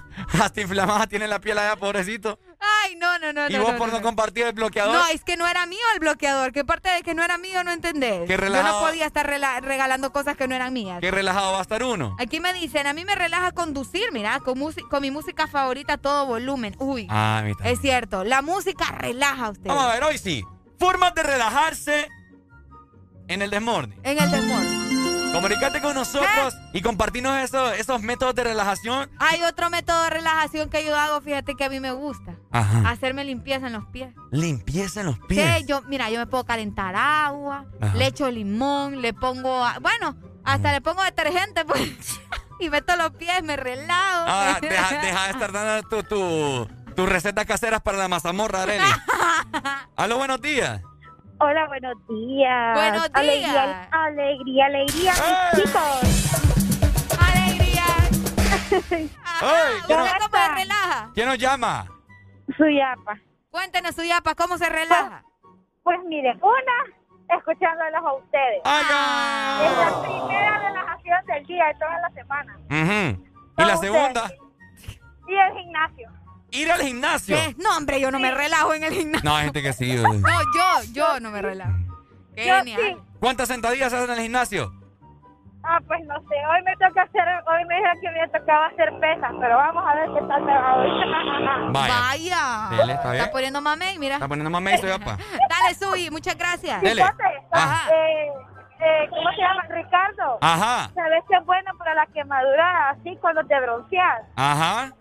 hasta inflamada tiene la piel allá, pobrecito. Ay, no, no, no, y no. vos no, por no, no. compartir el bloqueador. No, es que no era mío el bloqueador. ¿Qué parte de que no era mío no entendés? Qué Yo relajado. no podía estar regalando cosas que no eran mías. Qué relajado va a estar uno. Aquí me dicen, a mí me relaja conducir, mira, con, mi música favorita a todo volumen. Uy, Ah, también. es cierto, la música relaja a usted. Vamos a ver, hoy sí. Formas de relajarse en el desmorning. En el temor. Comunicate con nosotros y compartirnos esos, esos métodos de relajación. Hay otro método de relajación que yo hago, fíjate que a mí me gusta. Ajá. Hacerme limpieza en los pies. Limpieza en los pies. Sí, yo, mira, yo me puedo calentar agua, Ajá. le echo limón, le pongo, bueno, hasta le pongo detergente, pues, y meto los pies, me relajo. Ah, deja, deja de estar dando tu, tu, tus recetas caseras para la mazamorra, Arely. Aló, buenos días. Hola, buenos días. Buenos Alegría, días. alegría, alegría, mis chicos. ¡Alegría! Ay, ¿quién, ¿Cómo nos, ¿Cómo se relaja? quién nos llama? Suyapa. Cuéntenos, Suyapa, ¿cómo se relaja? Pues miren, una, escuchándolos a ustedes. Ay, Es la primera relajación del día de toda la semana. Ujú. ¿Y A la ustedes. segunda? Y el gimnasio. Ir al gimnasio. ¿Qué? No, hombre, yo no me relajo en el gimnasio. No, hay gente que sí. No, yo, yo no me relajo. Qué Yo genial. sí. ¿Cuántas sentadillas hacen en el gimnasio? Ah, pues no sé, hoy me toca hacer, hoy me dijeron que me tocaba hacer pesas, pero vamos a ver qué tal me va hoy. Vaya. Vaya. Dele, está poniendo mamey, mira. Está poniendo mamey, soy apa. Dale, Subi, muchas gracias. Dele. Ah, eh, eh, ¿Cómo se llama? Ricardo. Ajá. ¿Sabes qué es bueno para la quemadura así cuando te bronceas? Ajá.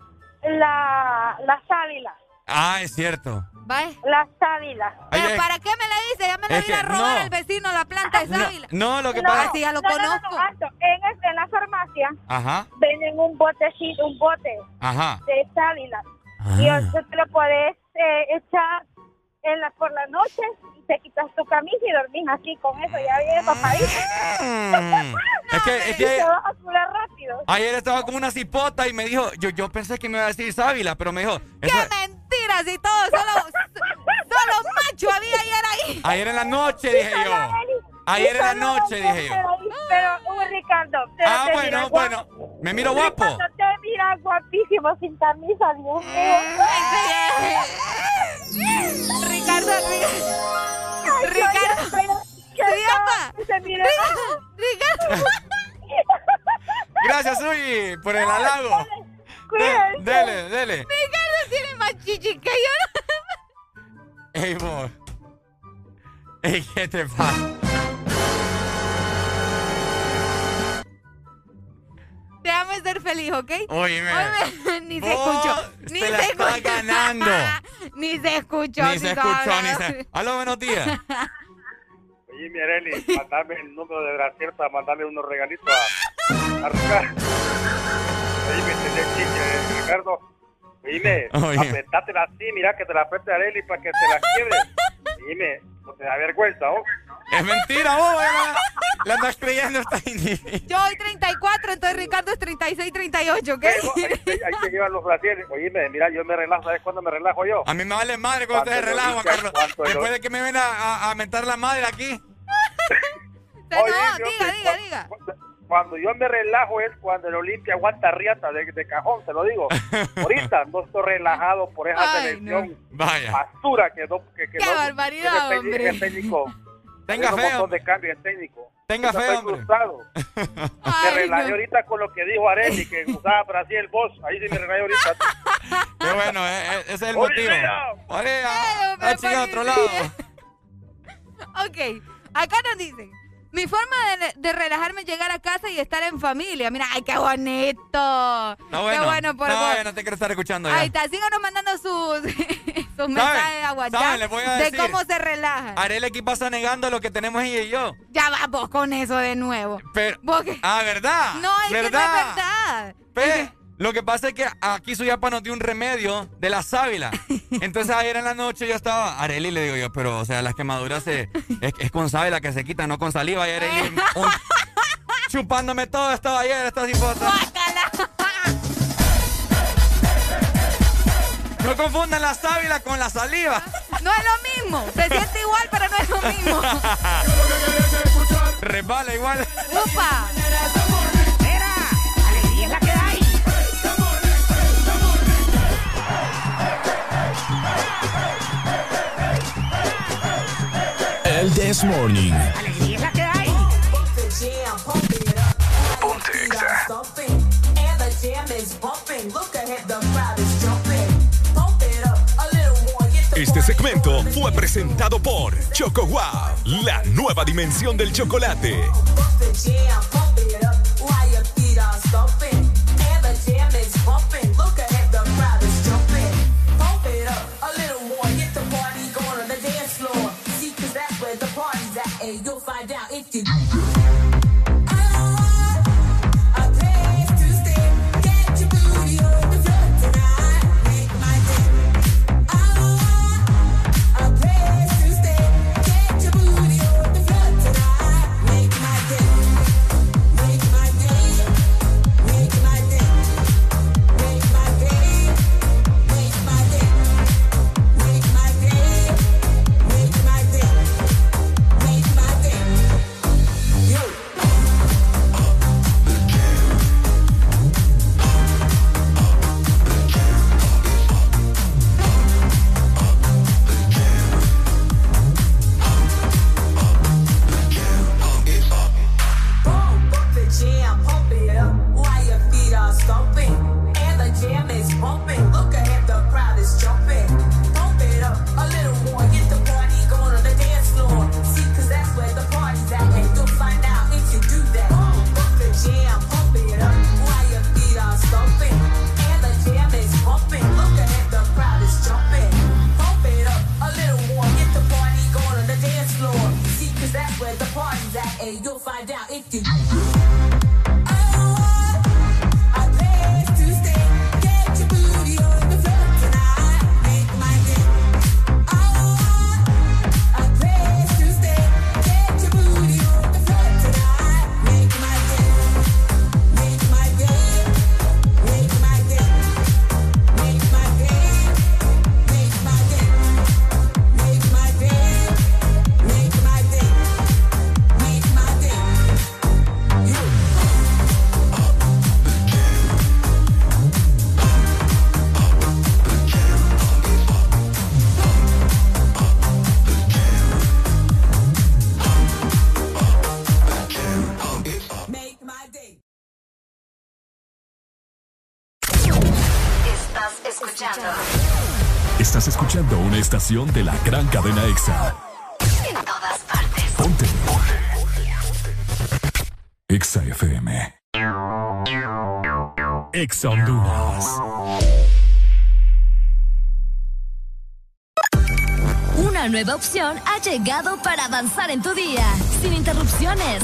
La, la sábila. Ah, es cierto. Vaya. La sábila. Ay, Pero ay. ¿para qué me le dice? Ya me la Es vine a que robar no. al vecino la planta de sábila. No, lo que No, pasa. sí, ya lo no, no, no, conozco. no, alto. En, el- en la farmacia Ajá. venden un botecito, un bote Ajá. de sábila. Ah. Y entonces te lo puedes eh, echar en la, por la noche y te quitas tu camisa y dormís así con eso, ya viene papadito. Mm. Es que, es Y te que vas a curar rápido. ayer estaba con una cipota y me dijo, yo, yo pensé que me iba a decir sábila, pero me dijo, ¡Qué eso- mentiras y todo! Solo, solo macho había ayer ahí. ayer en la noche dije yo. Ayer en la noche dije yo. Pero, uy, Ricardo, pero Ah, te bueno, bueno. guapo. Me miro guapo. Ricardo, te miras guapísimo sin camisa, Dios mío. Ricardo, Ricardo. mira. Ricardo. Gracias, Suyi, por el halago. Dele, dele. Ricardo tiene más chichi que yo. Ey, vos. Ey, ¿qué te pasa? Déjame ser feliz, ¿ok? Oíme. Oíme, ni se escuchó. Ni te la se está escuchó. ganando. ni se escuchó. Ni si se escuchó, ni se... Aló, buenos días. Oye, mi Areli, mandame el número de Brasil para mandarle unos regalitos a, a Ricardo. Oye, me entendés, chiche, Ricardo. Oye, Oye. apretátela así, mira que te la apriete Areli para que te la quiebre. Dime, no te da vergüenza, ¿oh? Es mentira, vos, ¿verdad? La andas creyendo esta Yo hoy 34, entonces Ricardo es 36, 38, ¿ok? Hay, hay que llevar los brasiles. Oye, mira, yo me relajo, ¿sabes cuándo me relajo yo? A mí me vale madre cuando ustedes relajan, lo Carlos. Después de que me ven a, a, a mentar la madre aquí. No, diga, diga, diga. Cuando yo me relajo es cuando el Olimpia aguanta riata de, de cajón, te lo digo. Ahorita no estoy relajado por esa Ay, selección Vaya. basura que no que, que Qué no- barbaridad, que hombre. el técnico Tenga fe, un montón hombre. de cambios técnico. Tenga fe, estoy hombre. frustrado. me relajé no. ahorita con lo que dijo Areli, que usaba Brasil el boss. Ahí sí me relajé ahorita. Qué bueno, eh, eh, ese es el Oye, motivo. Ay, hombre, ah, otro lado. Ok, acá nos dicen. Mi forma de, de relajarme es llegar a casa y estar en familia. Mira, ay, qué bonito. No, bueno. Qué bueno por no, vos. ya no te quiero estar escuchando ya. Ahí está, síganos mandando sus, sus mensajes a WhatsApp voy a de decir. cómo se relajan. Arele aquí pasa negando lo que tenemos ella y yo. Ya vamos con eso de nuevo. Pero, ¿Vos ah, ¿verdad? No, es que no es verdad. Pe, lo que pasa es que aquí su yapa nos dio un remedio de la sábila. Entonces ayer en la noche yo estaba, Areli le digo yo, pero o sea, las quemaduras se, es, es con sábila que se quitan, no con saliva. Y Areli un- chupándome todo estaba ayer, esta cipota. No confundan la sábila con la saliva. No es lo mismo. Se siente igual, pero no es lo mismo. Resbala igual. ¡Upa! El This Morning. Este segmento fue presentado por Choco Wow, la nueva dimensión del chocolate. You'll find estación de la gran cadena EXA. En todas partes. Ponte. EXA FM. EXA Honduras. Una nueva opción ha llegado para avanzar en tu día, sin interrupciones.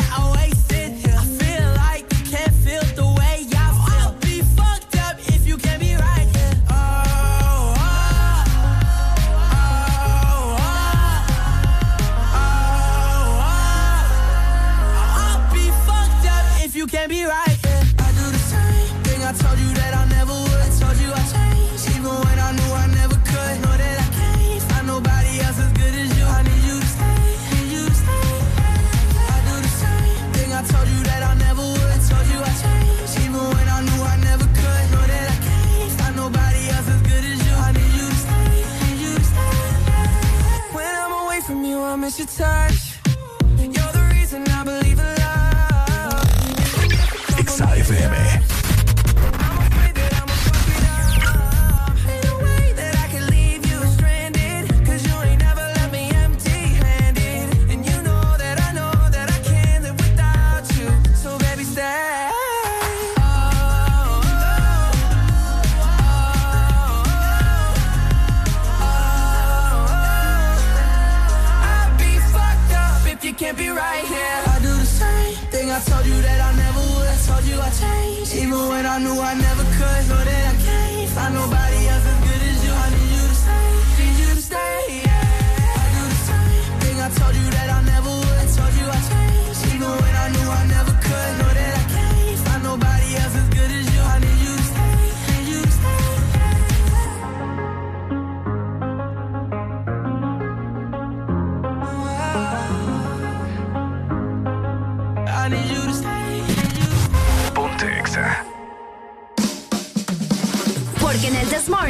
you, I miss your touch. Even when I knew I never could. Know that I can't find nobody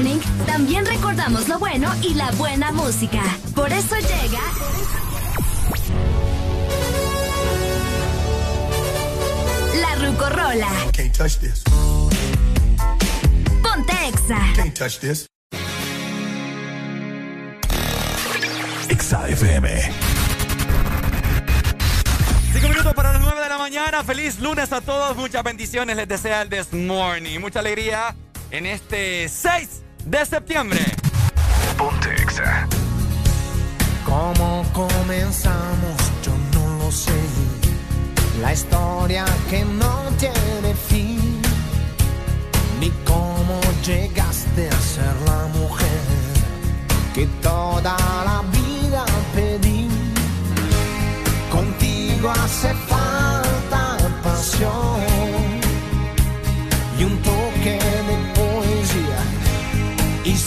Morning también recordamos lo bueno y la buena música. Por eso llega. La Rucorola. Can't touch this. Ponte Exa. Can't touch this. EXA FM. Cinco minutos para las nueve de la mañana. Feliz lunes a todos. Muchas bendiciones les desea el This Morning. Mucha alegría en este 6 de septiembre. Ponte EXA. ¿Cómo comenzamos? Yo no lo sé. La historia que no tiene fin. Ni cómo llegaste a ser la mujer que toda la vida pedí. Contigo hace falta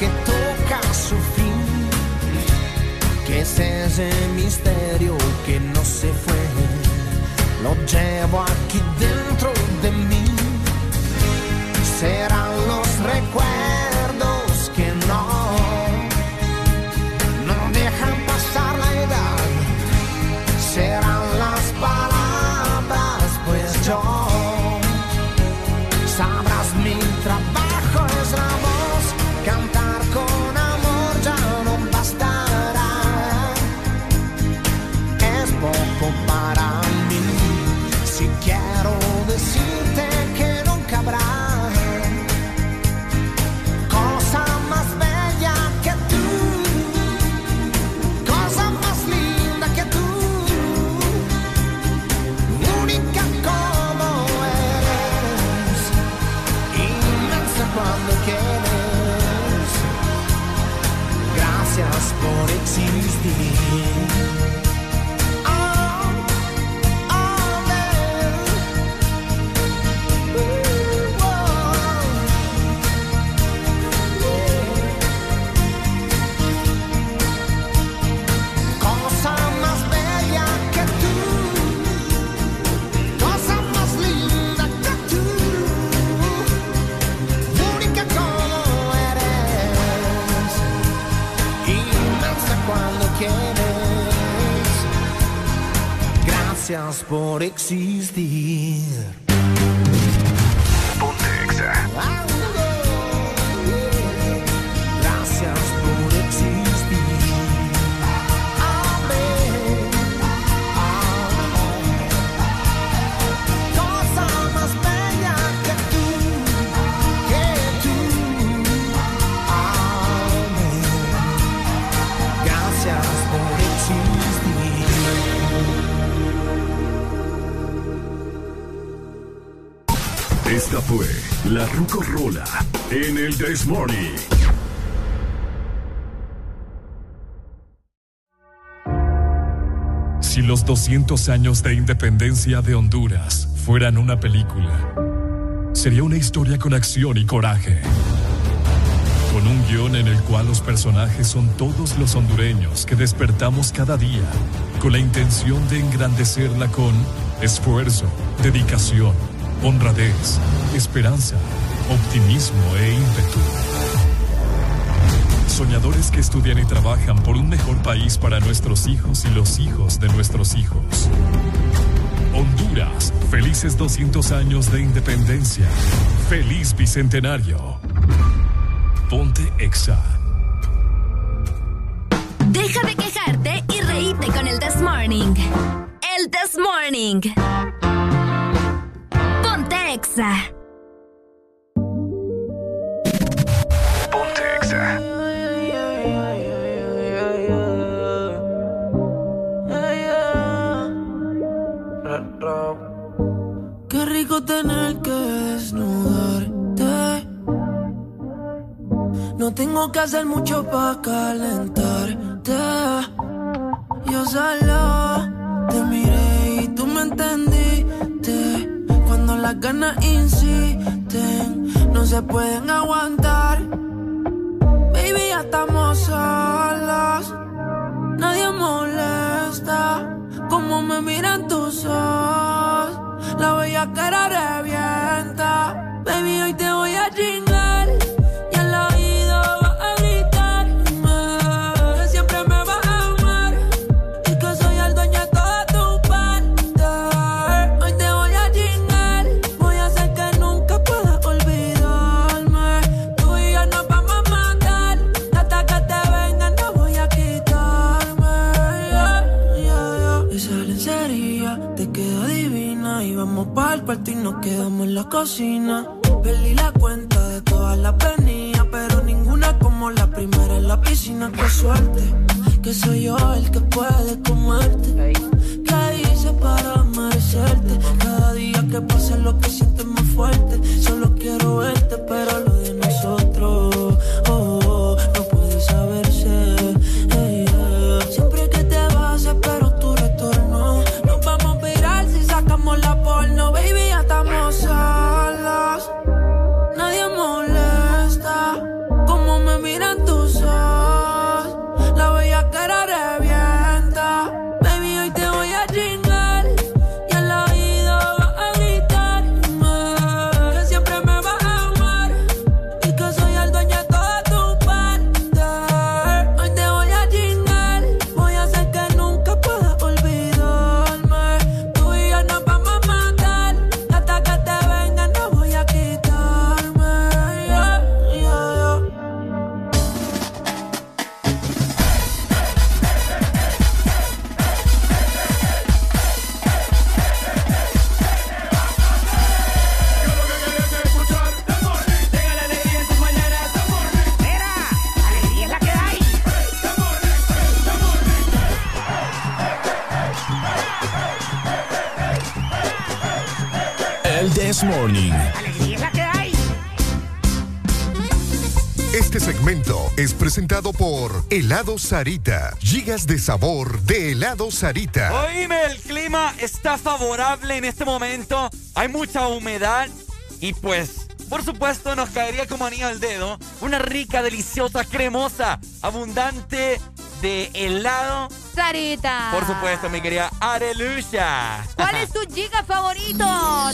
Que toca su fin, que es ese misterio que no se fue, lo llevo aquí dentro de mí. Serán los recuerdos cuando quieres. Gracias por existir. 400 años de independencia de Honduras fueran una película, sería una historia con acción y coraje. Con un guion en el cual los personajes son todos los hondureños que despertamos cada día con la intención de engrandecerla con esfuerzo, dedicación, honradez, esperanza, optimismo e ímpetu. Soñadores que estudian y trabajan por un mejor país para nuestros hijos y los hijos de nuestros hijos. Honduras, felices 200 años de independencia. Feliz Bicentenario. Ponte Exa. Deja de quejarte y reíte con el. This Morning. El This Morning. Ponte Exa. Que hacer mucho para calentarte. Yo solo te miré y tú me entendiste. Cuando las ganas insisten, no se pueden aguantar. Baby, ya estamos solos. Nadie molesta como me miran tus ojos. La bella cara revienta. Baby, hoy te voy a cocina. La cuenta de todas las venidas, pero ninguna como la primera en la piscina. Qué suerte, que soy yo el que puede comerte. ¿Qué hice para merecerte? Cada día que pasa lo que sientes más fuerte. Solo quiero verte, pero lo Helado Sarita. Gigas de sabor de helado Sarita. Oíme, el clima está favorable en este momento. Hay mucha humedad y pues, por supuesto, nos caería como anillo al dedo una rica, deliciosa, cremosa, abundante de helado. Sarita. Por supuesto, mi querida Arelucha. ¿Cuál es tu giga favorito?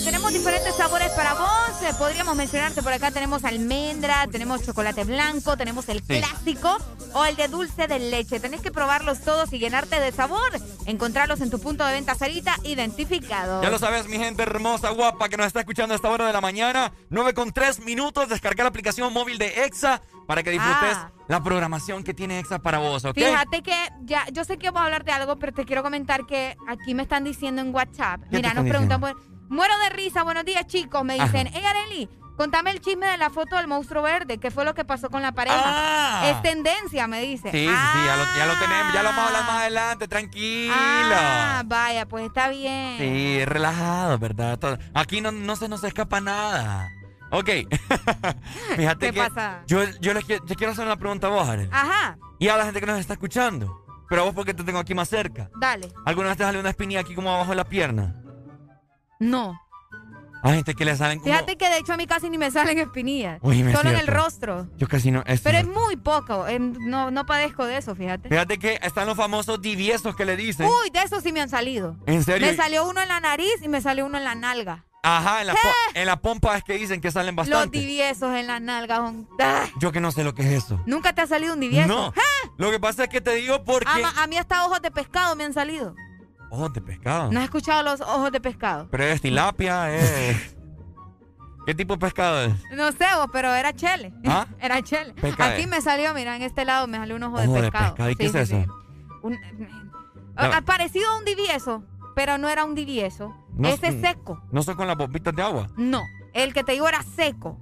Tenemos diferentes sabores para vos. Eh, Podríamos mencionarte por acá. Tenemos almendra, tenemos chocolate blanco, tenemos el Sí. clásico o el de dulce de leche. Tenés que probarlos todos y llenarte de sabor. Encontrarlos en tu punto de venta Sarita identificado. Ya lo sabes, mi gente hermosa, guapa, que nos está escuchando a esta hora de la mañana. 9 con 3 minutos. Descargar la aplicación móvil de EXA para que disfrutes Ah. la programación que tiene EXA para vos, ¿ok? Fíjate que ya, yo sé que vamos a hablar de algo, pero te quiero comentar que aquí me están diciendo en WhatsApp. Mira, nos preguntan, pues, muero de risa, buenos días chicos. Me dicen, hey Areli, contame el chisme de la foto del monstruo verde. ¿Qué fue lo que pasó con la pareja? Ah. Es tendencia, me dice. Sí, sí, sí, ya lo, ya lo tenemos, ya lo vamos a hablar más adelante, tranquilo. Ah, vaya, pues está bien. Sí, relajado, ¿verdad? Todo- Aquí no, no se nos escapa nada. Ok. Fíjate ¿Qué que pasa? yo, yo les quiero, yo quiero hacer una pregunta a vos, Arely. Ajá, Y a la gente que nos está escuchando. Pero a vos porque te tengo aquí más cerca. dale. ¿Alguna vez te salió una espinilla aquí como abajo de la pierna? No. Hay gente que le salen como... Fíjate que de hecho a mí casi ni me salen espinillas. Uy, me Solo en el rostro. Yo casi no... es Pero es muy poco. em, No, no padezco de eso, fíjate. Fíjate que están los famosos diviesos que le dicen. Uy, de eso sí me han salido. ¿En serio? Me salió uno en la nariz y me salió uno en la nalga. Ajá, en la, en la pompa es que dicen que salen Los bastante. diviesos en la nalga. son- ¡Ah! Yo que no sé lo que es eso. ¿Nunca te ha salido un divieso? No. ¡Ah! Lo que pasa es que te digo porque... A mí hasta ojos de pescado me han salido. Ojos de pescado. ¿No has escuchado los ojos de pescado? Pero es tilapia, es... ¿Qué tipo de pescado es? No sé, vos, pero era chele. ¿Ah? Era chele. Aquí me salió, mira, en este lado me salió un ojo, Ojo de de pescado. ¿Y qué Sí, es sí, eso? sí. Un- Ah, parecido a un divieso, pero no era un divieso. No Ese sé. seco. ¿No son con las bombitas de agua? No, el que te digo era seco.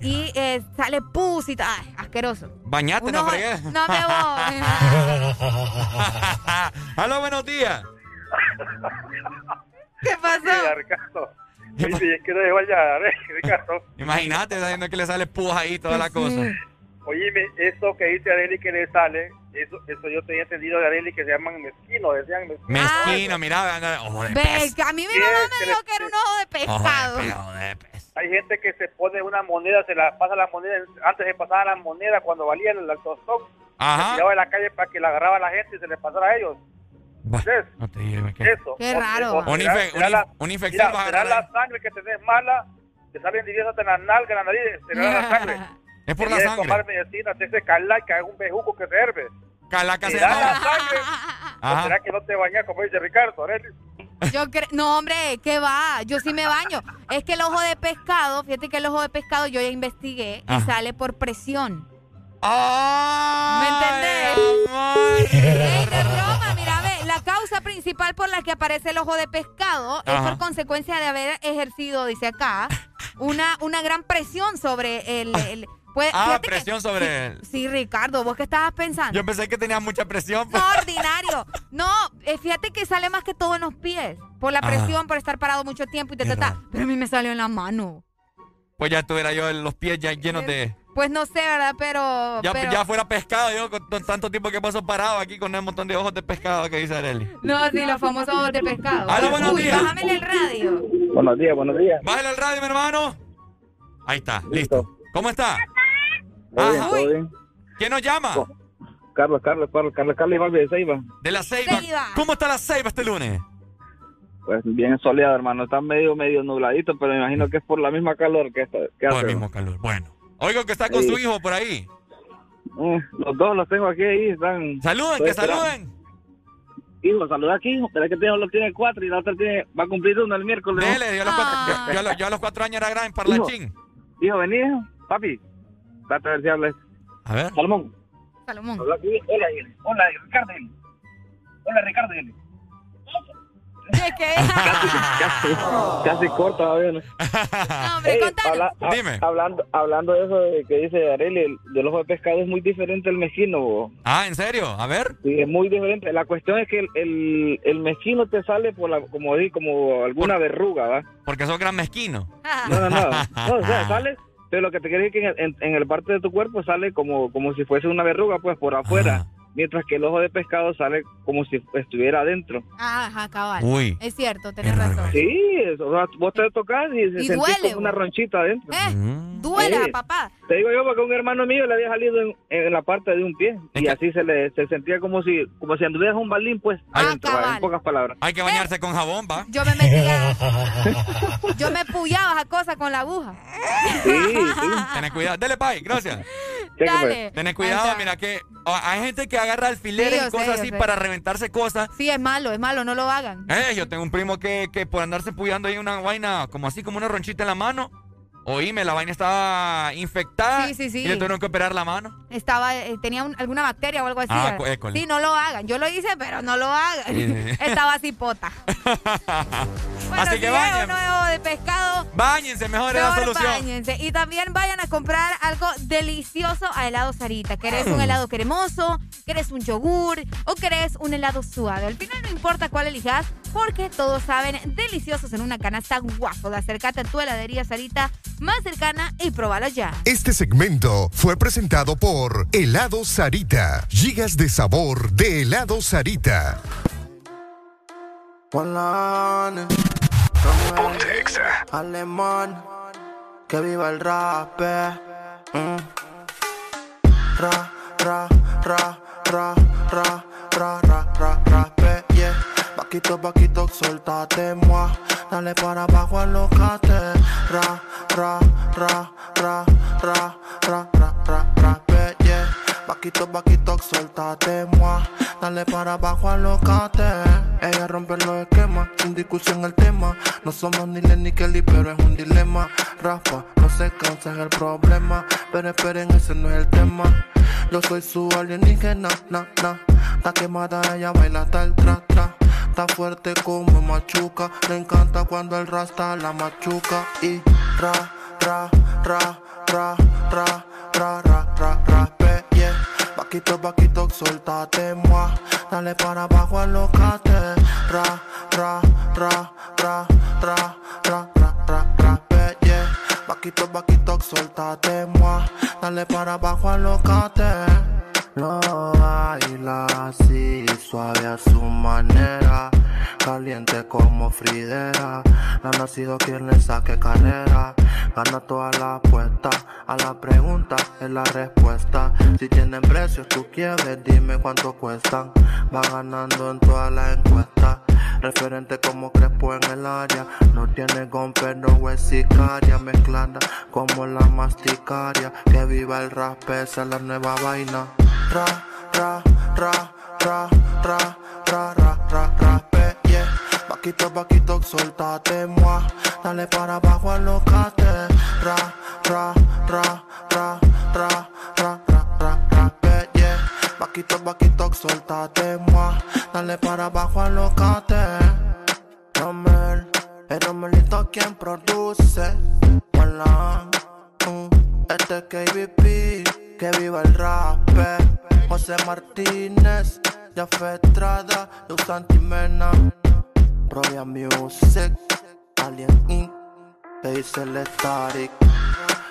Y eh, sale pus y. Ay, asqueroso. Bañate, no fregué. No me voy. Aló, buenos días. ¿Qué pasó? Mira, Ricardo. Oye, es que no ¿eh, Ricardo. Imagínate, sabiendo que le sale pus ahí toda la cosa. Oíme, eso que dice Areli que le sale, eso, eso yo tenía entendido de Areli que se llaman mezquinos, decían mezquinos. Mezquino, mira, anda, ojo de pez. a mí mi mamá me dijo que era un ojo de pescado. Ojo de pez, ojo de pez. Hay gente que se pone una moneda, se la pasa la moneda, antes se pasaba la moneda cuando valía el, el tostón, Ajá. se tiraba en la calle para que la agarraba la gente y se le pasara a ellos. ¿Ves? No te digo, ¿qué? Eso. Qué O- raro. o Una será- infe- una la- una infección mira, a será la sangre que tenés mala, te salen diviesas en la nalga, en la nariz, será la sangre. Es por la sangre. tomar medicina, te hace calaca, es un bejuco que te herve. Calaca se ¿Será la sangre? ¿O Ajá. será que no te bañas, como dice Ricardo? Areli? Yo cre- no, hombre, ¿qué va? Yo sí me baño. Es que el ojo de pescado, fíjate que el ojo de pescado yo ya investigué y Ajá. sale por presión. ¿Me entendés? Ey, es broma, mira, ve, la causa principal por la que aparece el ojo de pescado es por consecuencia de haber ejercido, dice acá, una, una gran presión sobre el... el- Ah, que- presión sobre él. Sí, Ricardo, ¿vos qué estabas pensando? Yo pensé que tenía mucha presión. pues. No, ordinario. No, eh, fíjate que sale más que todo en los pies. Por la Ajá. presión, por estar parado mucho tiempo y te. Pero a mí me salió en la mano. Pues ya tuviera yo los pies ya llenos de. Pues no sé, ¿verdad? Pero. Ya, pero- ya fuera pescado yo con, con tanto tiempo que paso parado aquí con un montón de ojos de pescado que dice Areli. No, sí, los famosos ojos de pescado. Aló, buenos Uy, días. bájame el radio. Buenos días, buenos días. Bájale el radio, mi hermano. Ahí está, listo. ¿Cómo está? Todo bien, Ajá. todo bien. ¿Quién nos llama? Carlos, Carlos, Carlos, Carlos, Carlos Ibarbi de Ceiba. De la Ceiba. Ceiba. ¿Cómo está la Ceiba este lunes? Pues bien soleado, hermano. Está medio, medio nubladito, pero me imagino que es por la misma calor que, está, que Por hace. el mismo calor. Bueno. Oigo que está con Sí. su hijo por ahí. Mm, los dos los tengo aquí, ahí están. Saluden, Estoy que esperando. saluden. Hijo, saluda aquí, hijo. Pero es que tengo lo tiene cuatro y la otra tiene, va a cumplir uno el miércoles. ¿no? Dele, yo a los, cuatro, Ah. yo- yo a los- yo a los cuatro años era gran en parlachín. Hijo, vení, hijo. Papi. Trata de ver si hablas. A ver. Salomón. Salomón. Hola, dile. Hola, Ricardo. Hola, Ricardo. Dile. ¿De qué? Casi, casi corta, a ver. No, hombre, Ey, contanos. habla- ha- Dime. Hablando, hablando de eso de que dice Areli, el, del ojo de pescado es muy diferente al mezquino. bo. Ah, ¿en serio? A ver. Sí, es muy diferente. La cuestión es que el, el, el mezquino te sale por la, como di, como alguna verruga, ¿va? Porque sos gran mezquino. No, no, no. No, o sea, sale, pero lo que te quiere decir es que en, el- en, en el parte de tu cuerpo sale como, como si fuese una verruga, pues, por afuera. Mientras que el ojo de pescado sale como si estuviera adentro. Ajá, cabal. Uy. Es cierto, tenés razón. Sí, eso, o sea, vos te tocas y, se Y sentís duele, como una ronchita adentro. Eh, Mm. duele, Sí. papá. Te digo yo porque un hermano mío le había salido en, en la parte de un pie y así se le se sentía como si como si anduvieras un balín pues adentro, Ah, cabal. en pocas palabras. Hay que bañarse con jabón, va. Yo me metía. yo me puyaba esa cosa con la aguja. Sí, sí. Tenés cuidado. Dele, pay. Gracias. Dale. Tenés cuidado, mira que oh, hay gente que agarra alfileres Sí, y sé, cosas así sé. para reventarse cosas. Sí, es malo, es malo, no lo hagan. Eh, yo tengo un primo que, que por andarse puyando ahí una vaina como así, como una ronchita en la mano. Oíme, la vaina estaba infectada. Sí, sí, sí. Y le tuvieron que operar la mano. Estaba, eh, tenía un- alguna bacteria o algo así. Ah, école. sí, no lo hagan. Yo lo hice, pero no lo hagan. Sí, sí. Estaba así pota. Bueno, así si que es vayan. un nuevo de pescado, Báñense, mejor es la Mejor solución. báñense. Y también vayan a comprar algo delicioso a helado Sarita. ¿Querés un helado cremoso? ¿Querés un yogur? ¿O querés un helado suave? Al final no importa cuál elijas, porque todos saben deliciosos en una canasta guapo. Acércate a tu heladería Sarita más cercana y pruébalo ya. Este segmento fue presentado por Helado Sarita. Gigas de sabor de helado Sarita. Ponte Alemán, que viva el rap. Mm. Ra, ra, ra, ra, ra, ra, ra, Paquito, paquito, suéltate, moi. Dale para abajo, alocate. Ra, ra, ra, ra, ra, ra, ra, ra, eh, yeah. Paquito, paquito, suéltate, moi. Dale para abajo, alocate. Ella rompe los esquemas, sin discusión el tema. No somos ni Len ni Kelly, pero es un dilema. Rafa, no se cansa, es el problema. Pero esperen, ese no es el tema. Yo soy su alienígena, na, na. Está quemada, ella baila el tra tra. Está fuerte como machuca. Le encanta cuando el rasta la machuca. Y ra, ra, ra, ra, ra, ra, ra, ra, ra, pe, yeah. Vaquito, vaquito, soltate, moi. Dale para abajo, alocate. Ra, ra, ra, ra, ra, ra, ra, ra, ra, pe, yeah. Vaquito, vaquito, soltate, moi. Dale para abajo, alocate. Lo baila así, suave a su manera, caliente como Fridera. No ha nacido quien le saque carrera, gana toda la apuesta. A la pregunta es la respuesta. Si tienen precios, tú quieres, dime cuánto cuestan. Va ganando en todas las encuestas. Referente como Crespo en el área. No tiene gon, pero es sicaria. Mezclada como la masticaria. Que viva el rap, esa es la nueva vaina. Ra, ra, ra, ra, ra, ra, ra, ra, ra, pe, yeah. Vaquito, vaquito, soltate, moi. Dale para abajo, alocate. Ra, ra, ra, ra, ra, ra, ra. Vaquito, vaquito, soltate, moi. Dale para abajo, alocate. Romel, el Romelito quien produce. Hola, mm, este es KBP, que viva el rap. José Martínez, Jafé Estrada, Luz Antimena, Provia Music, Alien Inc., Hazel Static,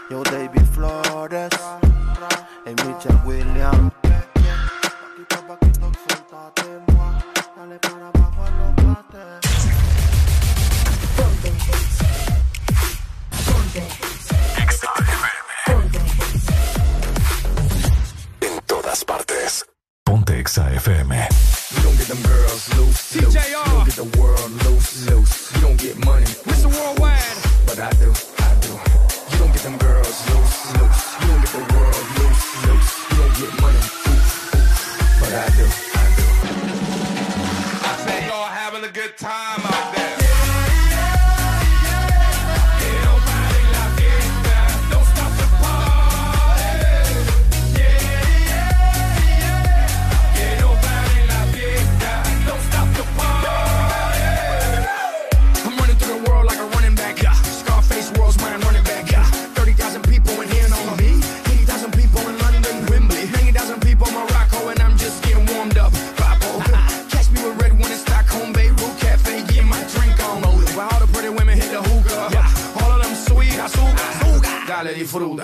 Yo David Flores, y Mitchell Williams. Dale para abajo. En todas partes. Ponte Exa FM. You don't get them girls loose, loose. You don't get the world loose, loose. You don't get money, Mr. Worldwide. But I do, I do. You don't get them girls loose, loose. You don't get the world loose, loose. You don't get money. But I do, good time fruta.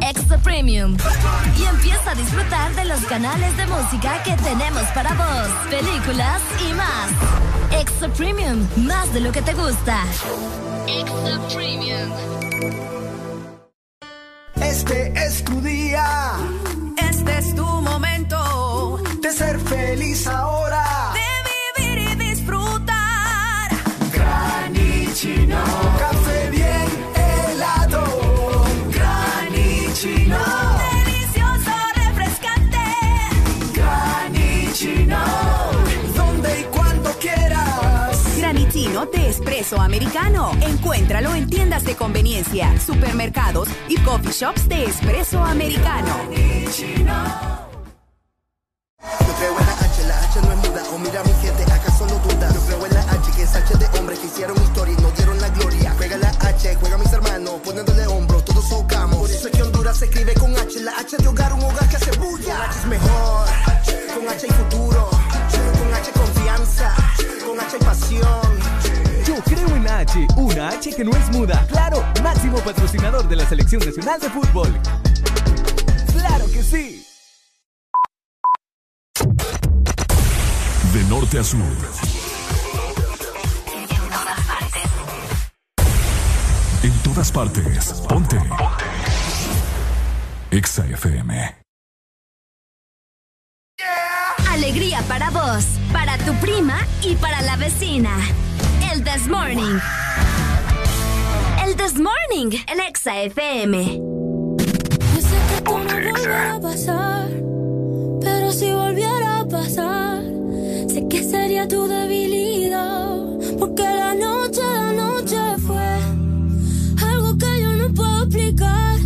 Extra Premium. Y empieza a disfrutar de los canales de música que tenemos para vos, películas y más. Extra Premium, más de lo que te gusta. Extra Premium. Este es tu día. Este es tu momento de ser feliz ahora. Espresso americano. Encuéntralo en tiendas de conveniencia, supermercados y coffee shops de espresso americano. Yo creo en la H, la H no es muda. O mira mi gente, ¿acaso no duda? Yo creo en la H, que es H de hombres que hicieron historia y nos dieron la gloria. Juega la H, juega mis hermanos, poniéndole hombros, todos socamos. Por eso es que Honduras se escribe con H, la H de hogar, un hogar H, una H que no es muda. Claro, máximo patrocinador de la Selección Nacional de Fútbol. ¡Claro que sí! De norte a sur. En todas partes. Ponte. Exa FM. Alegría para vos, para tu prima y para la vecina. El This Morning. This Morning, el Exa FM. no volverá a pasar, pero si volviera a pasar, sé que sería tu debilidad, porque la noche, la noche fue algo que yo no puedo explicar,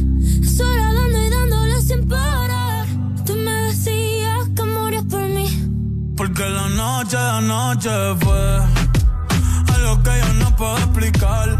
sola dando y dándole sin parar. Tú me decías que morías por mí. Porque la noche, la noche fue algo que yo no puedo explicar.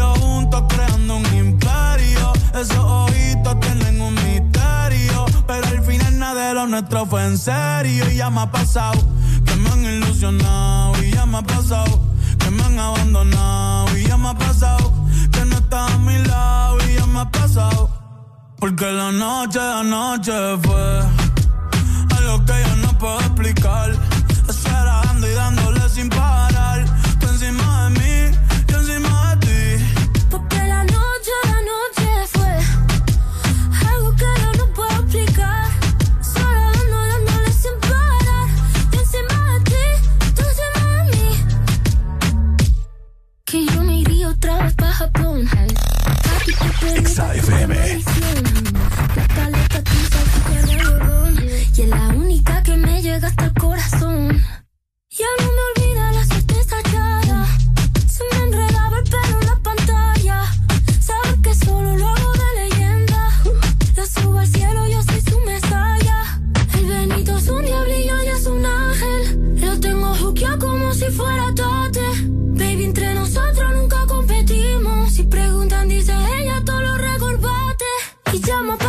Juntos creando un imperio. Esos ojitos tienen un misterio. Pero al final nada de lo nuestro fue en serio. Y ya me ha pasado que me han ilusionado. Y ya me ha pasado que me han abandonado. Y ya me ha pasado que no estás a mi lado. Y ya me ha pasado. Porque la noche, la noche fue algo que yo no puedo explicar. Esperando y dándole FM. Y es la única que me llega hasta el corazón. Ya no me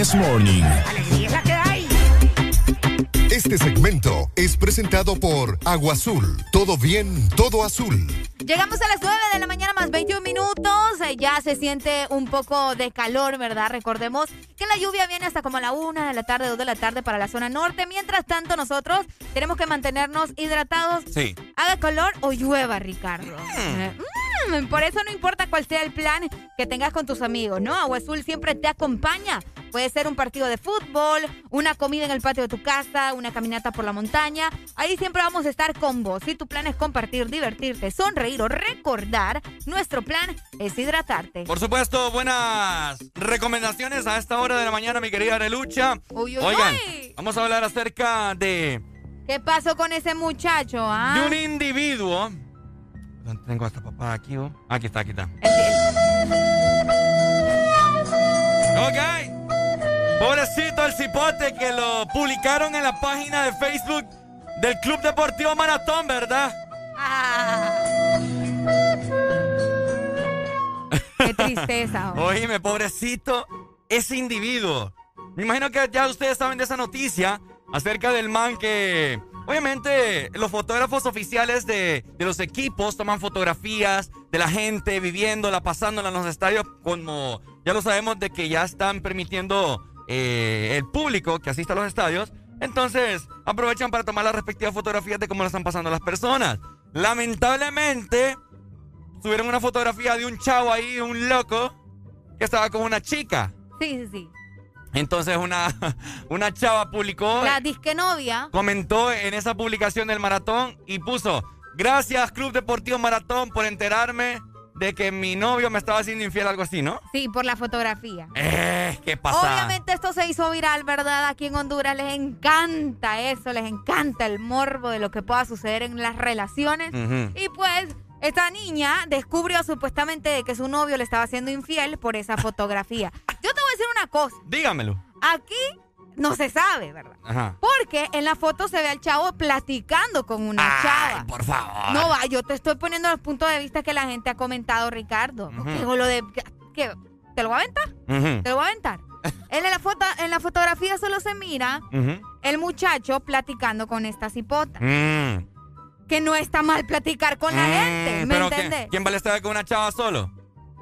This Morning. Alegría es la que hay. Este segmento es presentado por Agua Azul. Todo bien, todo azul. Llegamos a las 9 de la mañana más 21 minutos. Eh, ya se siente un poco de calor, ¿verdad? Recordemos que la lluvia viene hasta como a la 1 de la tarde, 2 de la tarde para la zona norte. Mientras tanto, nosotros tenemos que mantenernos hidratados. Sí. Haga calor o llueva, Ricardo. Eh, mm, por eso no importa cuál sea el plan que tengas con tus amigos, ¿no? Agua Azul siempre te acompaña. Puede ser un partido de fútbol, una comida en el patio de tu casa, una caminata por la montaña. Ahí siempre vamos a estar con vos. Si tu plan es compartir, divertirte, sonreír o recordar, nuestro plan es hidratarte. Por supuesto, buenas recomendaciones a esta hora de la mañana, mi querida Arelucha. Uy, uy, Oigan, uy. vamos a hablar acerca de, ¿Qué pasó con ese muchacho, ah? de un individuo. ¿Dónde Tengo hasta papá aquí, oh? Aquí está, aquí está. Ok. Pobrecito el cipote que lo publicaron en la página de Facebook del Club Deportivo Maratón, ¿verdad? Qué tristeza. oh. Oíme, pobrecito, ese individuo. Me imagino que ya ustedes saben de esa noticia acerca del man que, obviamente, los fotógrafos oficiales de, los equipos toman fotografías de la gente viviéndola, pasándola en los estadios, como ya lo sabemos de que ya están permitiendo eh, el público que asista a los estadios. Entonces, aprovechan para tomar las respectivas fotografías de cómo la están pasando las personas. Lamentablemente, subieron una fotografía de un chavo ahí, un loco, que estaba con una chica. Sí, sí, sí. Entonces una, una chava publicó, La disque novia. comentó en esa publicación del maratón y puso, gracias Club Deportivo Maratón por enterarme de que mi novio me estaba haciendo infiel, algo así, ¿no? Sí, por la fotografía. Eh, ¿qué pasa? Obviamente esto se hizo viral, ¿verdad? Aquí en Honduras les encanta eso, les encanta el morbo de lo que pueda suceder en las relaciones. Y pues esta niña descubrió supuestamente que su novio le estaba haciendo infiel por esa fotografía. Yo te voy a decir una cosa, Dígamelo. aquí no se sabe, ¿verdad? Ajá. Porque en la foto se ve al chavo platicando con una chava. Por favor. No va, yo te estoy poniendo los puntos de vista que la gente ha comentado, Ricardo. Digo, lo de que te lo voy a aventar. Ujú. Te lo voy a aventar. En la, foto, en la fotografía solo se mira el muchacho platicando con esta cipota. Mm. Que no está mal platicar con la Mm, gente, ¿me entiendes? ¿quién, ¿quién vale estar con una chava solo?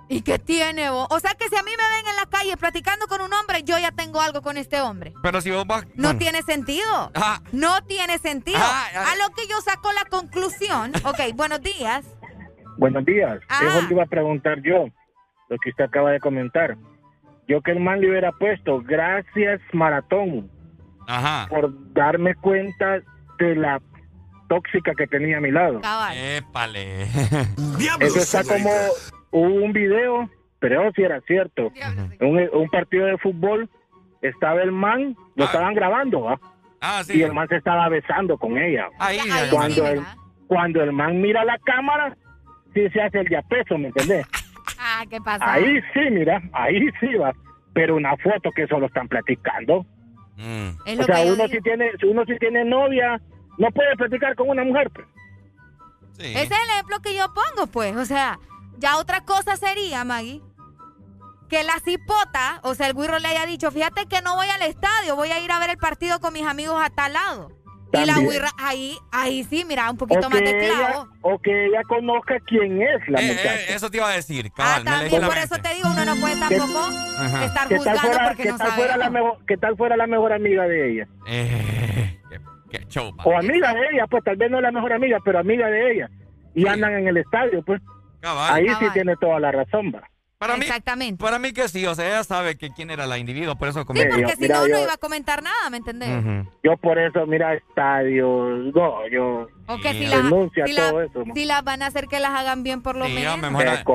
¿Y qué tiene vos? O sea que si a mí me ven en la calle platicando con un hombre, yo ya tengo algo con este hombre. Pero si vos vas... No bueno. tiene sentido. Ah. No tiene sentido. Ah, ah. A lo que yo saco la conclusión. Ok, buenos días. Buenos días. Ah. Eso le iba a preguntar yo, lo que usted acaba de comentar. Yo que el man le hubiera puesto, gracias Maratón, Ajá. por darme cuenta de la tóxica que tenía a mi lado. Épale. Eso está como hubo un video, pero eso sí era cierto. Un, un partido de fútbol, estaba el man, lo estaban grabando, ¿va? Ah, sí. Y el man se estaba besando con ella. Ahí, ahí, cuando, ahí. el, cuando el man mira la cámara, sí se hace el diapeso, ¿me entendés? Ah, ¿qué pasa? Ahí sí, mira, ahí sí va. Pero una foto que solo están platicando. Es O sea, uno si tiene, uno si tiene novia, no puede platicar con una mujer. pues. Ese es el ejemplo que yo pongo, pues. O sea, ya otra cosa sería, Maggie, que la cipota, o sea, el güiro le haya dicho, fíjate que no voy al estadio, voy a ir a ver el partido con mis amigos a tal lado. Y la güira, ahí, ahí sí, mira, un poquito O más de ella, clavo. o que ella conozca quién es la Eh, muchacha. eh, eso te iba a decir, Ah, cabal. también la por eso te digo, uno no puede tampoco estar ¿Qué tal juzgando fuera, porque no tal fuera la sabemos. mejor, qué tal fuera la mejor amiga de ella? Eh, qué, qué. O amiga de ella, pues tal vez no es la mejor amiga, pero amiga de ella. Y andan en el estadio, pues. Cabal. Ahí sí Cabal. tiene toda la razón, va. Para mí, Exactamente. para mí que sí, o sea, ella sabe que quién era la individuo, por eso Sí, comentó. porque yo- si mira, no, no iba a comentar nada, ¿me entendés? Yo por eso, mira, estadios, no, yo O que si, Sí. las, renuncia si, a la- todo eso. ¿no? si las van a hacer que las hagan bien por lo Sí, menos. correcto,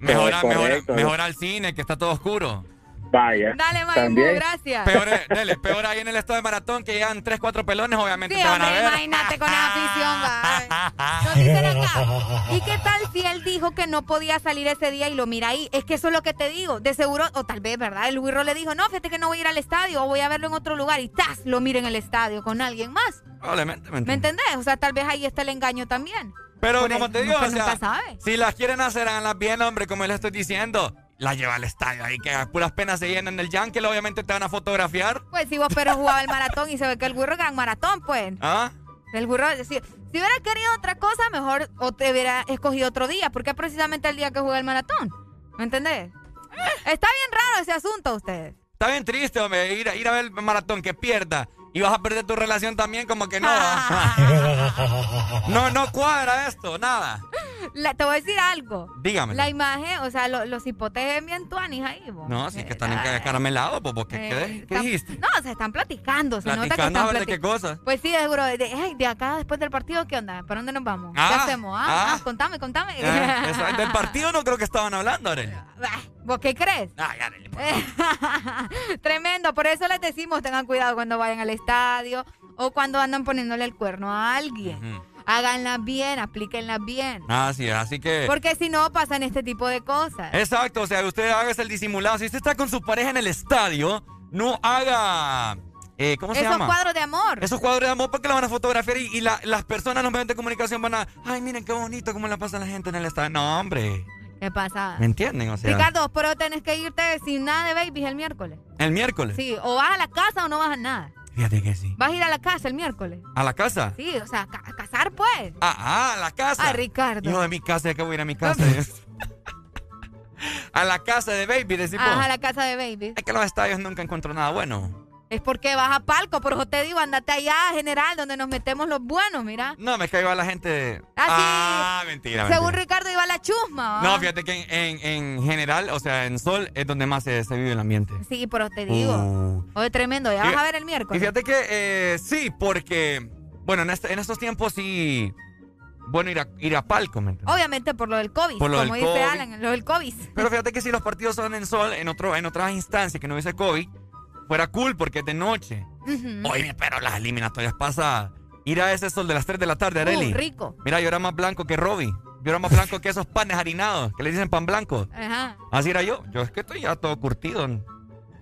mejor, correcto. mejor al cine, que está todo oscuro. Vaya, Dale, también. gracias. Peor, es- dele, peor ahí en el estado de maratón que llegan 3, 4 pelones, obviamente Sí, te van a ver. imagínate con esa afición, va. Nos dicen acá. ¿Y qué tal si él dijo que no podía salir ese día y lo mira ahí? Es que eso es lo que te digo. De seguro, o tal vez, ¿verdad? El Wirro le dijo, no, fíjate que no voy a ir al estadio o voy a verlo en otro lugar. Y ¡tas! Lo mira en el estadio con alguien más. Probablemente, ¿me ¿Me entendés? O sea, tal vez ahí está el engaño también. Pero Por como te digo, o sea, nunca sabe. si las quieren hacer, háganlas bien, hombre, como les estoy diciendo. La lleva al estadio ahí, que a puras penas se llenan el Yankel, obviamente te van a fotografiar. Pues si vos pero jugaba el maratón y se ve que el Wirro gran maratón, pues. ¿Ah? El burro, si, si hubiera querido otra cosa, mejor o te hubiera escogido otro día, porque es precisamente el día que juega el maratón. ¿Me entendés? Está bien raro ese asunto, ustedes. Está bien triste, hombre, ir, ir a ver el maratón que pierda. Y vas a perder tu relación también, como que no. no, no cuadra esto, nada. La- te voy a decir algo. Dígame. La imagen, o sea, lo- los hipotes bien tuanis ahí. vos. No, sí que están encaramelados, pues, ¿qué, Eh, qué, qué está- dijiste? No, se están platicando. Se nota que Platicando están a ver de qué platicando. cosas. Pues sí, seguro. De, de- de acá después del partido, ¿qué onda? ¿Para dónde nos vamos? ¿Qué Ah, hacemos? Ah, ah. ah, contame, contame. Eso, del partido no creo que estaban hablando, Arely. ¿Vos qué crees? Ya, Arely, Tremendo, por eso les decimos tengan cuidado cuando vayan al estadio o cuando andan poniéndole el cuerno a alguien. Ujú. Háganlas bien, aplíquenlas bien. Así es, así que... Porque si no pasan este tipo de cosas. Exacto, o sea, usted haga el disimulado. Si usted está con su pareja en el estadio, no haga... eh, ¿Cómo se Esos llama? cuadros de amor. Esos cuadros de amor porque la van a fotografiar y, y la- las personas, los medios de comunicación van a... Ay, miren qué bonito cómo la pasa la gente en el estadio. No, hombre. ¿Qué pasa? ¿Me entienden? O sea, Ricardo, pero tenés que irte sin nada de babies el miércoles. el miércoles. Sí, o vas a la casa o no vas a nada. Fíjate que sí. Vas a ir a la casa el miércoles. ¿A la casa? Sí, o sea, a casar pues. Ah, ah, a la casa. Ay, Ricardo. Hijo de mi casa, ya que voy a ir a mi casa. a la casa de Baby, decimos. Ajá, a la casa de babies. Es que los estadios nunca encuentro nada bueno. Es porque vas a palco, por eso te digo, andate allá, general, donde nos metemos los buenos, mira. No, me caigo a la gente. Ah, Ah, mentira, Según mentira. Ricardo iba la chusma. ¿va? No, fíjate que en, en- en general, o sea, en Sol es donde más se, se vive el ambiente. Sí, pero te digo. Uh. Oye, tremendo, ya Y- vas a ver el Y miércoles. fíjate que eh, sí, porque, bueno, en, este- en estos tiempos sí, bueno, ir a, ir a palco, ¿me entiendes? Obviamente por lo del COVID, Por lo como del dice COVID. Alan, lo del COVID. Pero fíjate que si los partidos son en Sol, en, otro, en otras instancias que no hubiese COVID, fuera cool porque es de noche. Ujú. Oye, pero las eliminatorias pasadas, ir a ese Sol de las 3 de la tarde, Uh, Areli. rico. Mira, yo era más blanco que Robbie. Yo era más blanco que esos panes harinados, que le dicen pan blanco. Ajá. Así era yo. Yo es que estoy ya todo curtido.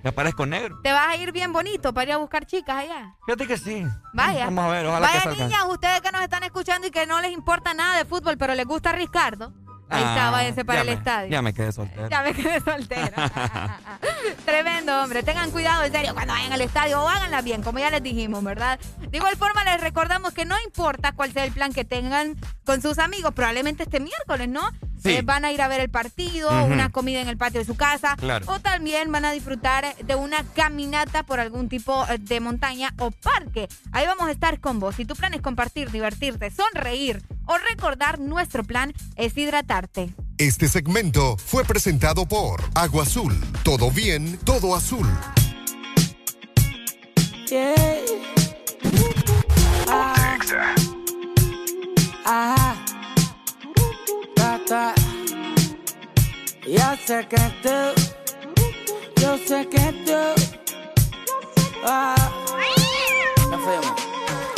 Ya parezco negro. Te vas a ir bien bonito para ir a buscar chicas allá. Fíjate que sí. Vaya. Vamos a ver, ojalá Vaya que salga. niñas, ustedes que nos están escuchando y que no les importa nada de fútbol, pero les gusta Ricardo. Ahí Ah, váyanse para ya el me- estadio. Ya me quedé soltero. Ya me quedé soltera. Tremendo, hombre. Tengan cuidado, en serio, cuando vayan al estadio o háganla bien, como ya les dijimos, ¿verdad? De igual forma, les recordamos que no importa cuál sea el plan que tengan con sus amigos, probablemente este miércoles, ¿no? Sí. Eh, van a ir a ver el partido, una comida en el patio de su casa, Claro. o también van a disfrutar de una caminata por algún tipo eh, de montaña o parque. Ahí vamos a estar con vos. Si tu plan es compartir, divertirte, sonreír o recordar, nuestro plan es Este segmento fue presentado por Agua Azul. Todo bien, todo azul. Yeah. Ah. Ah. Yo sé que tú, yo sé que tú. Ah. Nos fuimos.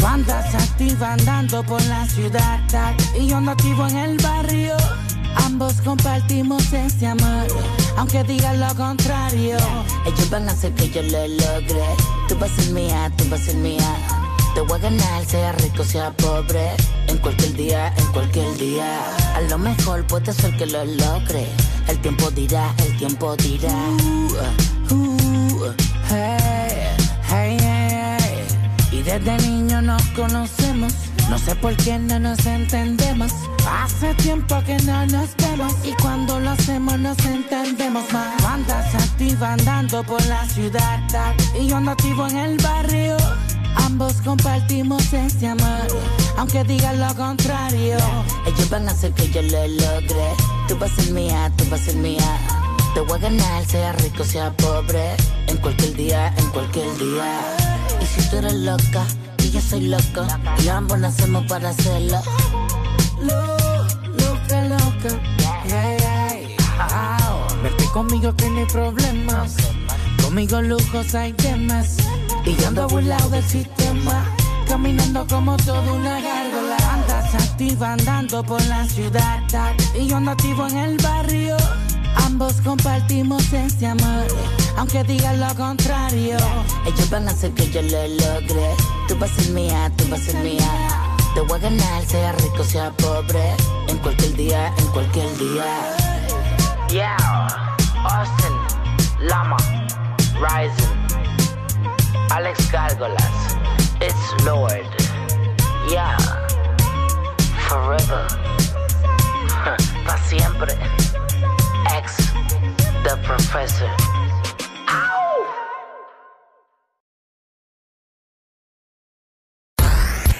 Tú activa andando por la ciudad y yo ando activo en el barrio. Ambos compartimos ese amor, aunque digan lo contrario. Ellos van a hacer que yo lo logre. Tú vas a ser mía, tú vas a ser mía. Te voy a ganar, sea rico, sea pobre. En cualquier día, en cualquier día. A lo mejor puede ser que lo logre. El tiempo dirá, el tiempo dirá. Uh, uh, hey. Desde niño nos conocemos. No sé por qué no nos entendemos. Hace tiempo que no nos vemos. Y cuando lo hacemos nos entendemos más. Andas activa andando por la ciudad. Y yo ando activo en el barrio. Ambos compartimos ese amor. aunque digan lo contrario. Ellos van a hacer que yo lo logre. Tú vas a ser mía, tú vas a ser mía. Te voy a ganar, sea rico, sea pobre. En cualquier día, en cualquier día. Y si tú eres loca, y yo soy loco, y ambos nacemos para hacerlo. Lo- Loca, loca. Yeah, yeah. Au. Verte conmigo que no problemas. Conmigo lujos hay temas. Y yo ando burlado del sistema. Caminando como toda una gárgola. Andas activa andando por la ciudad. Y yo ando en el barrio. Ambos compartimos ese amor. Aunque digan lo contrario. Ellos van a hacer que yo lo logre. Tú vas a ser mía, tú vas a ser mía. Te voy a ganar, sea rico, sea pobre. En cualquier día, en cualquier día. Yeah, Austin, Lama, Rising, Alex Gárgolas, It's Lord, yeah, Forever, pa' siempre, The Professor.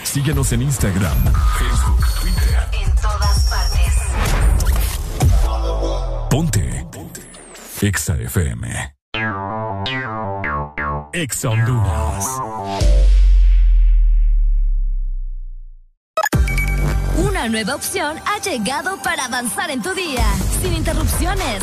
Síguenos en Instagram, Facebook, Twitter. En todas partes. Ponte. Ponte. Exa FM. Exa Honduras. Una nueva opción ha llegado para avanzar en tu día, sin interrupciones.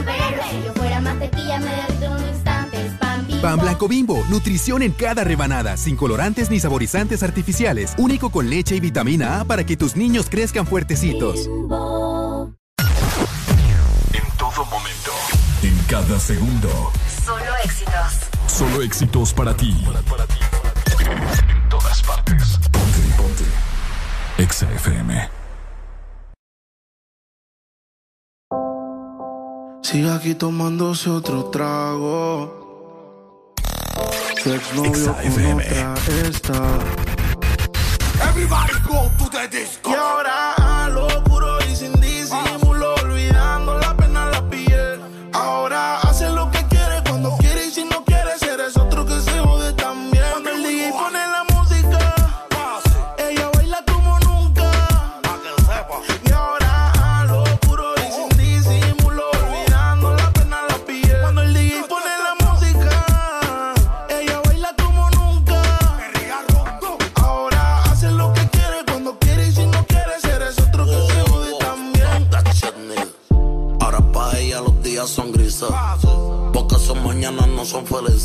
superhéroe. Si yo fuera mantequilla, me derrito en un instante. Es pan bimbo. Pan blanco bimbo, nutrición en cada rebanada, sin colorantes ni saborizantes artificiales, único con leche y vitamina A para que tus niños crezcan fuertecitos. En todo momento. En cada segundo. Solo éxitos. Solo éxitos para ti. En todas partes. Ponte, ponte. Exa FM. Sigue aquí tomándose otro trago. Su exnovio con otra está. Everybody go to the disco. Y ahora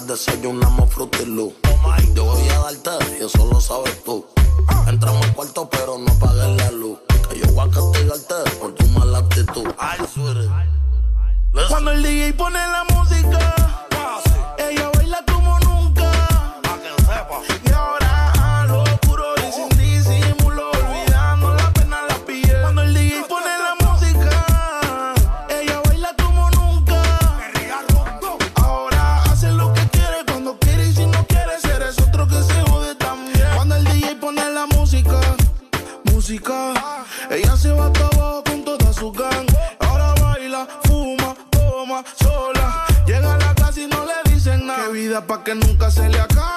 Desayunamos fruity loop. Yo voy a darte y eso lo sabes tú. Entramos al cuarto pero no apagues la luz. Que yo voy a castigarte por tu mala actitud. Ay. Cuando el DJ pone la música, ella baila Ella se va hasta abajo con toda su gang. Ahora baila, fuma, toma, sola. Llega a la casa y no le dicen nada. Que vida pa' que nunca se le acabe.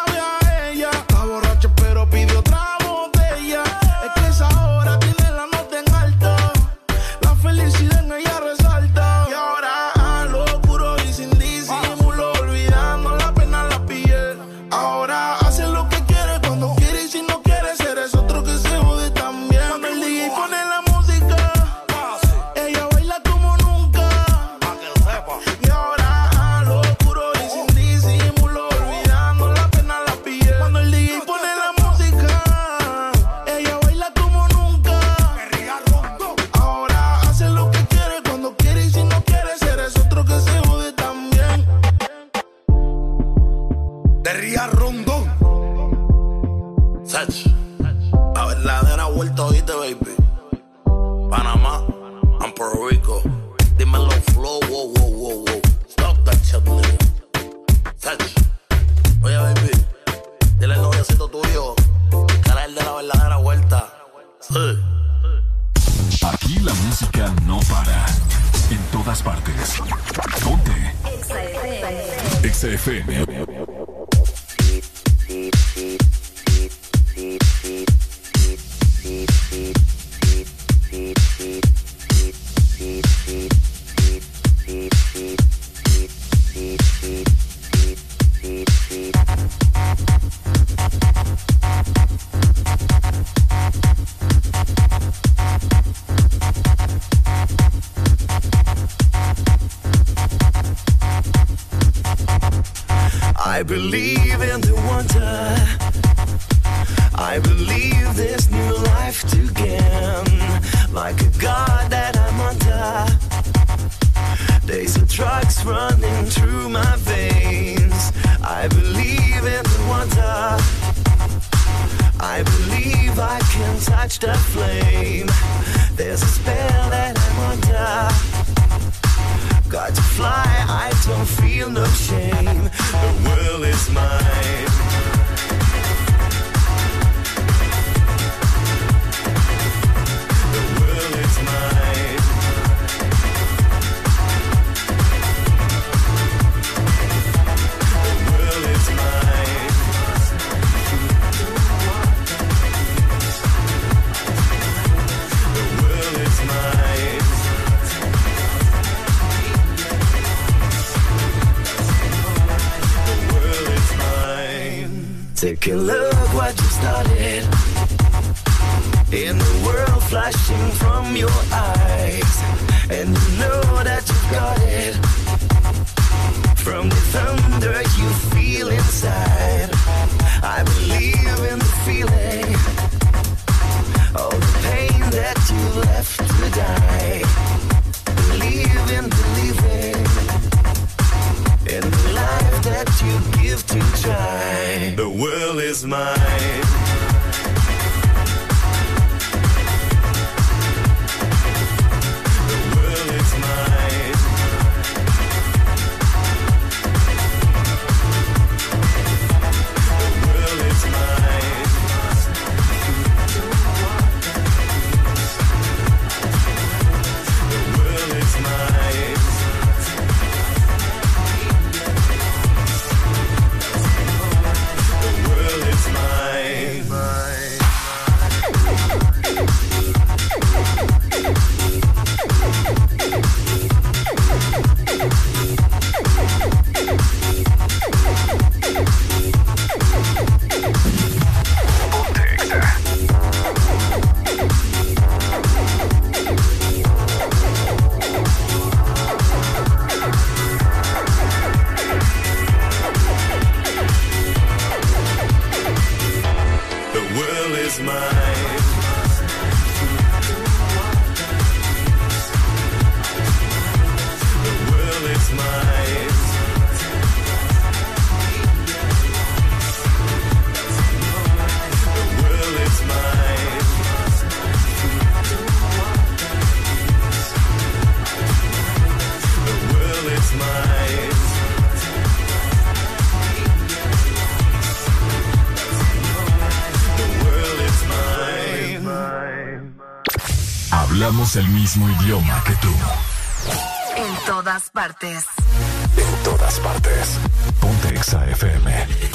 mismo idioma que. En todas partes. En todas partes. Ponte FM.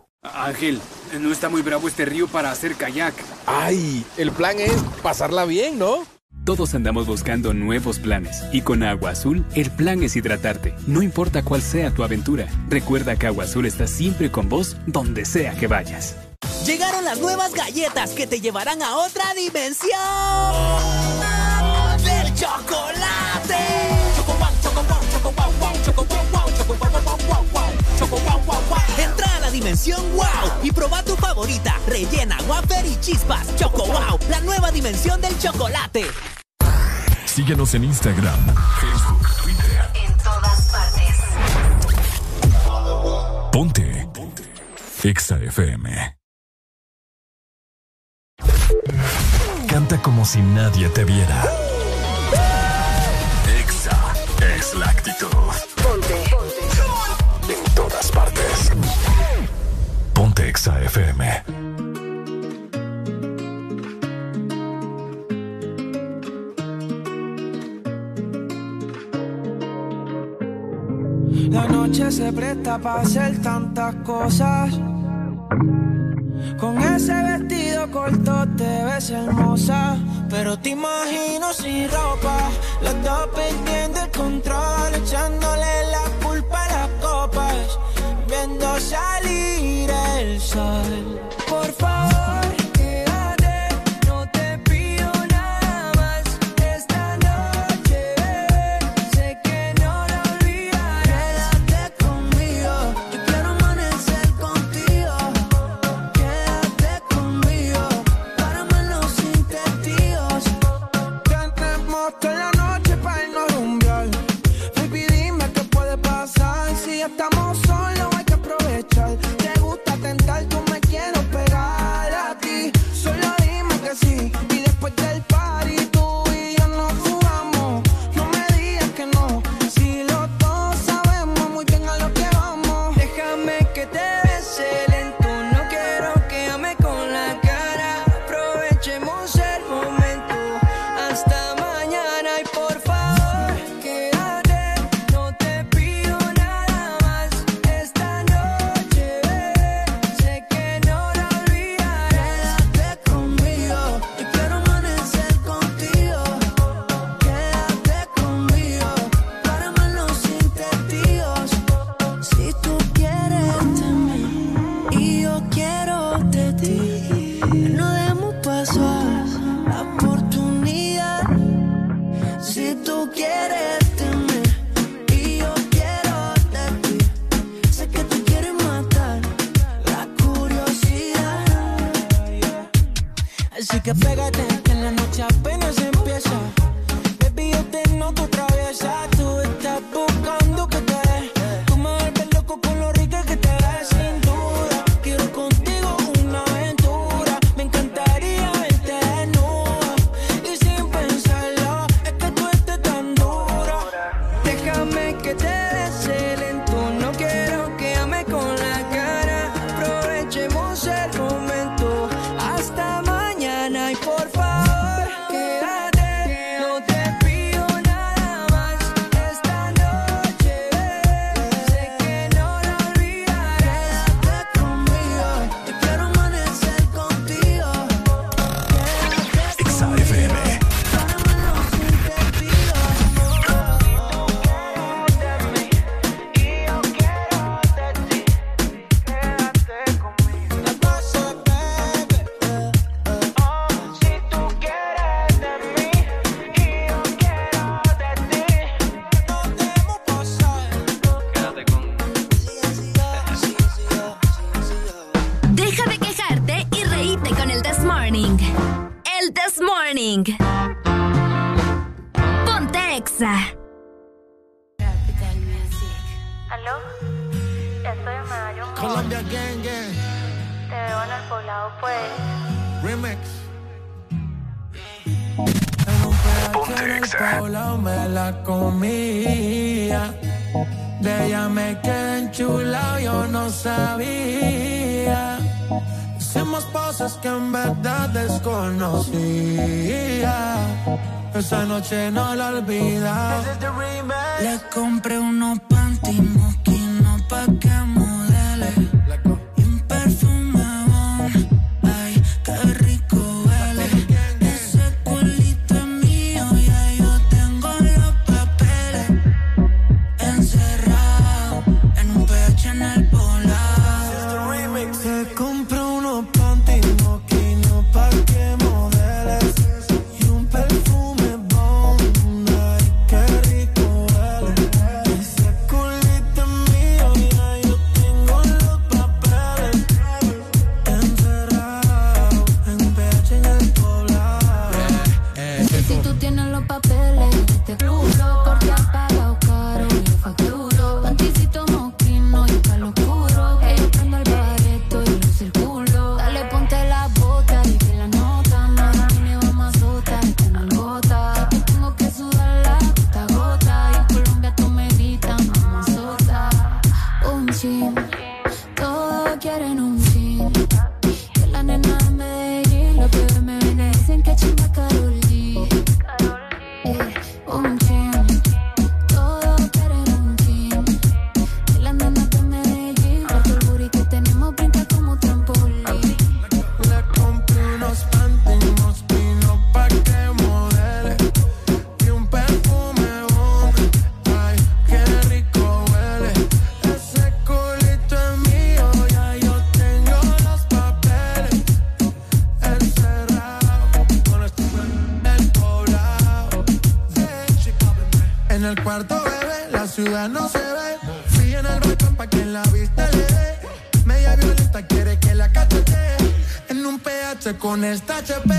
Ángel, no está muy bravo este río para hacer kayak. Ay, el plan es pasarla bien, ¿no? Todos andamos buscando nuevos planes y con Agua Azul el plan es hidratarte, no importa cuál sea tu aventura. Recuerda que Agua Azul está siempre con vos donde sea que vayas. Llegaron las nuevas galletas que te llevarán a otra dimensión. ¡Del chocolate! Choco wow, choco wow, choco wow, wow, choco wow dimensión wow y proba tu favorita, rellena, wafer y chispas. Choco wow, la nueva dimensión del chocolate. Síguenos en Instagram, Facebook, Twitter. En todas partes. Ponte. Ponte. Exa FM. Canta como si nadie te viera. La noche se presta para hacer tantas cosas. Con ese vestido corto te ves hermosa. Pero te imagino sin ropa. Los dos perdiendo el control. Echándole la culpa a las copas. Viendo salir el sol. Por favor, que pégate con esta HP.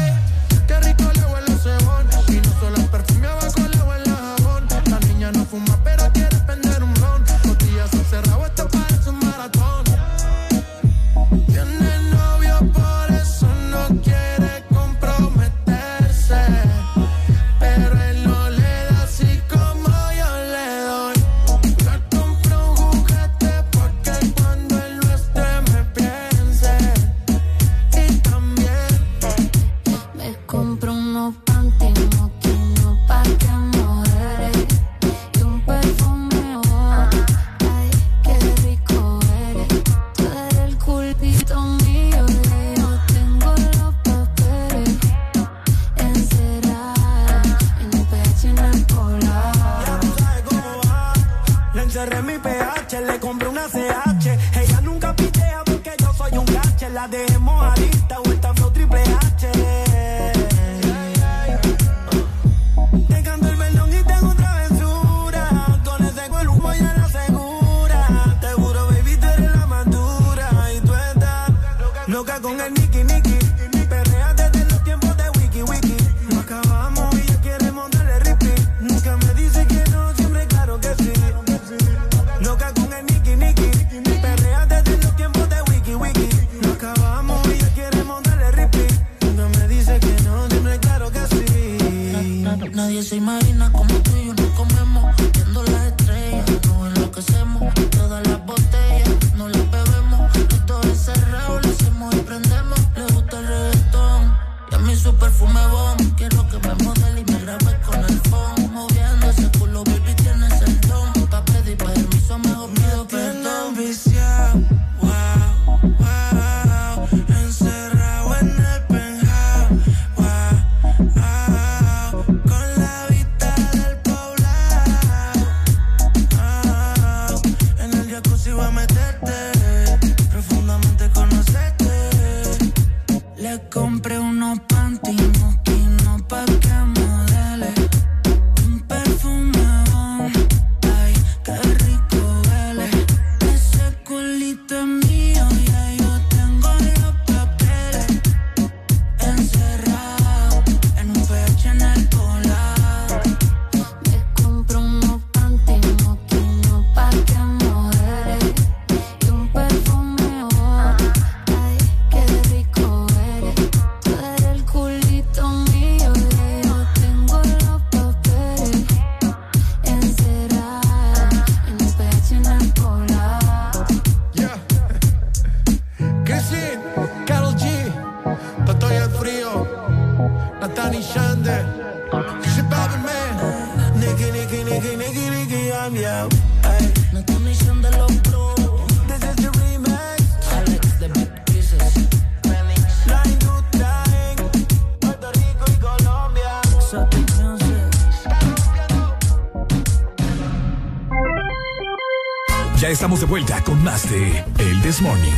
Vuelta con más de El This Morning.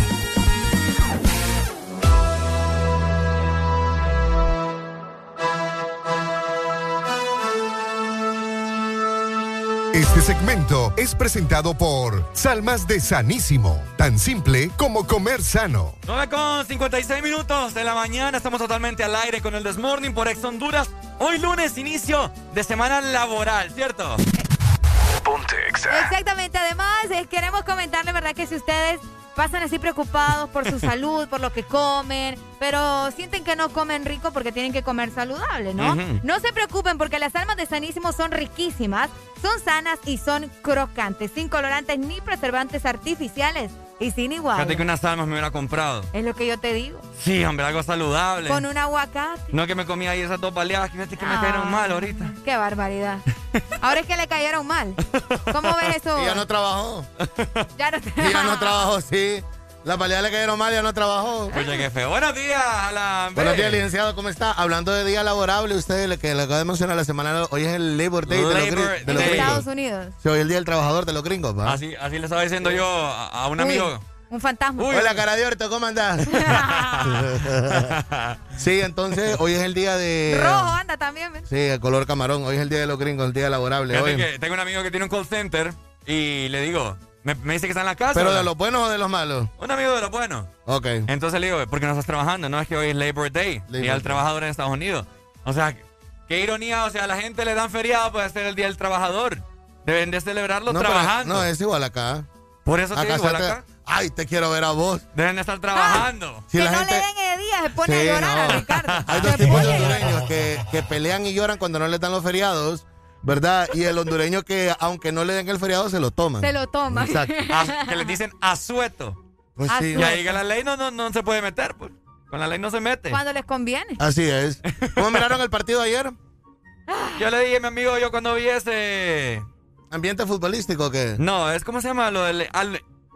Este segmento es presentado por Salmas de Sanísimo, tan simple como comer sano. 9 con 56 minutos de la mañana, estamos totalmente al aire con el Desmorning por Ex Honduras. Hoy lunes, inicio de semana laboral, ¿cierto? Exactamente. Además, eh, queremos comentarle, ¿verdad? Que si ustedes pasan así preocupados por su salud, por lo que comen, pero sienten que no comen rico porque tienen que comer saludable, ¿no? No se preocupen porque las almas de Sanísimo son riquísimas, son sanas y son crocantes, sin colorantes ni preservantes artificiales y sin igual. Fíjate que unas almas me hubiera comprado. Es lo que yo te digo. Sí, hombre, algo saludable. Con un aguacate. No que me comí ahí esas dos baleadas, que fíjate que me Ah. cayeron mal ahorita. Qué barbaridad. Ahora es que le cayeron mal. ¿Cómo ves eso? Y ya no trabajó. Ya no Y ya no trabajó, sí. La baleadas le cayeron mal, ya no trabajó. Oye, qué feo. Buenos días, Alan. Buenos días, licenciado, ¿cómo está? Hablando de día laborable, usted le- que le acaba de mencionar la semana, hoy es el Labor Day de los, Labor de los gringos. Estados Unidos. Sí, hoy es el Día del Trabajador de los gringos, ¿va? Así, así le estaba diciendo yo a, a un Uy. amigo Un fantasma. Hola, cara de orto, ¿cómo andás? sí, entonces hoy es el día de. Rojo anda también. ¿ves? Sí, el color camarón. Hoy es el día de los gringos, el día laborable. Hoy. que tengo un amigo que tiene un call center y le digo, me, me dice que está en la casa. ¿Pero ¿verdad? de los buenos o de los malos? Un amigo de los buenos. Ok. Entonces le digo, ¿por qué no estás trabajando? No es que hoy es Labor Day, Labor Día del. Trabajador en Estados Unidos. O sea, qué ironía, o sea, a la gente le dan feriado para ser el Día del Trabajador. Deben de celebrarlo No, pero- trabajando. no, es igual acá. Por eso te digo, te- acá. Ay, te quiero ver a vos. Deben de estar trabajando. Si que la no gente- le den el día, se pone Sí, a llorar a no. Ricardo. Hay dos tipos de a hondureños que, que pelean y lloran cuando no les dan los feriados, ¿verdad? Y el hondureño que, aunque no le den el feriado, se lo toman. Se lo toma. Exacto. A- que les dicen asueto. Pues sí. Y ahí que la ley no, no, no se puede meter, pues. Con la ley no se mete. Cuando les conviene. Así es. ¿Cómo miraron el partido ayer? Yo le dije a mi amigo, yo cuando vi ese... ¿Ambiente futbolístico o qué? No, es como se llama lo de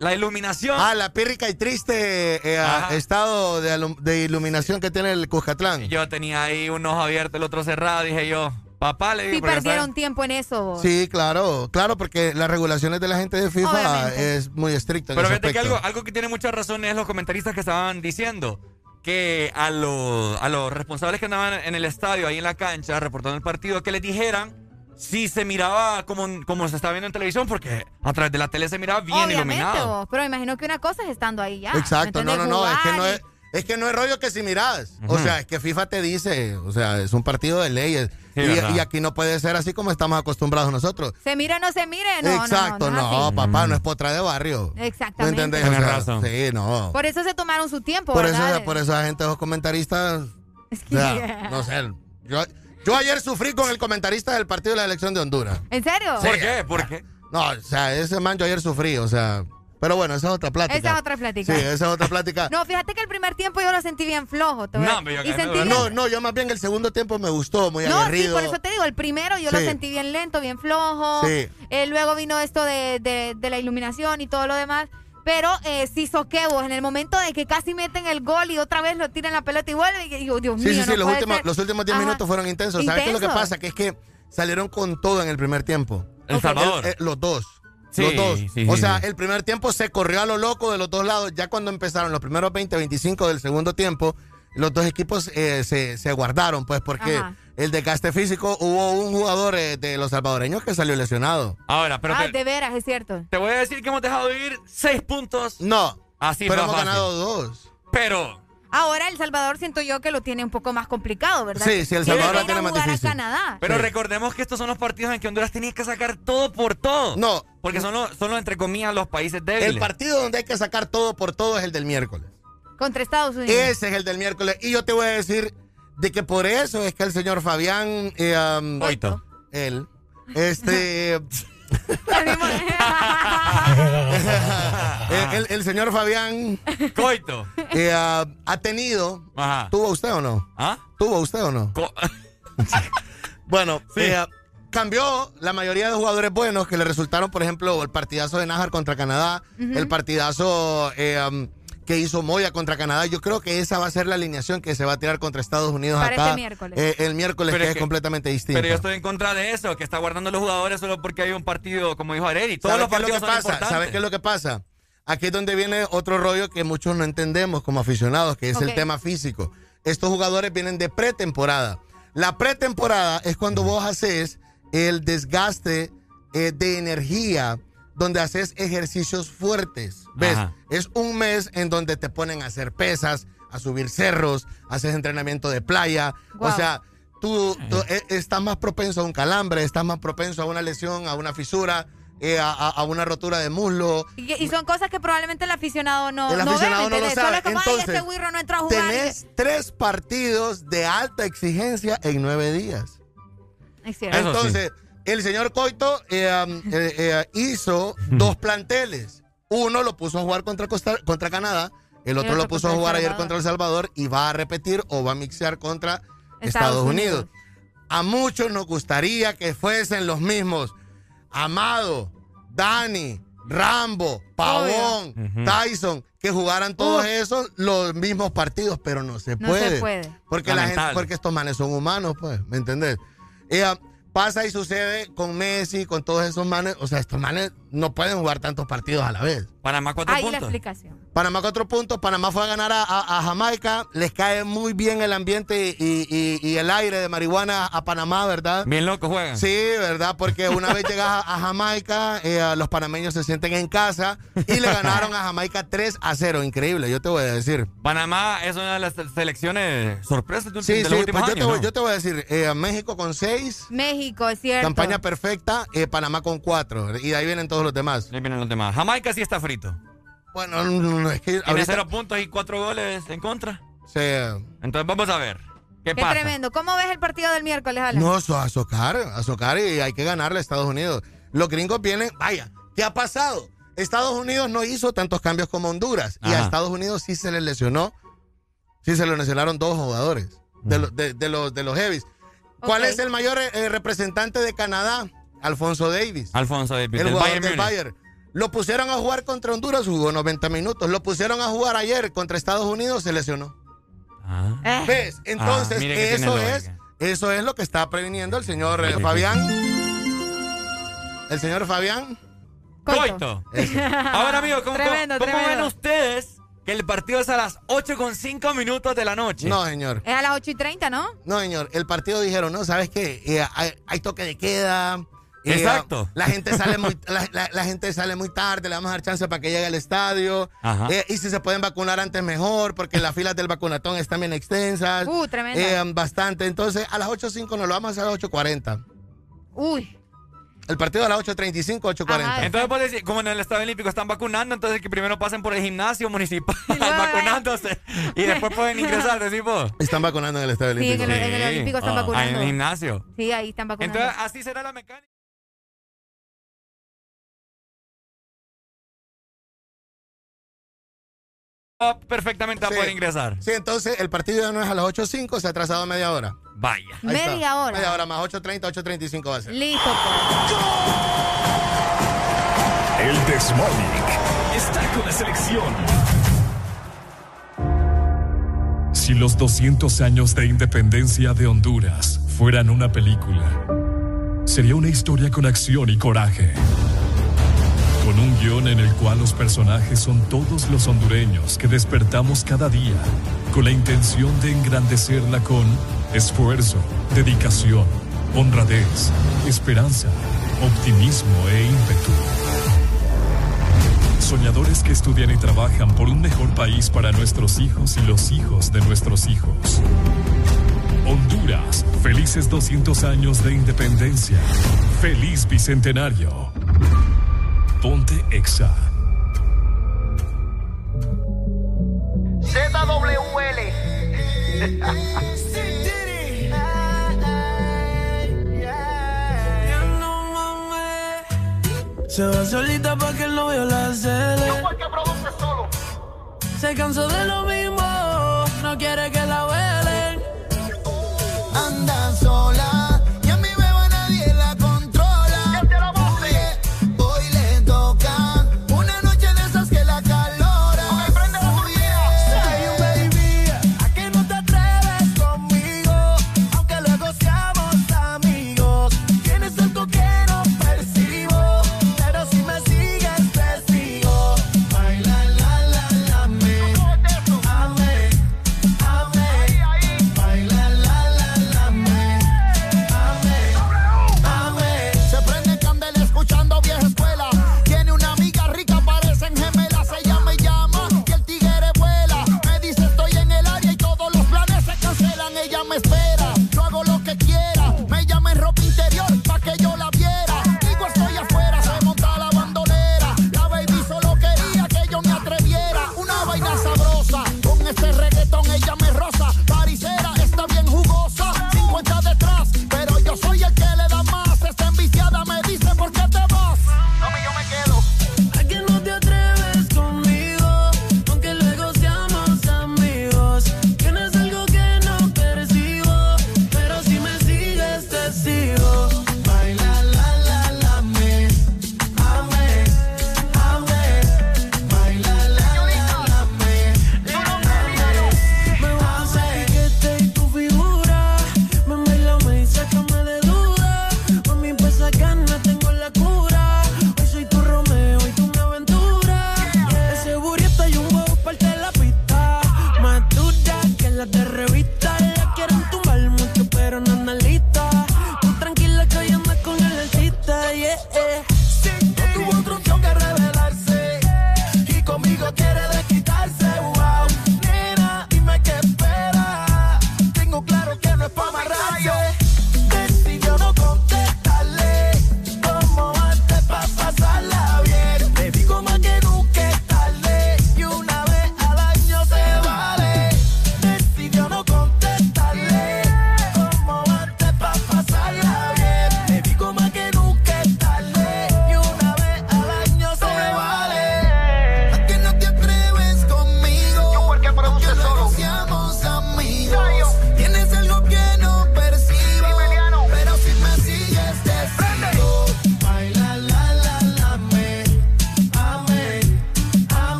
la iluminación. Ah, la pírrica y triste eh, Ajá. estado de, alum- de iluminación que tiene el Cuscatlán. Yo tenía ahí un ojo abierto, el otro cerrado, dije yo, papá le digo, Sí porque perdieron ¿sabes? tiempo en eso. vos. Sí, claro, claro, porque las regulaciones de la gente de FIFA Obviamente. es muy estricta. Pero fíjate que algo, algo que tiene mucha razón es los comentaristas que estaban diciendo que a los, a los responsables que andaban en el estadio, ahí en la cancha, reportando el partido, que les dijeran si se miraba como, como se estaba viendo en televisión, porque a través de la tele se miraba bien Obviamente, iluminado. vos. Pero imagino que una cosa es estando ahí ya. Exacto, no, ¿me no, no, es que no es, es que no es rollo que si miras. O sea, es que FIFA te dice, o sea, es un partido de leyes. Y, aquí no puede ser así como estamos acostumbrados nosotros. Se mire o no se mire, no. Exacto, no, no, no es así. papá, no es potra de barrio. ¿Me Exactamente. entendés? O sea, razón. Sí, no. Por eso se tomaron su tiempo, Por eso, por eso la gente, los comentaristas, o sea, no sé. Yo, yo ayer sufrí con el comentarista del partido de la elección de Honduras. ¿En serio? ¿Por qué? ¿Por qué? No, o sea, ese man yo ayer sufrí, o sea. Pero bueno, esa es otra plática. Esa es otra plática. Sí, esa es otra plática. No, fíjate que el primer tiempo yo lo sentí bien flojo. No, pero yo y que- sentí No, bien- no, yo más bien el segundo tiempo me gustó, muy No, sí, por eso te digo, el primero yo lo sentí bien lento, bien flojo. Sí. Eh, luego vino esto de, de- de la iluminación y todo lo demás. Pero eh, sí soquebos en el momento de que casi meten el gol y otra vez lo tiran la pelota y vuelve. Y digo, Dios Sí, mío, sí, no sí, los últimos, los últimos 10 Ajá. minutos fueron intensos. ¿Sabes qué es lo que pasa? Que es que salieron con todo en el primer tiempo. El Salvador. El- eh, los dos. Sí, los dos. sí, o sí, sea, sí. el primer tiempo se corrió a lo loco de los dos lados. Ya cuando empezaron los primeros 20, 25 del segundo tiempo, los dos equipos eh, se, se guardaron, pues, porque Ajá. el desgaste físico, hubo un jugador eh, de los salvadoreños que salió lesionado. Ahora, pero Ah, te, de veras, es cierto. te voy a decir que hemos dejado de ir seis puntos. No, Así pero hemos fácil. ganado dos. Pero, Ahora El Salvador siento yo que lo tiene un poco más complicado, ¿verdad? Sí, sí, El Tiene Salvador ir tiene más difícil. a Canadá. pero Sí. recordemos que estos son los partidos en que Honduras tenía que sacar todo por todo. No, Porque son los, son los, entre comillas, los países débiles. el partido donde hay que sacar todo por todo es el del miércoles. Contra Estados Unidos. Ese es el del miércoles. Y yo te voy a decir de que por eso es que el señor Fabián. eh, um, Coito. Él. Este. el, el- el señor Fabián Coito. eh, ha tenido. Ajá. ¿Tuvo usted o no? ¿Ah? ¿Tuvo usted o no? Co- Bueno, Sí. eh, cambió la mayoría de jugadores buenos que le resultaron, por ejemplo, el partidazo de Nájar contra Canadá, el partidazo eh, um, que hizo Moya contra Canadá. Yo creo que esa va a ser la alineación que se va a tirar contra Estados Unidos Para acá este miércoles. eh, el miércoles, Pero que es que- completamente distinto. Pero yo estoy en contra de eso, que está guardando los jugadores solo porque hay un partido, como dijo Areli. Todos ¿Sabes los es lo partidos que son pasa? importantes. ¿Sabes qué es lo que pasa? Aquí es donde viene otro rollo que muchos no entendemos como aficionados, que es el tema físico. Estos jugadores vienen de pretemporada. La pretemporada es cuando vos haces el desgaste eh, de energía, donde haces ejercicios fuertes. ¿Ves? Ajá. Es un mes en donde te ponen a hacer pesas, a subir cerros, haces entrenamiento de playa. O sea, tú, tú, eh, estás más propenso a un calambre, estás más propenso a una lesión, a una fisura, eh, a, a- una rotura de muslo. Y, y son cosas que probablemente el aficionado no, El no ve, aficionado ¿me no lo sabe. es como, ay, Entonces, este no entró a jugar. Tenés tres partidos de alta exigencia en nueve días. Es sí. El señor Coito eh, eh, eh, hizo dos planteles. Uno lo puso a jugar contra, Costa- contra Canadá, el otro, otro lo puso a jugar ayer contra El Salvador y va a repetir o va a mixear contra Estados Estados, Unidos. Unidos. A muchos nos gustaría que fuesen los mismos. Amado, Dani, Rambo, Pavón. Tyson, que jugaran todos esos los mismos partidos, pero no se No puede. se puede. Porque, la gente, porque estos manes son humanos, pues, ¿me entendés? Eh, pasa y sucede con Messi, con todos esos manes. O sea, estos manes no pueden jugar tantos partidos a la vez. Panamá cuatro Ahí la puntos. explicación. Panamá cuatro puntos, Panamá fue a ganar a, a- a Jamaica, les cae muy bien el ambiente y, y- y el aire de marihuana a Panamá, ¿verdad? Bien loco juegan. Sí, ¿verdad? Porque una vez llegas a, a Jamaica, eh, los panameños se sienten en casa y le ganaron a Jamaica 3 a 0. Increíble, yo te voy a decir. Panamá es una de las selecciones sorpresas de, Sí, de sí, los últimos pues yo, te años, voy, ¿no? yo te voy a decir, eh, México con 6, México, es cierto. campaña perfecta, eh, Panamá con 4, y de ahí vienen todos los demás. Vienen los demás. Jamaica sí está frito. Bueno, no, es que Tiene ahorita... cero puntos y cuatro goles en contra. Sí. Entonces vamos a ver. ¿Qué, Qué pasa? tremendo. ¿Cómo ves el partido del miércoles, Alan? No, eso, a socar, a socar y hay que ganarle a Estados Unidos. Los gringos vienen, vaya, ¿qué ha pasado? Estados Unidos no hizo tantos cambios como Honduras y a. Estados Unidos sí se le lesionó, sí se le lesionaron dos jugadores de, los- de, de los, de los heavies. ¿Cuál es el mayor eh, representante de Canadá? Alfonso Davis. Alfonso Davis, el del jugador Bayern del. Bayern. Lo pusieron a jugar contra Honduras, jugó 90 minutos. Lo pusieron a jugar ayer contra Estados Unidos, se lesionó. Ah. ¿Ves? Entonces, Ah, tiene eso es, eso es lo que está previniendo el señor eh, Fabián. El señor Fabián. Coito. Ahora, amigo, ¿cómo, Tremendo, cómo- ven ustedes que el partido es a las 8 con 5 minutos de la noche? No, señor. Es a las 8 y 30, ¿no? No, señor. El partido dijeron, no, ¿sabes qué? Eh, hay, hay toque de queda. Eh, Exacto. la gente sale muy la, la- la gente sale muy tarde, le vamos a dar chance para que llegue al estadio. Ajá. Eh, y si se pueden vacunar antes mejor, porque las filas del vacunatón están bien extensas. Uh, tremendo. Eh, bastante. Entonces, a las 8.05 nos lo vamos a hacer a las 8.40. Uy. El partido a las 8.35, 8.40. Entonces, pues, decir, como en el Estadio Olímpico están vacunando, entonces que primero pasen por el gimnasio municipal vacunándose y después pueden ingresar, vos. Están vacunando en el estadio Sí, en olímpico. el, en el Olímpico están Ah, vacunando. En el gimnasio. Sí, ahí están vacunando. Entonces, así será la mecánica. Va Perfectamente a Sí. poder ingresar. Sí, entonces el partido ya no es a las 8.05, se ha atrasado media hora. Vaya. Ahí está. Media hora. Media hora más 8.30, 8.35 va a ser. Listo, pues. El Desmonic está con la selección. Si los 200 años de independencia de Honduras fueran una película, sería una historia con acción y coraje. Con un guion en el cual los personajes son todos los hondureños que despertamos cada día con la intención de engrandecerla con esfuerzo, dedicación, honradez, esperanza, optimismo e ímpetu. Soñadores que estudian y trabajan por un mejor país para nuestros hijos y los hijos de nuestros hijos. Honduras, felices 200 años de independencia. Feliz Bicentenario. Ponte Exa. Se va solita pa' que el novio la cele. Se cansó de lo mismo, no quiere que la velen. Anda sola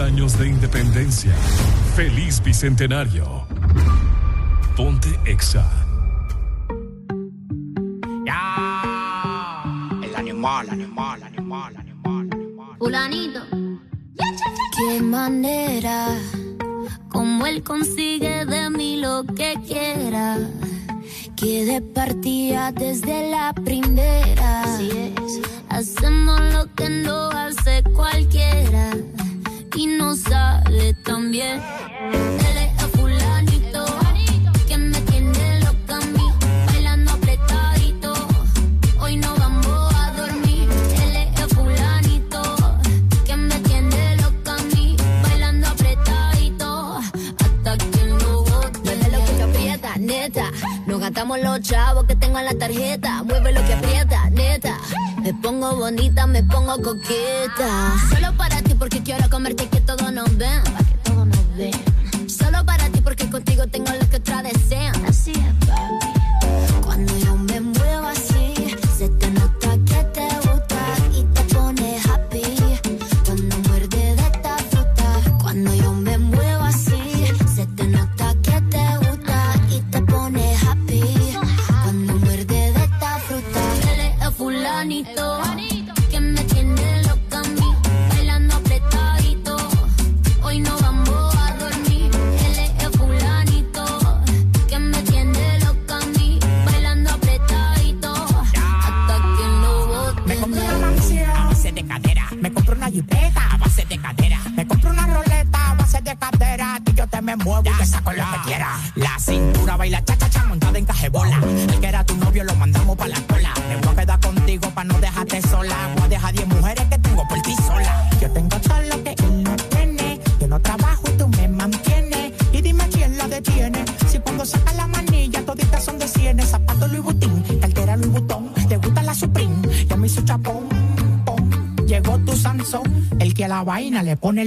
años de independencia. Feliz bicentenario. Ponte Exa.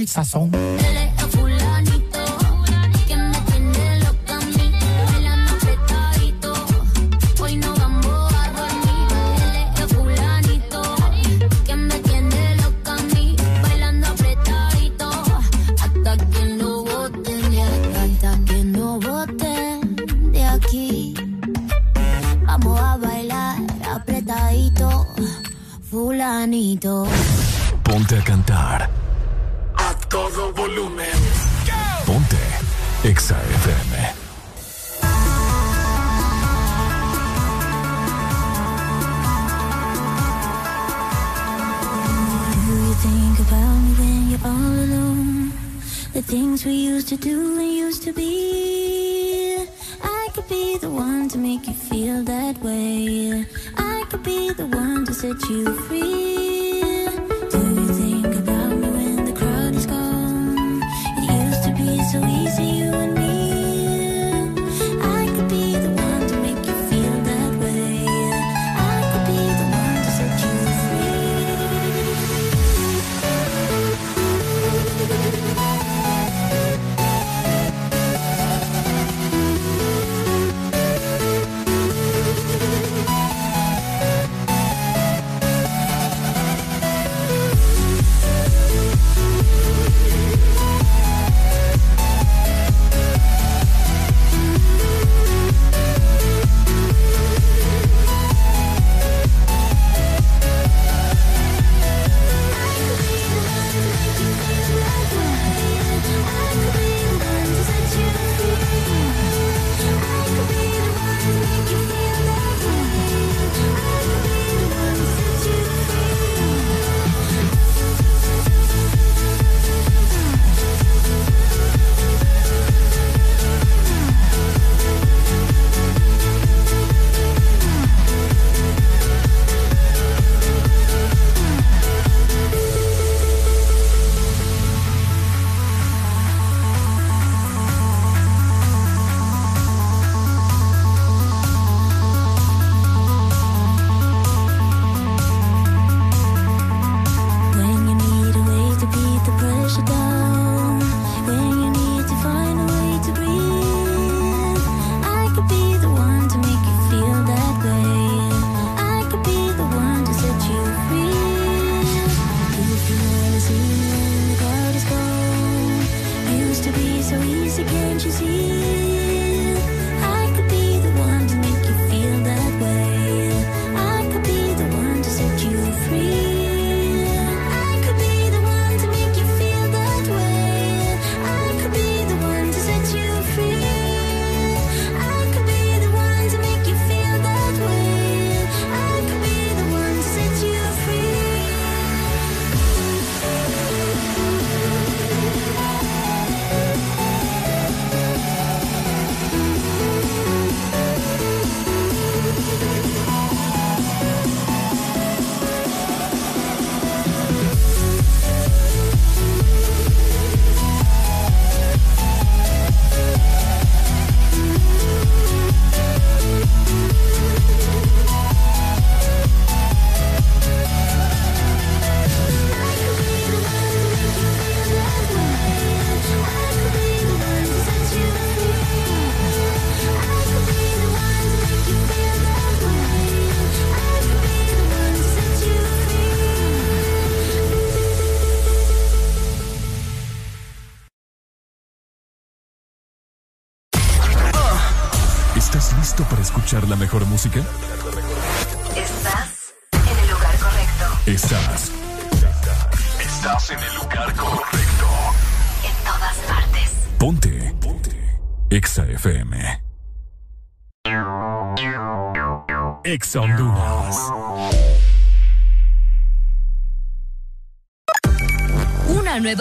Vaina le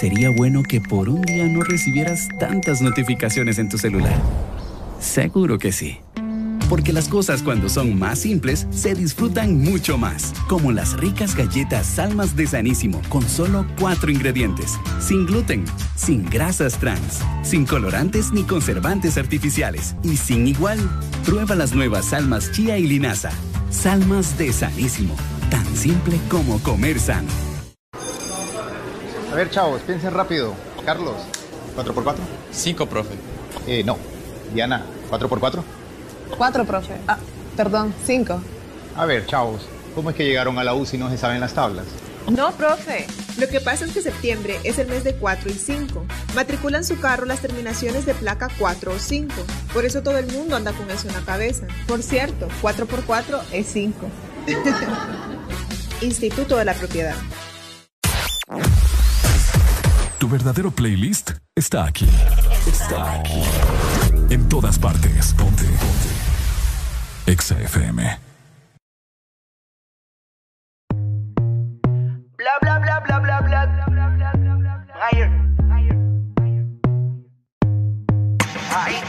Sería bueno que por un día no recibieras tantas notificaciones en tu celular. Seguro que sí. Porque las cosas cuando son más simples se disfrutan mucho más. Como las ricas galletas Salmas de Sanísimo con solo cuatro ingredientes. Sin gluten, sin grasas trans, sin colorantes ni conservantes artificiales y sin igual. Prueba las nuevas Salmas Chía y Linaza. Salmas de Sanísimo. Tan simple como comer sano. A ver, chavos, piensen rápido. Carlos, ¿4x4? 5, profe. Eh, no. Diana, ¿4x4? Cuatro, profe. Ah, perdón, cinco. A ver, chavos, ¿cómo es que llegaron a la U si no se saben las tablas? No, profe. Lo que pasa es que septiembre es el mes de 4 y 5. Matriculan su carro las terminaciones de placa 4 o 5. Por eso todo el mundo anda con eso en la cabeza. Por cierto, 4 por 4 es 5. Instituto de la Propiedad. Tu verdadero playlist está aquí. Está aquí. En todas partes. Ponte. Ponte. Exa FM. Bla bla bla bla bla bla. Higher. Ay. El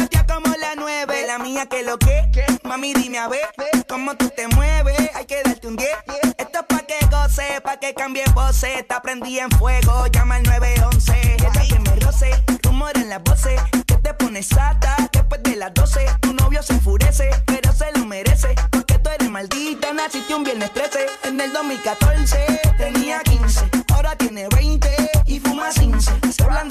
Mía que lo que, mami dime a ver cómo tú te mueves. Hay que darte un 10. Esto es pa' que goce, pa' que cambie voces. Está prendí en fuego, llama al 911. Ella que me roce, rumor en las voces. Que te pones sata después de las 12. Tu novio se enfurece, pero se lo merece. Porque tú eres maldita, naciste un viernes 13. En el 2014 tenía 15, ahora tiene 20 y fuma 15. Se hablan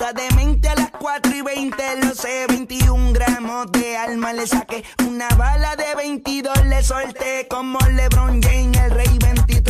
La demente a las 4 y 20, lo sé, 21 gramos de alma le saqué. Una bala de 22 le solté como LeBron James, el rey 23.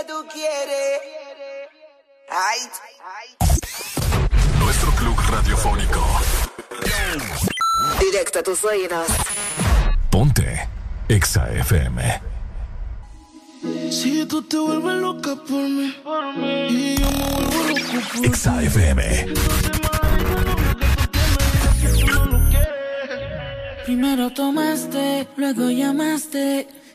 Mami, ¿qué tú quieres? Ay. Nuestro club radiofónico. Directo a tus oídos. Ponte. Exa FM. Si tú te vuelves loca por mí, y yo me vuelvo loco por ti. Exa FM. Primero tomaste, luego llamaste.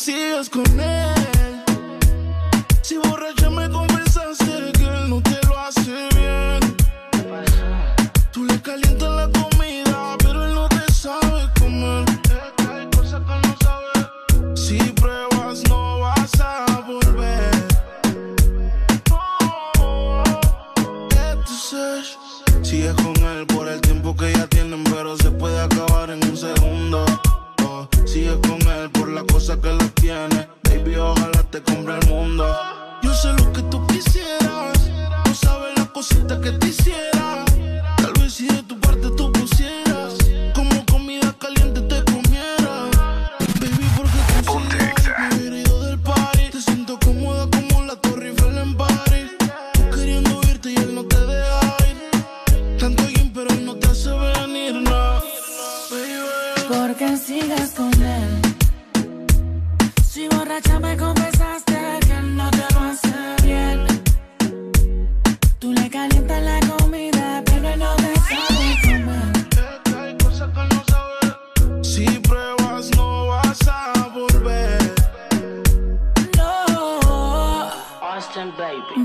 Sigues con él.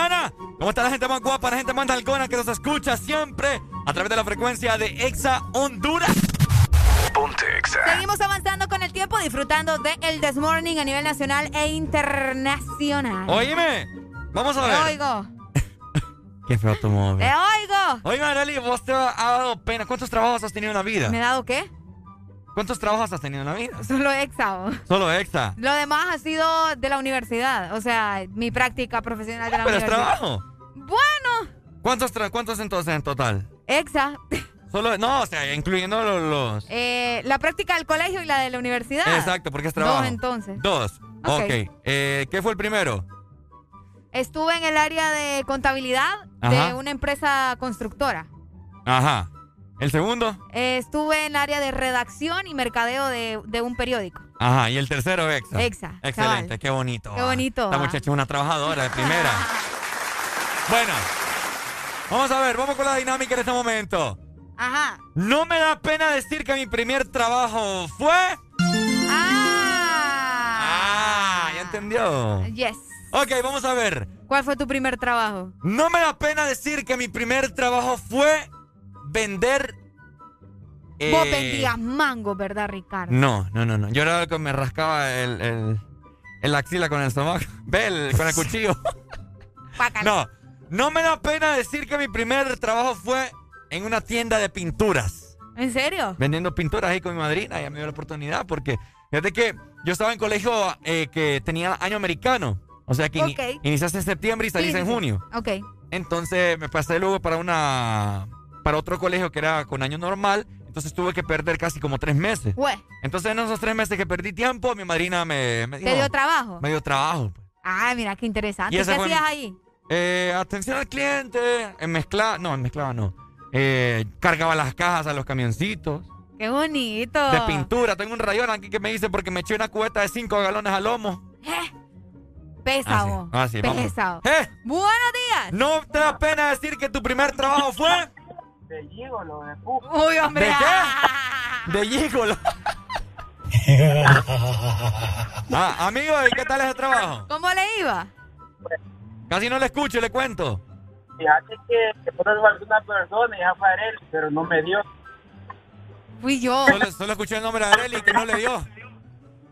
mañana. ¿Cómo está la gente más guapa, la gente más dalgona que nos escucha siempre a través de la frecuencia de Exa Honduras? Ponte Exa. Seguimos avanzando con el tiempo, disfrutando de el This Morning a nivel nacional e internacional. Oíme, vamos a Te ver. oigo. Qué feo tu móvil. Te oigo. Oíme, Arely, vos te ha dado pena. ¿Cuántos trabajos has tenido en la vida? ¿Me he dado qué? ¿Cuántos trabajos has tenido en la vida? Solo exao. Solo Exa. Lo demás ha sido de la universidad. O sea, mi práctica profesional de la Pero es universidad. trabajo. Bueno, ¿Cuántos, tra- ¿Cuántos entonces en total? exa. Solo, no, o sea, incluyendo los... los- Eh, la práctica del colegio y la de la universidad. Exacto, porque es trabajo. Dos entonces. Dos. Ok. Ok. Eh, ¿Qué fue el primero? Estuve en el área de contabilidad Ajá. de una empresa constructora. Ajá. ¿El segundo? Eh, estuve en el área de redacción y mercadeo de, de un periódico. Ajá. ¿Y el tercero, Exa? Exa, Excelente, cabal. qué bonito. Qué bonito, Esta ah. muchacha es una trabajadora de primera. Bueno, vamos a ver, vamos con la dinámica en este momento. Ajá. No me da pena decir que mi primer trabajo fue. Ah. Ah, ¿ya entendió? Yes. Ok, vamos a ver. ¿Cuál fue tu primer trabajo? No me da pena decir que mi primer trabajo fue vender. eh, Vos vendías mango, ¿verdad, Ricardo? No, no, no, no. Yo era el que me rascaba el, el, el axila con el estómago. Ve, el- con el cuchillo. no, no me da pena decir que mi primer trabajo fue en una tienda de pinturas. ¿En serio? Vendiendo pinturas ahí con mi madrina. Ella me dio la oportunidad porque fíjate que yo estaba en colegio eh, que tenía año americano. O sea que iniciaste en septiembre y saliste Sí, en junio. Ok. Entonces me pasé luego para una para otro colegio que era con año normal. Entonces tuve que perder casi como tres meses. Entonces en esos tres meses que perdí tiempo, mi madrina me, me ¿te dijo- dio trabajo? Me dio trabajo. Ay, mira, qué interesante. Y ¿Qué fue hacías ahí? Eh, atención al cliente, en mezclaba, no, en mezclaba no. Eh, cargaba las cajas a los camioncitos Qué bonito. de pintura. Tengo un rayón aquí que me dice porque me eché una cubeta de 5 galones al lomo. Pesa, vos. Ah, sí, vamos. Pesa. ¡Eh! Buenos días. ¿No te da pena decir que tu primer trabajo fue De gigolo, de puto. Uy, hombre. ¿De qué? de gigolo? ah, amigo, ¿y qué tal ese trabajo? ¿Cómo le iba? Casi no le escucho, le cuento. Fíjate que, que por eso faltó una persona y ya fue Arel, pero no me dio. Fui yo. Solo, solo escuché el nombre de Areli que no le dio.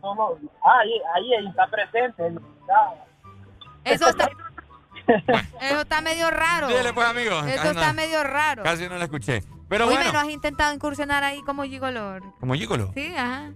No, no. Ah, ahí, ahí, ahí está presente. Eso está, eso está medio raro. Dile pues, amigo. Eso Casi está no- medio raro. Casi no le escuché. Pero Oye, bueno, ¿no has intentado incursionar ahí como gigolo? como gigolo. Sí, ajá.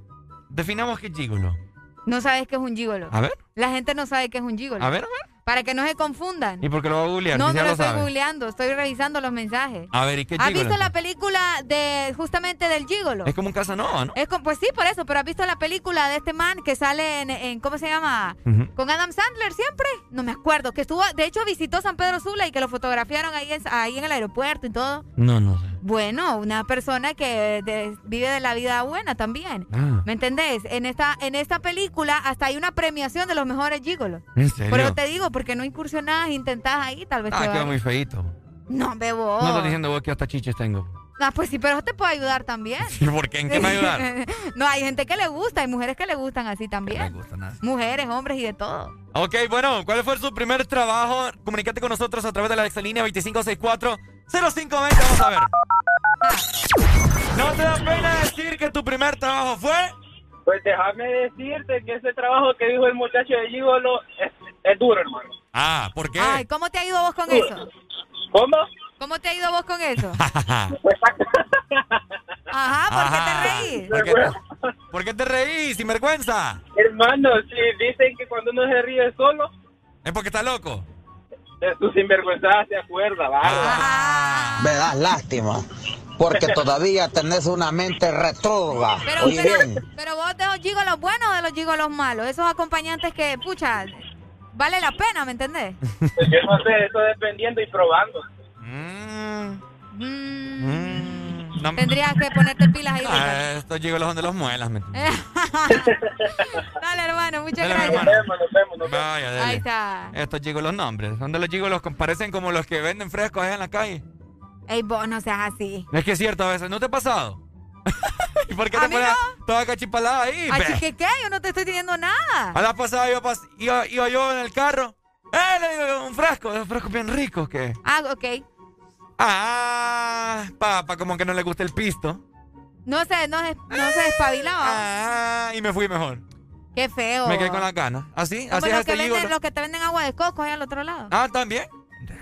Definamos qué es gigolo. No sabes qué es un gigolo. A ver, La gente no sabe qué es un gigolo. a ver, a ver. Para que no se confundan. ¿Y por qué lo va a googlear? No, Si no lo lo estoy googleando, estoy revisando los mensajes. A ver, ¿y qué ¿Has gigolo? visto la película de justamente del gigolo? Es como un Casanova, ¿no? Es con- pues sí, por eso, pero ¿has visto la película de este man que sale en, en- ¿cómo se llama? Con Adam Sandler siempre. No me acuerdo, que estuvo, de hecho visitó San Pedro Sula y que lo fotografiaron ahí en, ahí en el aeropuerto y todo. No, no sé. Bueno, una persona que de- vive de la vida buena también. Ah, ¿Me entendés? En esta, en esta película hasta hay una premiación de los mejores gigolos. ¿en serio? Por eso te digo, porque no incursionás, intentás ahí, tal vez Ah, quedó muy feito. No, bebo. No estás diciendo vos que hasta chiches tengo. Ah, pues sí, pero eso te puede ayudar también. ¿Y por qué? ¿En qué me ayudar? no, hay gente que le gusta, hay mujeres que le gustan así también. Mujeres, hombres y de todo. Ok, bueno, ¿cuál fue su primer trabajo? Comunícate con nosotros a través de la exalínea 2564-0520. Vamos a ver. ¿No te da pena decir que tu primer trabajo fue? Pues déjame decirte que ese trabajo que dijo el muchacho de Gigolo es, es duro, hermano. Ah, ¿por qué? Ay, ¿cómo te ha ido vos con eso? ¿Cómo? ¿Cómo te ha ido vos con eso? Ajá, ¿por qué te reís? ¿Por qué, por qué te reís, sin vergüenza? Hermano, si dicen que cuando uno se ríe solo, Es porque está loco. eh, tu sinvergüenza se acuerda, ¿vale? Me das lástima, porque todavía tenés una mente retrógrada. Pero, pero, bien, pero vos de los gigolos buenos o de los gigolos malos, esos acompañantes que, pucha, vale la pena, ¿me entendés? Pues yo no sé, eso dependiendo y probando. No, Tendrías que ponerte pilas ahí. Ah, estos gigolos son de los muelas. ¿me entiendes? Dale, hermano, muchas Dale, gracias. hermano. Vaya, dale. Ahí está. Estos gigolos nombres. Son de los gigolos que parecen como los que venden frescos allá en la calle. Ey, vos no seas así. Es que es cierto a veces. ¿No te ha pasado? ¿Y por qué te pones no. toda cachipalada ahí? Así que, ¿qué? Yo no te estoy diciendo nada. A la pasada iba, pas- iba, iba yo en el carro. ¡Eh! Le digo, un frasco, un frasco bien rico que. Ah, ok. Ah, papá, como que no le gusta el pisto. No se, no se, no se despabilaba. Ah, y me fui mejor. Qué feo. Me quedé con las ganas. Así, así es los, este que venden, los que te venden agua de coco allá al otro lado. Ah, también.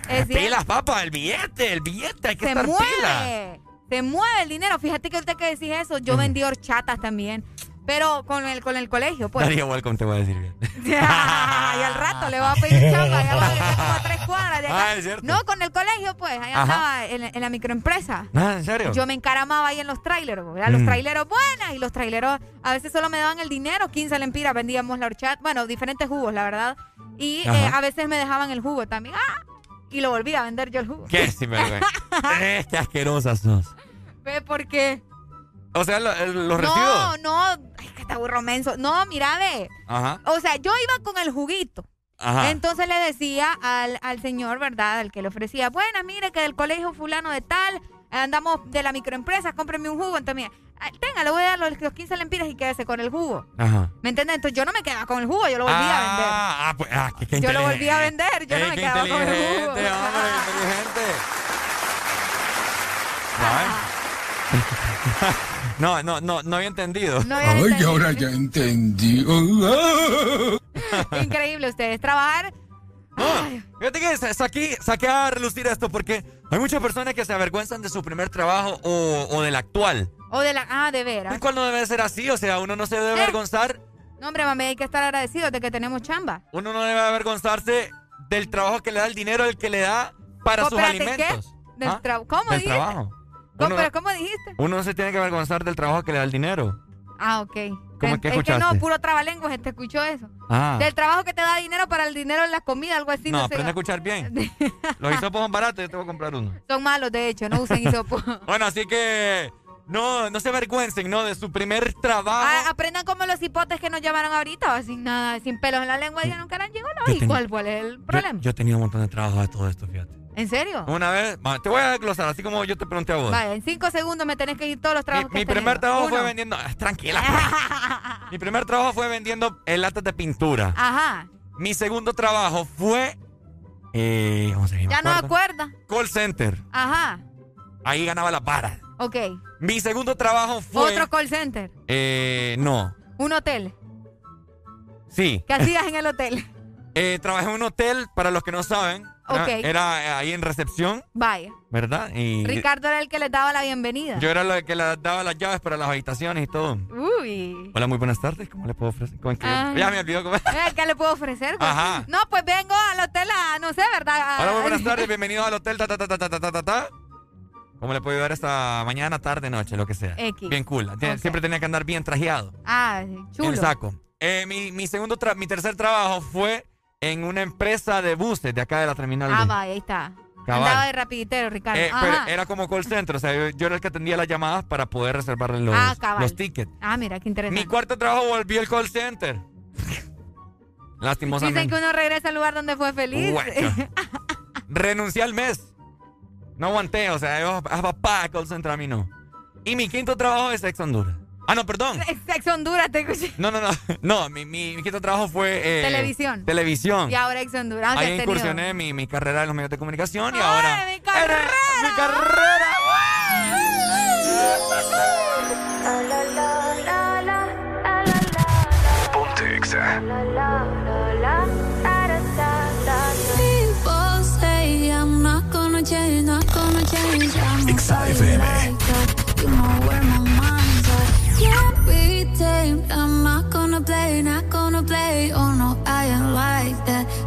Es cierto. Pilas, papá, el billete, el billete, hay que se estar pila. mueve. Se mueve el dinero. Fíjate que ahorita que decís eso, yo vendí horchatas también. Pero con el, con el colegio, pues. Daría welcome, te voy a decir bien. y al rato le voy a pedir chamba. Ya va a como a tres cuadras de acá. Ah, es cierto. No, con el colegio, pues. Ahí andaba en, en la microempresa. Ah, ¿en serio? Yo me encaramaba ahí en los traileros, ¿verdad? Los Mm. traileros buenas y los traileros a veces solo me daban el dinero, 15 lempiras, vendíamos la horchata, bueno, diferentes jugos, la verdad. Y eh, a veces me dejaban el jugo también. ¡Ah! Y lo volvía a vender yo el jugo. ¿Qué sinvergüenza? qué asquerosas sos. ¿Ve por qué? O sea, lo- el- los no, residuos. no, ay, que está burro menso. No, mira, ve. Ajá. O sea, yo iba con el juguito Ajá. Entonces le decía al, al señor, ¿verdad? Al que le ofrecía, bueno, mire que del colegio fulano de tal, andamos de la microempresa, cómpreme un jugo. Entonces, mira, ah, tenga, le voy a dar los, los 15 lempiras y quédese con el jugo. Ajá. ¿Me entiendes? Entonces yo no me quedaba con el jugo, yo lo volvía a vender. Ah, ah, pues, ah, qué, Yo lo volví a vender, yo no Ey, me quedaba con el jugo. hombre, inteligente. No, no, no, no había entendido. No había Ay, entendido. ahora ya entendí. Increíble ustedes. Trabajar. Fíjate que sa- saqué, saqué a relucir esto porque hay muchas personas que se avergüenzan de su primer trabajo o, o del actual. O de la. Ah, de veras. El cual no debe ser así, o sea, uno no se debe Eh. avergonzar, No, hombre, mami, hay que estar agradecidos de que tenemos chamba. uno no debe avergonzarse del trabajo que le da el dinero, el que le da para sus Espérate, ¿qué? alimentos. Del ¿Ah? ¿Cómo Del trabajo. ¿Cómo, Uno, pero ¿Cómo dijiste? uno no se tiene que avergonzar del trabajo que le da el dinero. Ah, ok. ¿Cómo Es- que es que escuchaste? no, puro trabalenguas, te escuchó eso. Ah. Del trabajo que te da dinero para el dinero en la comida, algo así. no, No, sé. aprende a escuchar bien. Los hisopos son baratos, yo te voy a comprar uno. Son malos, de hecho, no usen hisopo. Bueno, así que no, no se avergüencen, ¿no? De su primer trabajo. Ah, aprendan como los hipotes que nos llamaron ahorita, sin nada, sin pelos en la lengua, digan nunca han llegado. Yo ¿Y cuál, cuál es el Yo, problema? yo he tenido un montón de trabajo de todo esto, fíjate. ¿En serio? Una vez, te voy a desglosar, así como yo te pregunté a vos. Vale, en cinco segundos me tenés que ir todos los Mi, trabajos que mi has primer trabajo Uno. fue vendiendo. ah, Tranquila. mi primer trabajo fue vendiendo latas de pintura. Ajá. Mi segundo trabajo fue. Eh, ¿Cómo se llama? Ya no me acuerda. Call center. Ajá. Ahí ganaba la para. Ok. Mi segundo trabajo fue. Otro call center. Eh, no. Un hotel. Sí. ¿Qué hacías en el hotel? Eh, trabajé en un hotel, para los que no saben. Era, eh, ahí en recepción. Vaya. ¿Verdad? Y Ricardo era el que les daba la bienvenida. Yo era el que les daba las llaves para las habitaciones y todo. Uy. Hola, muy buenas tardes. ¿Cómo le puedo ofrecer? Ah. Ya me olvidó cómo eh, ¿Qué le puedo ofrecer? Pues, Ajá. No, pues vengo al hotel a, no sé, ¿verdad? Hola, muy buenas tardes. Bienvenidos al hotel. Ta, ta, ta, ta, ta, ta, ta, ta. ¿Cómo le puedo ayudar esta mañana, tarde, noche, lo que sea? X. Bien cool. Siempre tenía que andar bien trajeado. Ah, chulo. El saco. Eh, mi, mi, segundo mi tercer trabajo fue en una empresa de buses de acá de la terminal. Ah, de- vaya, ahí está. Cabal. Andaba de rapiditero, Ricardo. Eh, pero era como call center, o sea, yo, yo era el que atendía las llamadas para poder reservarle los, Ah, los tickets. Ah, mira, qué interesante. Mi cuarto trabajo volví al call center. Lastimosamente. Dicen que uno regresa al lugar donde fue feliz. Renuncié al mes. No aguanté, o sea, yo, ah, papá, call center a mí no. Y mi quinto trabajo es Ex Honduras. Ah, no, perdón. Sex Honduras, te escuché. No, no, no. No, mi, mi, mi quinto trabajo fue... eh, Televisión. Televisión. Y ahora Ex Honduras. aunque Ahí incursioné mi, mi carrera en los medios de comunicación y ¡Ay, ahora... mi carrera! ¡Mi carrera! Ponte Exa. People say I'm not gonna change, not gonna change. I'm Exa FM.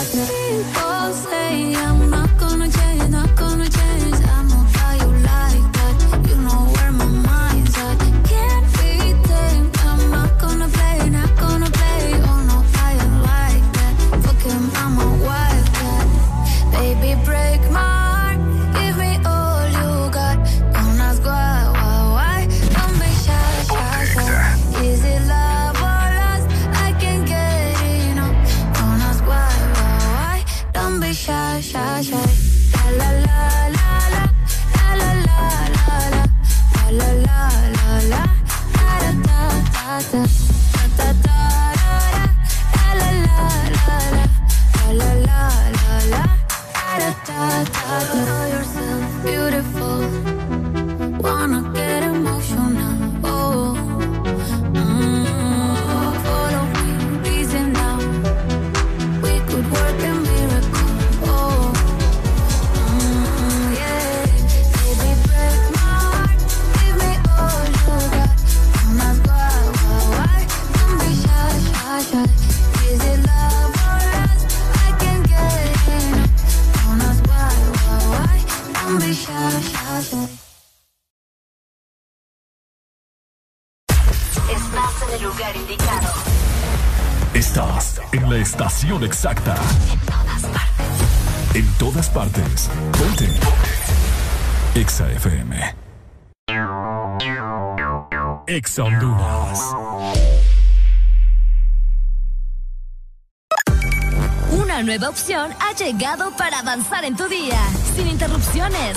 partner. En la estación exacta. En todas partes. Ponte. Exa FM. Exa Honduras. Una nueva opción ha llegado para avanzar en tu día, sin interrupciones.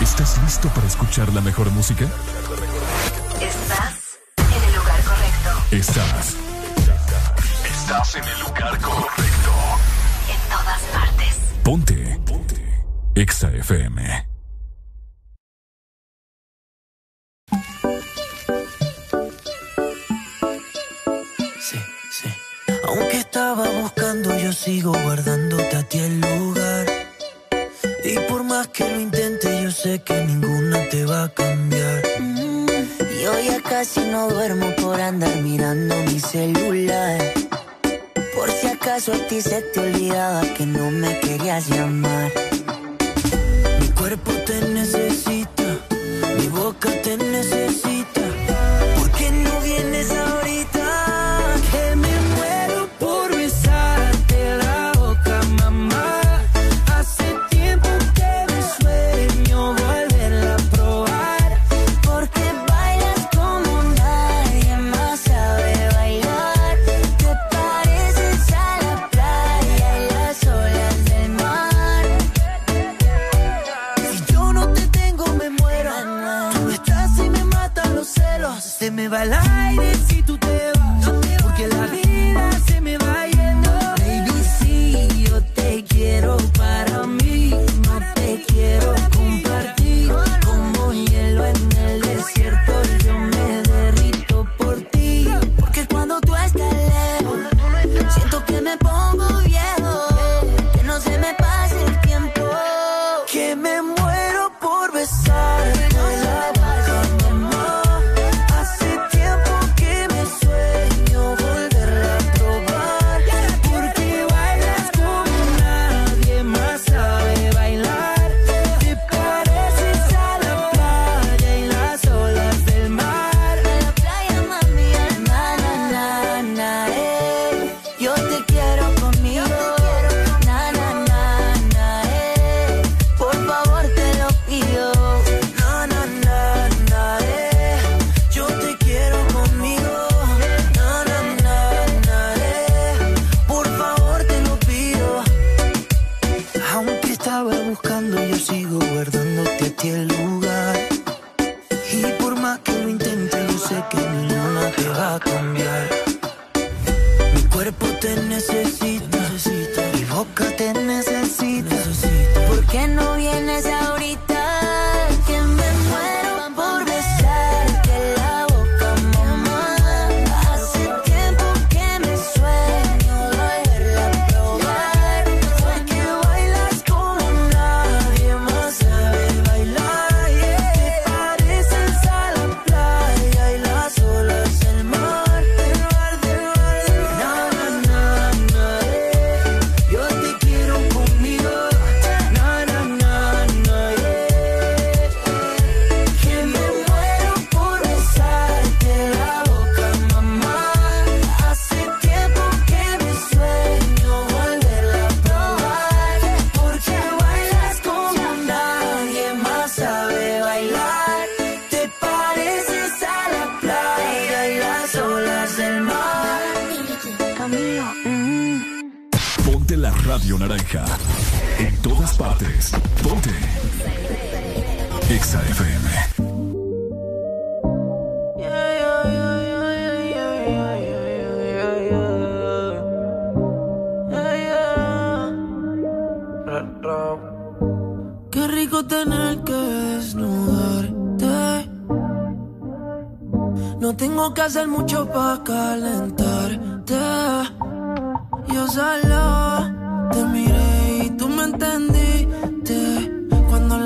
¿Estás listo para escuchar la mejor música? Estás en el lugar correcto. Estás. Estás en el lugar correcto. En todas partes. Ponte. Ponte. Exa FM. Sí, sí. Aunque estaba buscando, yo sigo guardándote a ti el lugar. Y por más que lo intente, yo sé que ninguna te va a cambiar. Yo ya casi no duermo por andar mirando mi celular. Por si acaso a ti se te olvidaba que no me querías llamar. Mi cuerpo te necesita,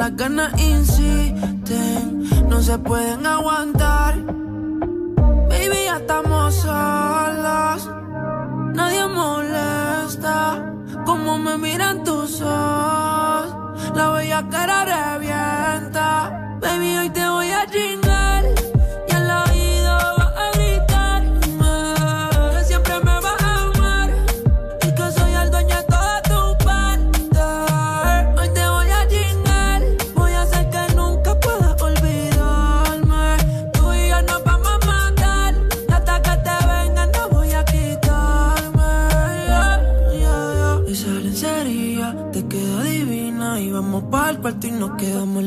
las ganas insisten, no se pueden aguantar. Baby, ya estamos solos, nadie molesta. Como me miran tus ojos, la bella cara revienta. Baby, hoy te voy a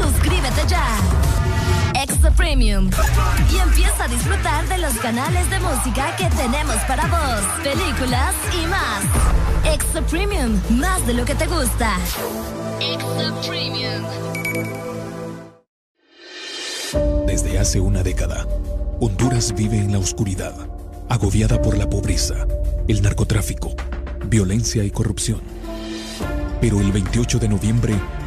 Suscríbete ya. Extra Premium. Y empieza a disfrutar de los canales de música que tenemos para vos, películas y más. Extra Premium, más de lo que te gusta. Extra Premium. Desde hace una década, Honduras vive en la oscuridad, agobiada por la pobreza, el narcotráfico, violencia y corrupción. Pero el 28 de noviembre,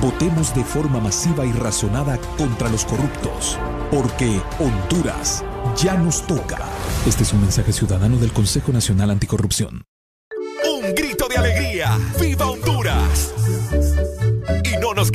votemos de forma masiva y razonada contra los corruptos, porque Honduras ya nos toca. Este es un mensaje ciudadano del Consejo Nacional Anticorrupción. Un grito de alegría. ¡Viva Honduras!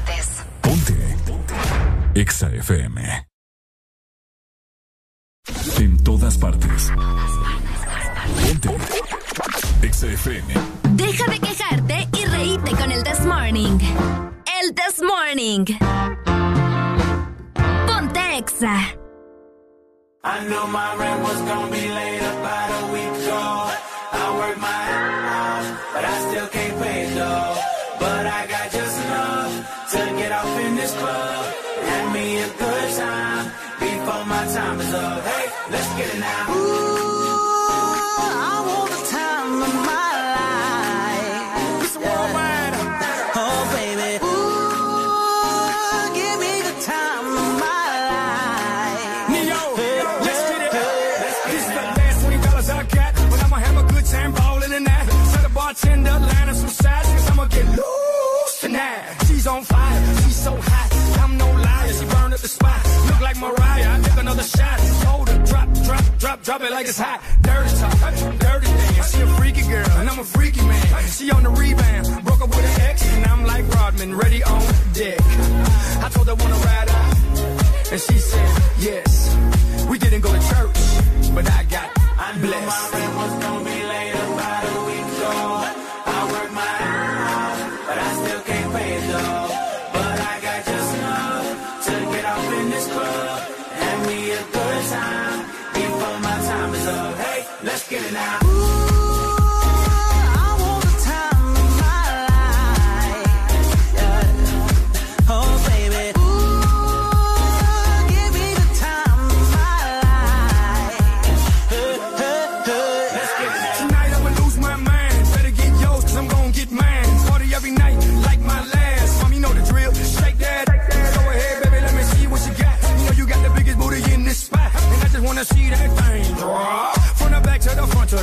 Partes. Ponte. Ponte. Exa FM. En todas partes. Ponte. Exa FM. Deja de quejarte y reíte con el This Morning. El This Morning. Ponte Exa. I knew my rent was gonna be late about a week ago. I worked my another shot. Hold her, drop, drop, drop, drop it like it's hot. Dirty talk, dirty dance. She a freaky girl, and I'm a freaky man. She on the rebound, broke up with an ex, and I'm like Rodman, ready on deck. I told her wanna ride out. And she said, yes. We didn't go to church, but I got I knew blessed. my rent was gonna be late about a week ago.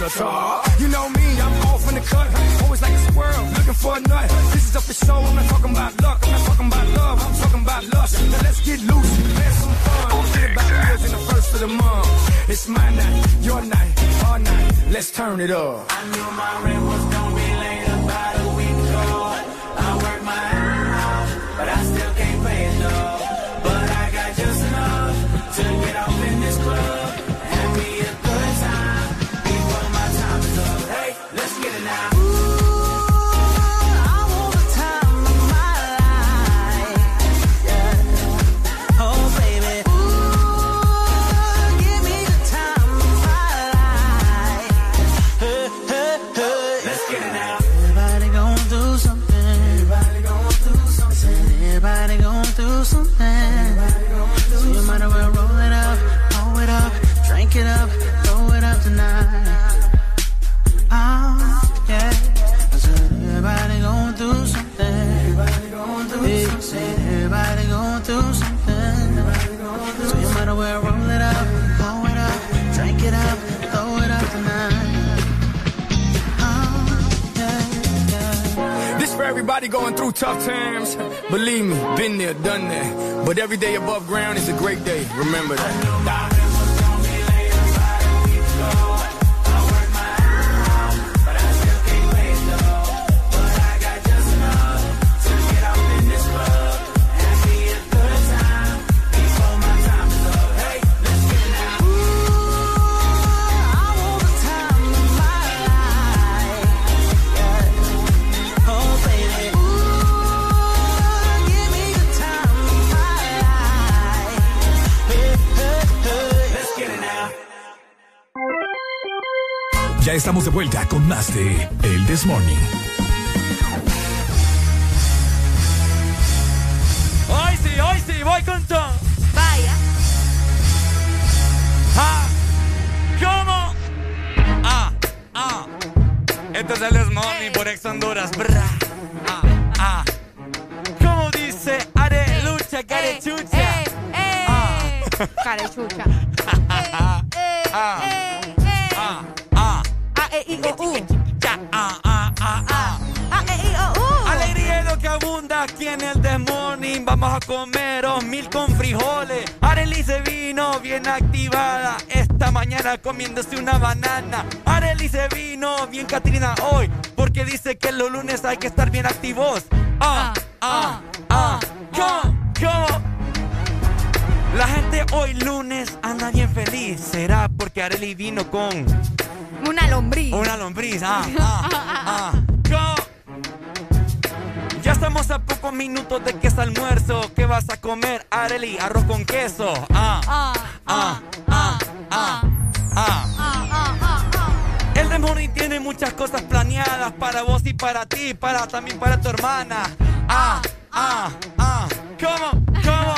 The the. You know me, I'm off in the cut. Always like a squirrel, looking for a nut. This is up for show, I'm not talking about luck. I'm not talking about love, I'm talking about lust. Now let's get loose, have some fun. Get about bills in the first of the month. It's my night, your night, our night. Let's turn it up. I knew my rent was gonna de vuelta con más de El This Morning. Hoy sí, hoy sí, voy con todo. Vaya. Ah, ¿Cómo? Ah, ah. Este es el This Morning por Ex Honduras. Bra. Ah, ah. ¿Cómo dice? Are lucha, care chucha. Eh, eh. Carechucha. Activada esta mañana comiéndose una banana. Arely se vino bien Catrina hoy porque dice que los lunes hay que estar bien activos. Ah, ah, ah. ¿Cómo? ¿Cómo? La gente hoy lunes anda bien feliz. ¿Será porque Arely vino con Una lombriz. una lombriz? Ah, ah, ah. ¿Cómo? Ya estamos a pocos minutos de que es almuerzo. ¿Qué vas a comer, Arely? Arroz con queso. Ah, Ah, ah, ah, ah. El The Morning tiene muchas cosas planeadas para vos y para ti, para también para tu hermana. Ah, ah, ah. ¿Cómo? ¿Cómo?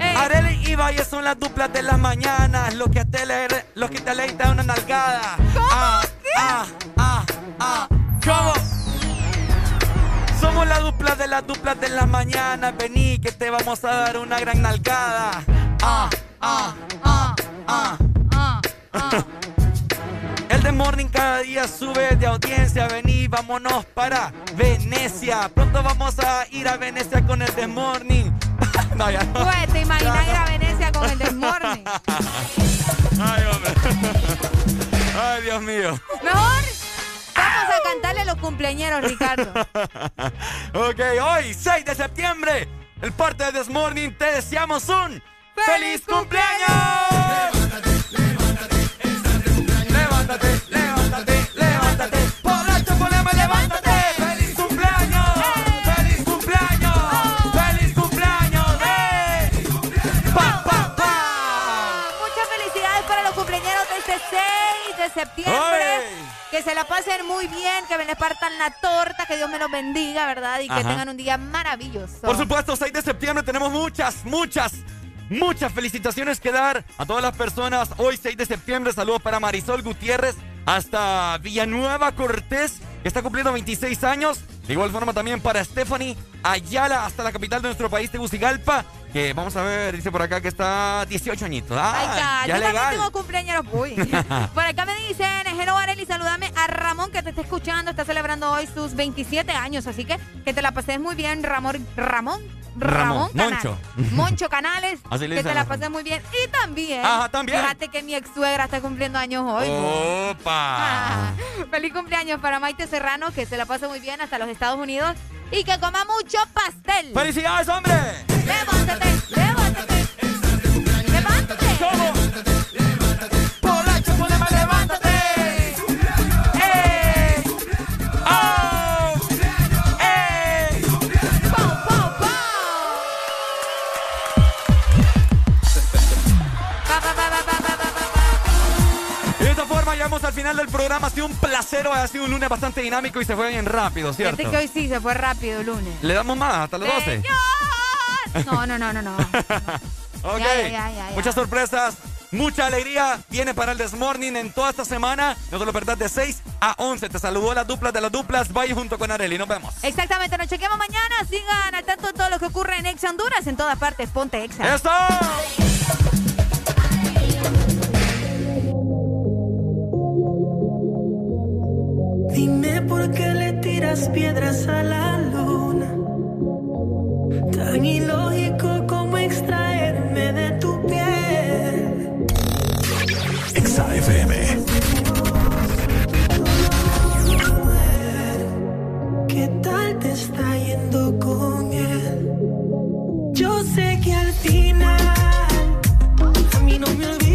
Arely y Valle son las duplas de las mañanas, lo que te le, lo que te aleita una nalgada. Ah, ah, ah, ah. ¿Cómo? Somos la dupla de las duplas de las mañanas. Vení que te vamos a dar una gran nalgada. Ah, ah, ah, ah. Ah, ah. El The Morning cada día sube de audiencia. Vení, vámonos para Venecia. Pronto vamos a ir a Venecia con el The Morning. no, ya no. Pues, ¿te imaginas ir a Venecia con el desmorning? Ay, hombre. Ay, Dios mío. Mejor vamos a cantarle a los cumpleañeros, Ricardo. Ok, hoy, 6 de septiembre, el parte de This Morning, te deseamos un ¡Feliz cumpleaños! Levántate, levántate, levántate. Borracho, poneme, levántate. ¡Feliz cumpleaños! ¡Feliz cumpleaños! ¡Feliz cumpleaños! ¡Eh! ¡Pa, pa, pa! Muchas felicidades para los cumpleañeros de este 6 de septiembre. Que se la pasen muy bien, que me les partan la torta, que Dios me los bendiga, ¿verdad? Y que Ajá. tengan un día maravilloso. Por supuesto, 6 de septiembre tenemos muchas, muchas, muchas felicitaciones que dar a todas las personas. Hoy, 6 de septiembre, saludos para Marisol Gutiérrez hasta Villanueva Cortés, que está cumpliendo 26 años. De igual forma también para Stephanie Ayala hasta la capital de nuestro país, Tegucigalpa, que vamos a ver, dice por acá que está 18 añitos. Ah, Ay, ya, ya yo también legal. tengo cumpleaños. Uy. Por acá me dicen, Hello Areli, saludame a Ramón que te está escuchando, está celebrando hoy sus 27 años, así que que te la pases muy bien, Ramón, Ramón, Ramón, Canales. Moncho. Moncho Canales, Así le que te la pases muy bien. Y también, Ajá, también. fíjate que mi ex suegra está cumpliendo años hoy. ¡Opa! Ah, feliz cumpleaños para Maite Serrano, que se la pase muy bien hasta los Estados Unidos y que coma mucho pastel. ¡Felicidades, hombre! Levántate, levántate. final del programa. Ha sido un placer. Ha sido un lunes bastante dinámico y se fue bien rápido, ¿cierto? Fíjate que hoy sí se fue rápido el lunes. ¿Le damos más hasta las 12? No, no, no, no, no. ok. Muchas sorpresas. Mucha alegría viene para el Desmorning en toda esta semana. No te lo perdás de 6 a 11. Te saludó las duplas de las duplas. Vaya junto con Areli. Nos vemos. Exactamente. Nos chequemos mañana. Sigan al tanto de todo lo que ocurre en Ex Honduras. En todas partes. Ponte Exa. Esto. Dime por qué le tiras piedras a la luna. Tan ilógico como extraerme de tu piel. Exa FM. ¿Qué tal te está yendo con él? Yo sé que al final a mí no me olvidas.